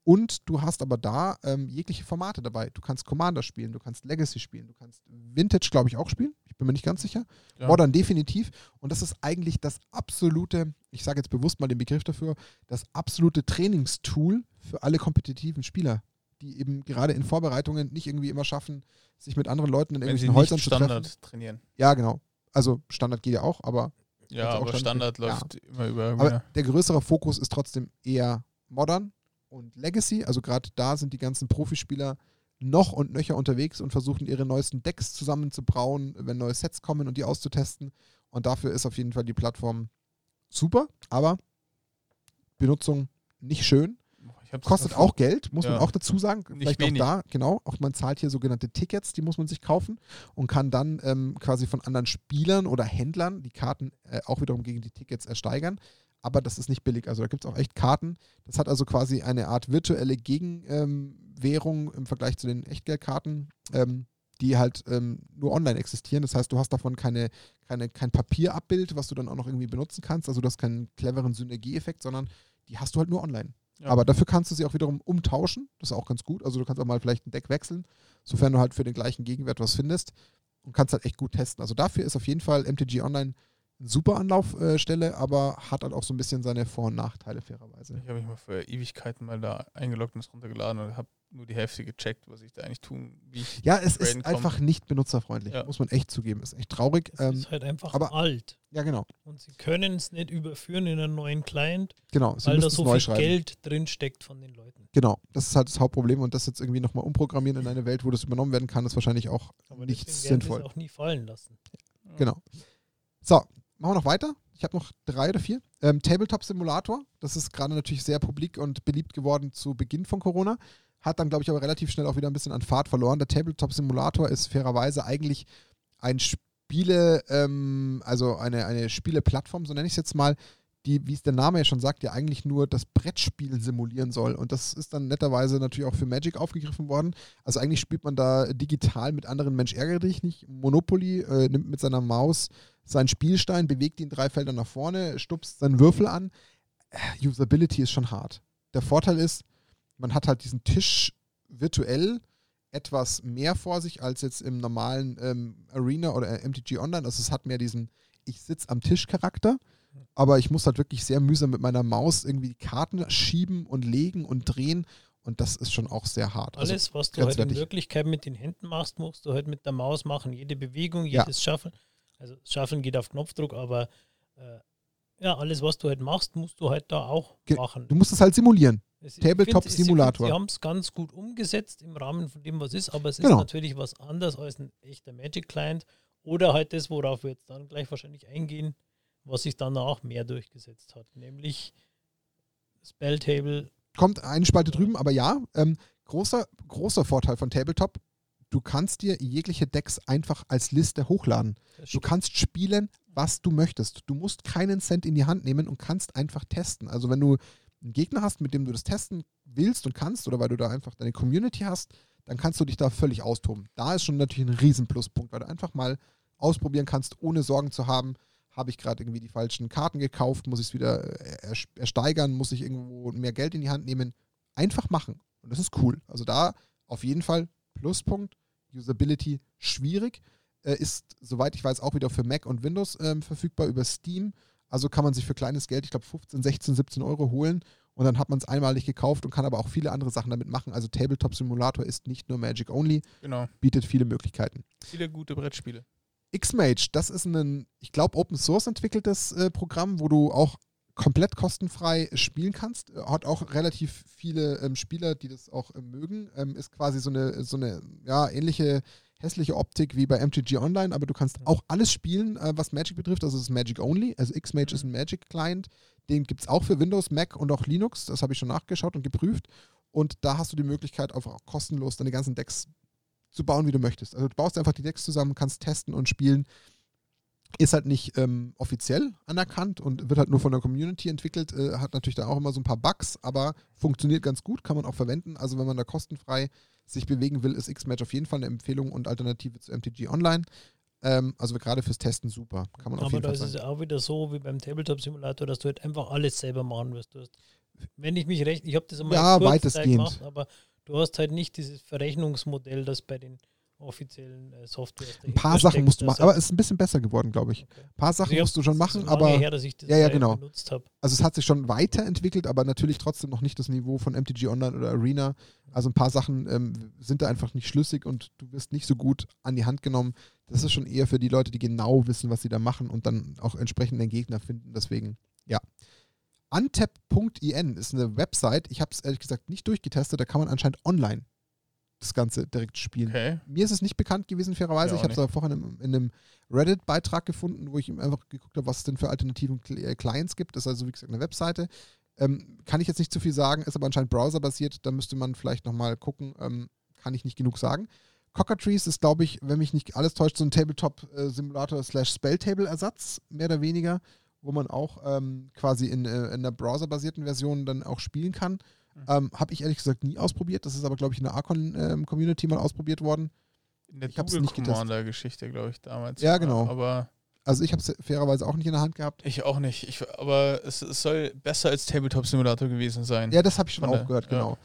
Und du hast aber da ähm, jegliche Formate dabei. Du kannst Commander spielen, du kannst Legacy spielen, du kannst Vintage, glaube ich, auch spielen. Ich bin mir nicht ganz sicher. Ja. Modern definitiv. Und das ist eigentlich das absolute, ich sage jetzt bewusst mal den Begriff dafür, das absolute Trainingstool für alle kompetitiven Spieler, die eben gerade in Vorbereitungen nicht irgendwie immer schaffen, sich mit anderen Leuten in Wenn irgendwelchen Häusern zu Standard treffen. trainieren. Ja, genau. Also Standard geht ja auch, aber, Ja, aber Standard- Standard ja. läuft immer über aber der größere Fokus ist trotzdem eher Modern und Legacy. Also gerade da sind die ganzen Profispieler noch und nöcher unterwegs und versuchen ihre neuesten Decks zusammenzubrauen, wenn neue Sets kommen und die auszutesten. Und dafür ist auf jeden Fall die Plattform super, aber Benutzung nicht schön. Kostet auch Geld, muss man Ja. auch dazu sagen. Nicht Vielleicht auch da, genau. Auch man zahlt hier sogenannte Tickets, die muss man sich kaufen und kann dann ähm, quasi von anderen Spielern oder Händlern die Karten äh, auch wiederum gegen die Tickets ersteigern. Aber das ist nicht billig. Also da gibt es auch echt Karten. Das hat also quasi eine Art virtuelle Gegenwährung im Vergleich zu den Echtgeldkarten, ähm, die halt ähm, nur online existieren. Das heißt, du hast davon keine, keine, kein Papierabbild, was du dann auch noch irgendwie benutzen kannst. Also du hast keinen cleveren Synergieeffekt, sondern die hast du halt nur online. Ja. Aber dafür kannst du sie auch wiederum umtauschen. Das ist auch ganz gut. Also du kannst auch mal vielleicht ein Deck wechseln, sofern du halt für den gleichen Gegenwert was findest und kannst halt echt gut testen. Also dafür ist auf jeden Fall MTG Online super Anlaufstelle, aber hat halt auch so ein bisschen seine Vor- und Nachteile fairerweise. Ich habe mich mal für Ewigkeiten mal da eingeloggt und es runtergeladen und habe nur die Hälfte gecheckt, was ich da eigentlich tun, wie ich Ja, es ist kommt. einfach nicht benutzerfreundlich, Ja. muss man echt zugeben. Ist echt traurig. Es Ähm, ist halt einfach aber- alt. ja, genau. Und sie können es nicht überführen in einen neuen Client, Genau. Sie weil da so neu viel schreiben. Geld drin steckt von den Leuten. Genau. Das ist halt das Hauptproblem und das jetzt irgendwie nochmal umprogrammieren in eine Welt, wo das übernommen werden kann, ist wahrscheinlich auch Aber nicht sinnvoll. es auch nie fallen lassen. Genau. So, machen wir noch weiter. Ich habe noch drei oder vier. Ähm, Tabletop Simulator, das ist gerade natürlich sehr publik und beliebt geworden zu Beginn von Corona. Hat dann, glaube ich, aber relativ schnell auch wieder ein bisschen an Fahrt verloren. Der Tabletop Simulator ist fairerweise eigentlich ein Spiele, ähm, also eine, eine Spieleplattform, so nenne ich es jetzt mal, die, wie es der Name ja schon sagt, ja eigentlich nur das Brettspiel simulieren soll. Und das ist dann netterweise natürlich auch für Magic aufgegriffen worden. Also eigentlich spielt man da digital mit anderen Mensch ärgere dich nicht. Monopoly äh, nimmt mit seiner Maus seinen Spielstein, bewegt ihn drei Felder nach vorne, stupst seinen Würfel an. Äh, Usability ist schon hart. Der Vorteil ist, man hat halt diesen Tisch virtuell etwas mehr vor sich als jetzt im normalen ähm, Arena oder äh, MTG Online. Also es hat mehr diesen Ich sitze am Tisch Charakter, aber ich muss halt wirklich sehr mühsam mit meiner Maus irgendwie die Karten schieben und legen und drehen und das ist schon auch sehr hart. Also, Alles, was du halt in. Wirklichkeit mit den Händen machst, musst du halt mit der Maus machen. Jede Bewegung, Ja. jedes Schaffen. Also Schaffen geht auf Knopfdruck, aber äh, ja, alles, was du halt machst, musst du halt da auch Ge- machen. du musst es halt simulieren. Es- ich Tabletop find, sie- haben es ganz gut umgesetzt im Rahmen von dem, was ist, aber es ist Genau. natürlich was anderes als ein echter Magic-Client oder halt das, worauf wir jetzt dann gleich wahrscheinlich eingehen, was sich danach mehr durchgesetzt hat, nämlich Spelltable. kommt eine Spalte drüben, aber ja, ähm, großer, großer Vorteil von Tabletop, du kannst dir jegliche Decks einfach als Liste hochladen. Du kannst spielen, was du möchtest. Du musst keinen Cent in die Hand nehmen und kannst einfach testen. Also wenn du einen Gegner hast, mit dem du das testen willst und kannst, oder weil du da einfach deine Community hast, dann kannst du dich da völlig austoben. Da ist schon natürlich ein Riesenpluspunkt, weil du einfach mal ausprobieren kannst, ohne Sorgen zu haben, habe ich gerade irgendwie die falschen Karten gekauft, muss ich es wieder äh, erst- ersteigern, muss ich irgendwo mehr Geld in die Hand nehmen. Einfach machen. Und das ist cool. Also da auf jeden Fall Pluspunkt. Usability schwierig. Äh, ist, soweit ich weiß, auch wieder für Mac und Windows ähm, verfügbar über Steam. Also kann man sich für kleines Geld, ich glaube 15, 16, 17 Euro holen und dann hat man es einmalig gekauft und kann aber auch viele andere Sachen damit machen. Also Tabletop Simulator ist nicht nur Magic Only, Genau. bietet viele Möglichkeiten. Viele gute Brettspiele. Xmage, das ist ein, ich glaube, Open Source entwickeltes äh, Programm, wo du auch komplett kostenfrei spielen kannst. Äh, Hat auch relativ viele ähm, Spieler, die das auch äh, mögen. Ähm, ist quasi so eine, so eine ja, ähnliche hässliche Optik wie bei MTG Online, aber du kannst auch alles spielen, äh, was Magic betrifft. Also es ist Magic Only. Also Xmage ist ein Magic-Client. Den gibt es auch für Windows, Mac und auch Linux. Das habe ich schon nachgeschaut und geprüft. Und da hast du die Möglichkeit, auch kostenlos deine ganzen Decks zu bauen, wie du möchtest. Also du baust einfach die Decks zusammen, kannst testen und spielen. Ist halt nicht ähm, offiziell anerkannt und wird halt nur von der Community entwickelt. Äh, hat natürlich da auch immer so ein paar Bugs, aber funktioniert ganz gut, kann man auch verwenden. Also wenn man da kostenfrei sich bewegen will, ist Xmatch auf jeden Fall eine Empfehlung und Alternative zu MTG Online. Ähm, also gerade fürs Testen super. Kann man auf Aber jeden da Fall ist es sagen. ja auch wieder so wie beim Tabletop-Simulator, dass du halt einfach alles selber machen wirst. Du hast, wenn ich mich recht, ich habe das einmal Ja, kurz weitestgehend. gemacht, aber du hast halt nicht dieses Verrechnungsmodell, das bei den offiziellen äh, Softwares Ein paar Sachen musst du machen, aber es ist ein bisschen besser geworden, glaube ich. Okay. Ein paar Sachen Also musst du schon machen, aber her, dass ich das Ja, ja, genau. also es hat sich schon weiterentwickelt, aber natürlich trotzdem noch nicht das Niveau von MTG Online oder Arena. Also ein paar Sachen ähm, sind da einfach nicht schlüssig und du wirst nicht so gut an die Hand genommen. Das ist schon eher für die Leute, die genau wissen, was sie da machen und dann auch entsprechend den Gegner finden. Deswegen, ja. Untap.in ist eine Website. Ich habe es ehrlich gesagt nicht durchgetestet. Da kann man anscheinend online das Ganze direkt spielen. Okay. Mir ist es nicht bekannt gewesen, fairerweise. Ja, ich habe es aber vorhin in, in einem Reddit-Beitrag gefunden, wo ich einfach geguckt habe, was es denn für alternativen äh, Clients gibt. Das ist also, wie gesagt, eine Webseite. Ähm, kann ich jetzt nicht zu viel sagen, ist aber anscheinend browserbasiert. Da müsste man vielleicht nochmal gucken. Ähm, kann ich nicht genug sagen. Cockatrice ist, glaube ich, wenn mich nicht alles täuscht, so ein Tabletop-Simulator slash Spelltable-Ersatz, mehr oder weniger, wo man auch ähm, quasi in, äh, in einer browserbasierten Version dann auch spielen kann. Ähm, habe ich ehrlich gesagt nie ausprobiert. Das ist aber, glaube ich, in der Archon-Community mal ausprobiert worden. In der Ich Google nicht. Commander-Geschichte, glaube ich, damals. Ja, genau. Aber Also ich habe es fairerweise auch nicht in der Hand gehabt. ich auch nicht. Ich, aber es, es soll besser als Tabletop Simulator gewesen sein. Ja, das habe ich schon Von auch der- gehört, ja. genau.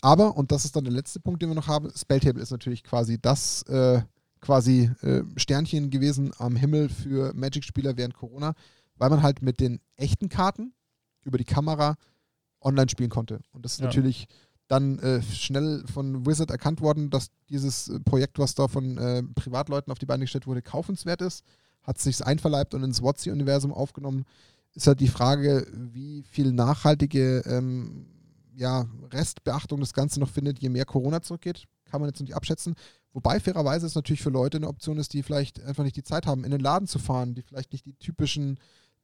Aber, und das ist dann der letzte Punkt, den wir noch haben, Spelltable ist natürlich quasi das äh, quasi äh, Sternchen gewesen am Himmel für Magic-Spieler während Corona, weil man halt mit den echten Karten über die Kamera online spielen konnte. Und das ist Ja. natürlich dann äh, schnell von Wizard erkannt worden, dass dieses äh, Projekt, was da von äh, Privatleuten auf die Beine gestellt wurde, kaufenswert ist. Hat sich einverleibt und ins WotC-Universum aufgenommen. Ist halt die Frage, wie viel nachhaltige ähm, ja, Restbeachtung das Ganze noch findet, je mehr Corona zurückgeht. Kann man jetzt nicht abschätzen. Wobei fairerweise es natürlich für Leute eine Option ist, die vielleicht einfach nicht die Zeit haben, in den Laden zu fahren, die vielleicht nicht die typischen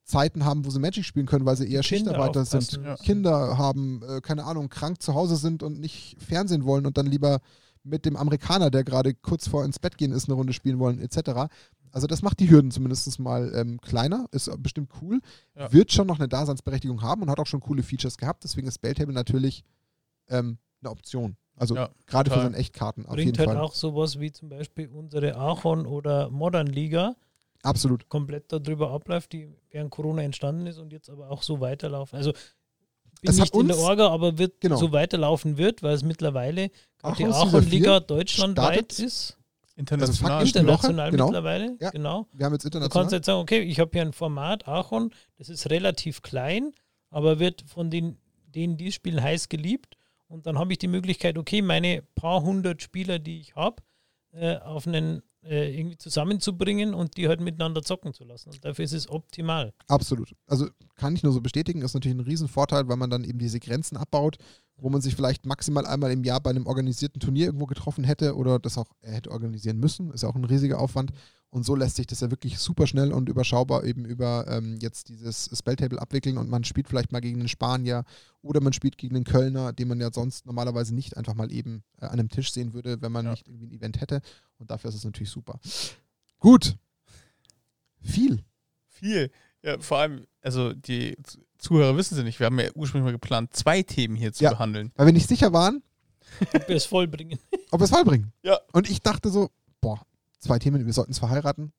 Zeiten haben, wo sie Magic spielen können, weil sie eher Kinder Schichtarbeiter sind, Ja. Kinder haben, äh, keine Ahnung, krank zu Hause sind und nicht Fernsehen wollen und dann lieber mit dem Amerikaner, der gerade kurz vor ins Bett gehen ist, eine Runde spielen wollen, etc. Also das macht die Hürden zumindest mal ähm, kleiner, ist bestimmt cool, Ja. wird schon noch eine Daseinsberechtigung haben und hat auch schon coole Features gehabt, deswegen ist Spelltable natürlich ähm, eine Option. Also Ja, gerade für so einen Echtkarten auf Bringt jeden halt Fall. auch sowas wie zum Beispiel unsere Aachen oder Modern Liga Absolut. komplett darüber abläuft, die während Corona entstanden ist und jetzt aber auch so weiterlaufen. Also bin Es hat nicht in der Orga, aber wird Genau. so weiterlaufen wird, weil es mittlerweile gerade die Aachen-Liga 4 deutschlandweit ist. International. Woche, International genau. mittlerweile, Ja. genau. Wir haben jetzt Du kannst international. jetzt sagen, okay, ich habe hier ein Format, Aachen, das ist relativ klein, aber wird von den, denen, die es spielen, heiß geliebt. Und dann habe ich die Möglichkeit, okay, meine paar hundert Spieler, die ich habe, äh, auf einen äh, irgendwie zusammenzubringen und die halt miteinander zocken zu lassen. Und dafür ist es optimal. Absolut. Also kann ich nur so bestätigen, ist natürlich ein Riesenvorteil, weil man dann eben diese Grenzen abbaut, wo man sich vielleicht maximal einmal im Jahr bei einem organisierten Turnier irgendwo getroffen hätte oder das auch er hätte organisieren müssen. Ist ja auch ein riesiger Aufwand. Und so lässt sich das ja wirklich super schnell und überschaubar eben über ähm, jetzt dieses Spelltable abwickeln und man spielt vielleicht mal gegen einen Spanier oder man spielt gegen einen Kölner, den man ja sonst normalerweise nicht einfach mal eben äh, an einem Tisch sehen würde, wenn man Ja. nicht irgendwie ein Event hätte. Und dafür ist es natürlich super. Gut. Viel. Viel. Ja, vor allem, also die Zuhörer wissen sie nicht. Wir haben ja ursprünglich mal geplant, zwei Themen hier zu Ja. behandeln. Weil wir nicht sicher waren, Ob wir es vollbringen. ob wir es vollbringen. Ja. Und ich dachte so, boah, zwei Themen, wir sollten es verheiraten.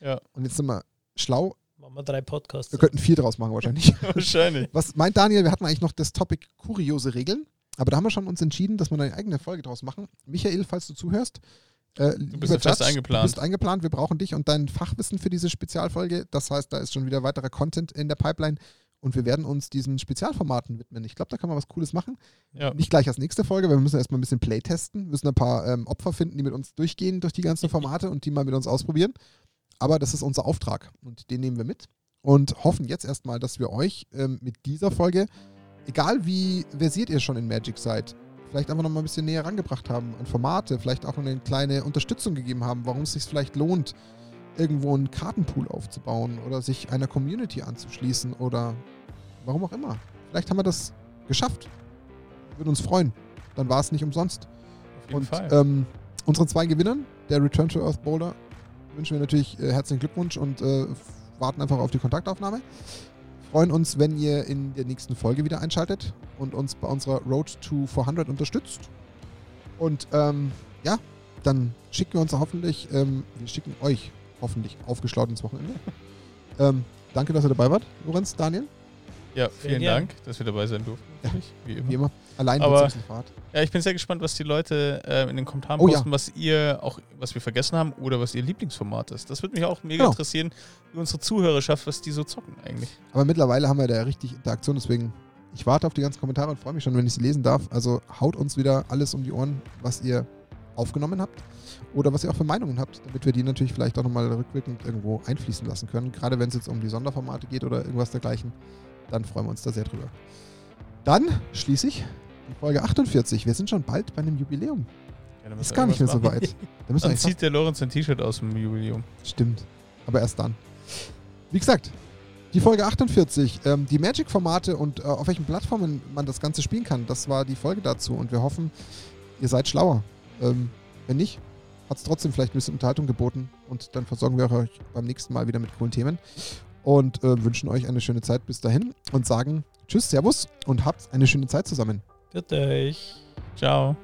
Ja, Und jetzt sind wir schlau. Machen wir drei Podcasts. Wir könnten vier draus machen wahrscheinlich. wahrscheinlich. Was meint Daniel? Wir hatten eigentlich noch das Topic kuriose Regeln. Aber da haben wir schon uns entschieden, dass wir eine eigene Folge draus machen. Michael, falls du zuhörst, äh, Du bist ja fest eingeplant. Du bist eingeplant. Wir brauchen dich und dein Fachwissen für diese Spezialfolge. Das heißt, da ist schon wieder weiterer Content in der Pipeline. Und wir werden uns diesen Spezialformaten widmen. Ich glaube, da kann man was Cooles machen. Ja. Nicht gleich als nächste Folge, weil wir müssen erstmal ein bisschen Play testen, müssen ein paar ähm, Opfer finden, die mit uns durchgehen durch die ganzen Formate und die mal mit uns ausprobieren. Aber das ist unser Auftrag und den nehmen wir mit und hoffen jetzt erstmal, dass wir euch ähm, mit dieser Folge, egal wie versiert ihr schon in Magic seid, vielleicht einfach noch mal ein bisschen näher rangebracht haben an Formate, vielleicht auch eine kleine Unterstützung gegeben haben, warum es sich vielleicht lohnt, irgendwo einen Kartenpool aufzubauen oder sich einer Community anzuschließen oder warum auch immer. Vielleicht haben wir das geschafft. Würde uns freuen. Dann war es nicht umsonst. Auf jeden Und Fall. ähm, unseren zwei Gewinnern, der Return to Earth Boulder, wünschen wir natürlich äh, herzlichen Glückwunsch und äh, warten einfach auf die Kontaktaufnahme. Freuen uns, wenn ihr in der nächsten Folge wieder einschaltet und uns bei unserer Road to 400 unterstützt. Und ähm, ja, dann schicken wir uns hoffentlich, ähm, wir schicken euch hoffentlich aufgeschlaut ins Wochenende. ähm, danke, dass ihr dabei wart, Lorenz, Daniel, ja, vielen gern. Dank, dass wir dabei sein durften. Ja. Wie immer. wie immer. Allein Aber- Fahrt. Ja, ich bin sehr gespannt, was die Leute äh, in den Kommentaren Oh ja. posten, was ihr auch, was wir vergessen haben oder was ihr Lieblingsformat ist. Das würde mich auch mega Genau. interessieren, wie unsere Zuhörerschaft, was die so zocken eigentlich. Aber mittlerweile haben wir da richtig Interaktion, deswegen ich warte auf die ganzen Kommentare und freue mich schon, wenn ich sie lesen darf. Also haut uns wieder alles um die Ohren, was ihr aufgenommen habt oder was ihr auch für Meinungen habt, damit wir die natürlich vielleicht auch nochmal rückwirkend irgendwo einfließen lassen können. Gerade wenn es jetzt um die Sonderformate geht oder irgendwas dergleichen, dann freuen wir uns da sehr drüber. Dann schließe ich die Folge 48. Wir sind schon bald bei einem Jubiläum. Ja, Ist gar nicht mehr so weit. Da Dann zieht der Lorenz ein T-Shirt aus dem Jubiläum. Stimmt. Aber erst dann. Wie gesagt, die Folge 48, ähm, die Magic-Formate und äh, auf welchen Plattformen man das Ganze spielen kann, das war die Folge dazu. Und wir hoffen, ihr seid schlauer. Ähm, wenn nicht, hat es trotzdem vielleicht ein bisschen Unterhaltung geboten. Und dann versorgen wir euch beim nächsten Mal wieder mit coolen Themen. Und äh, wünschen euch eine schöne Zeit bis dahin und sagen Tschüss, Servus und habt eine schöne Zeit zusammen. Bitte euch. Ciao.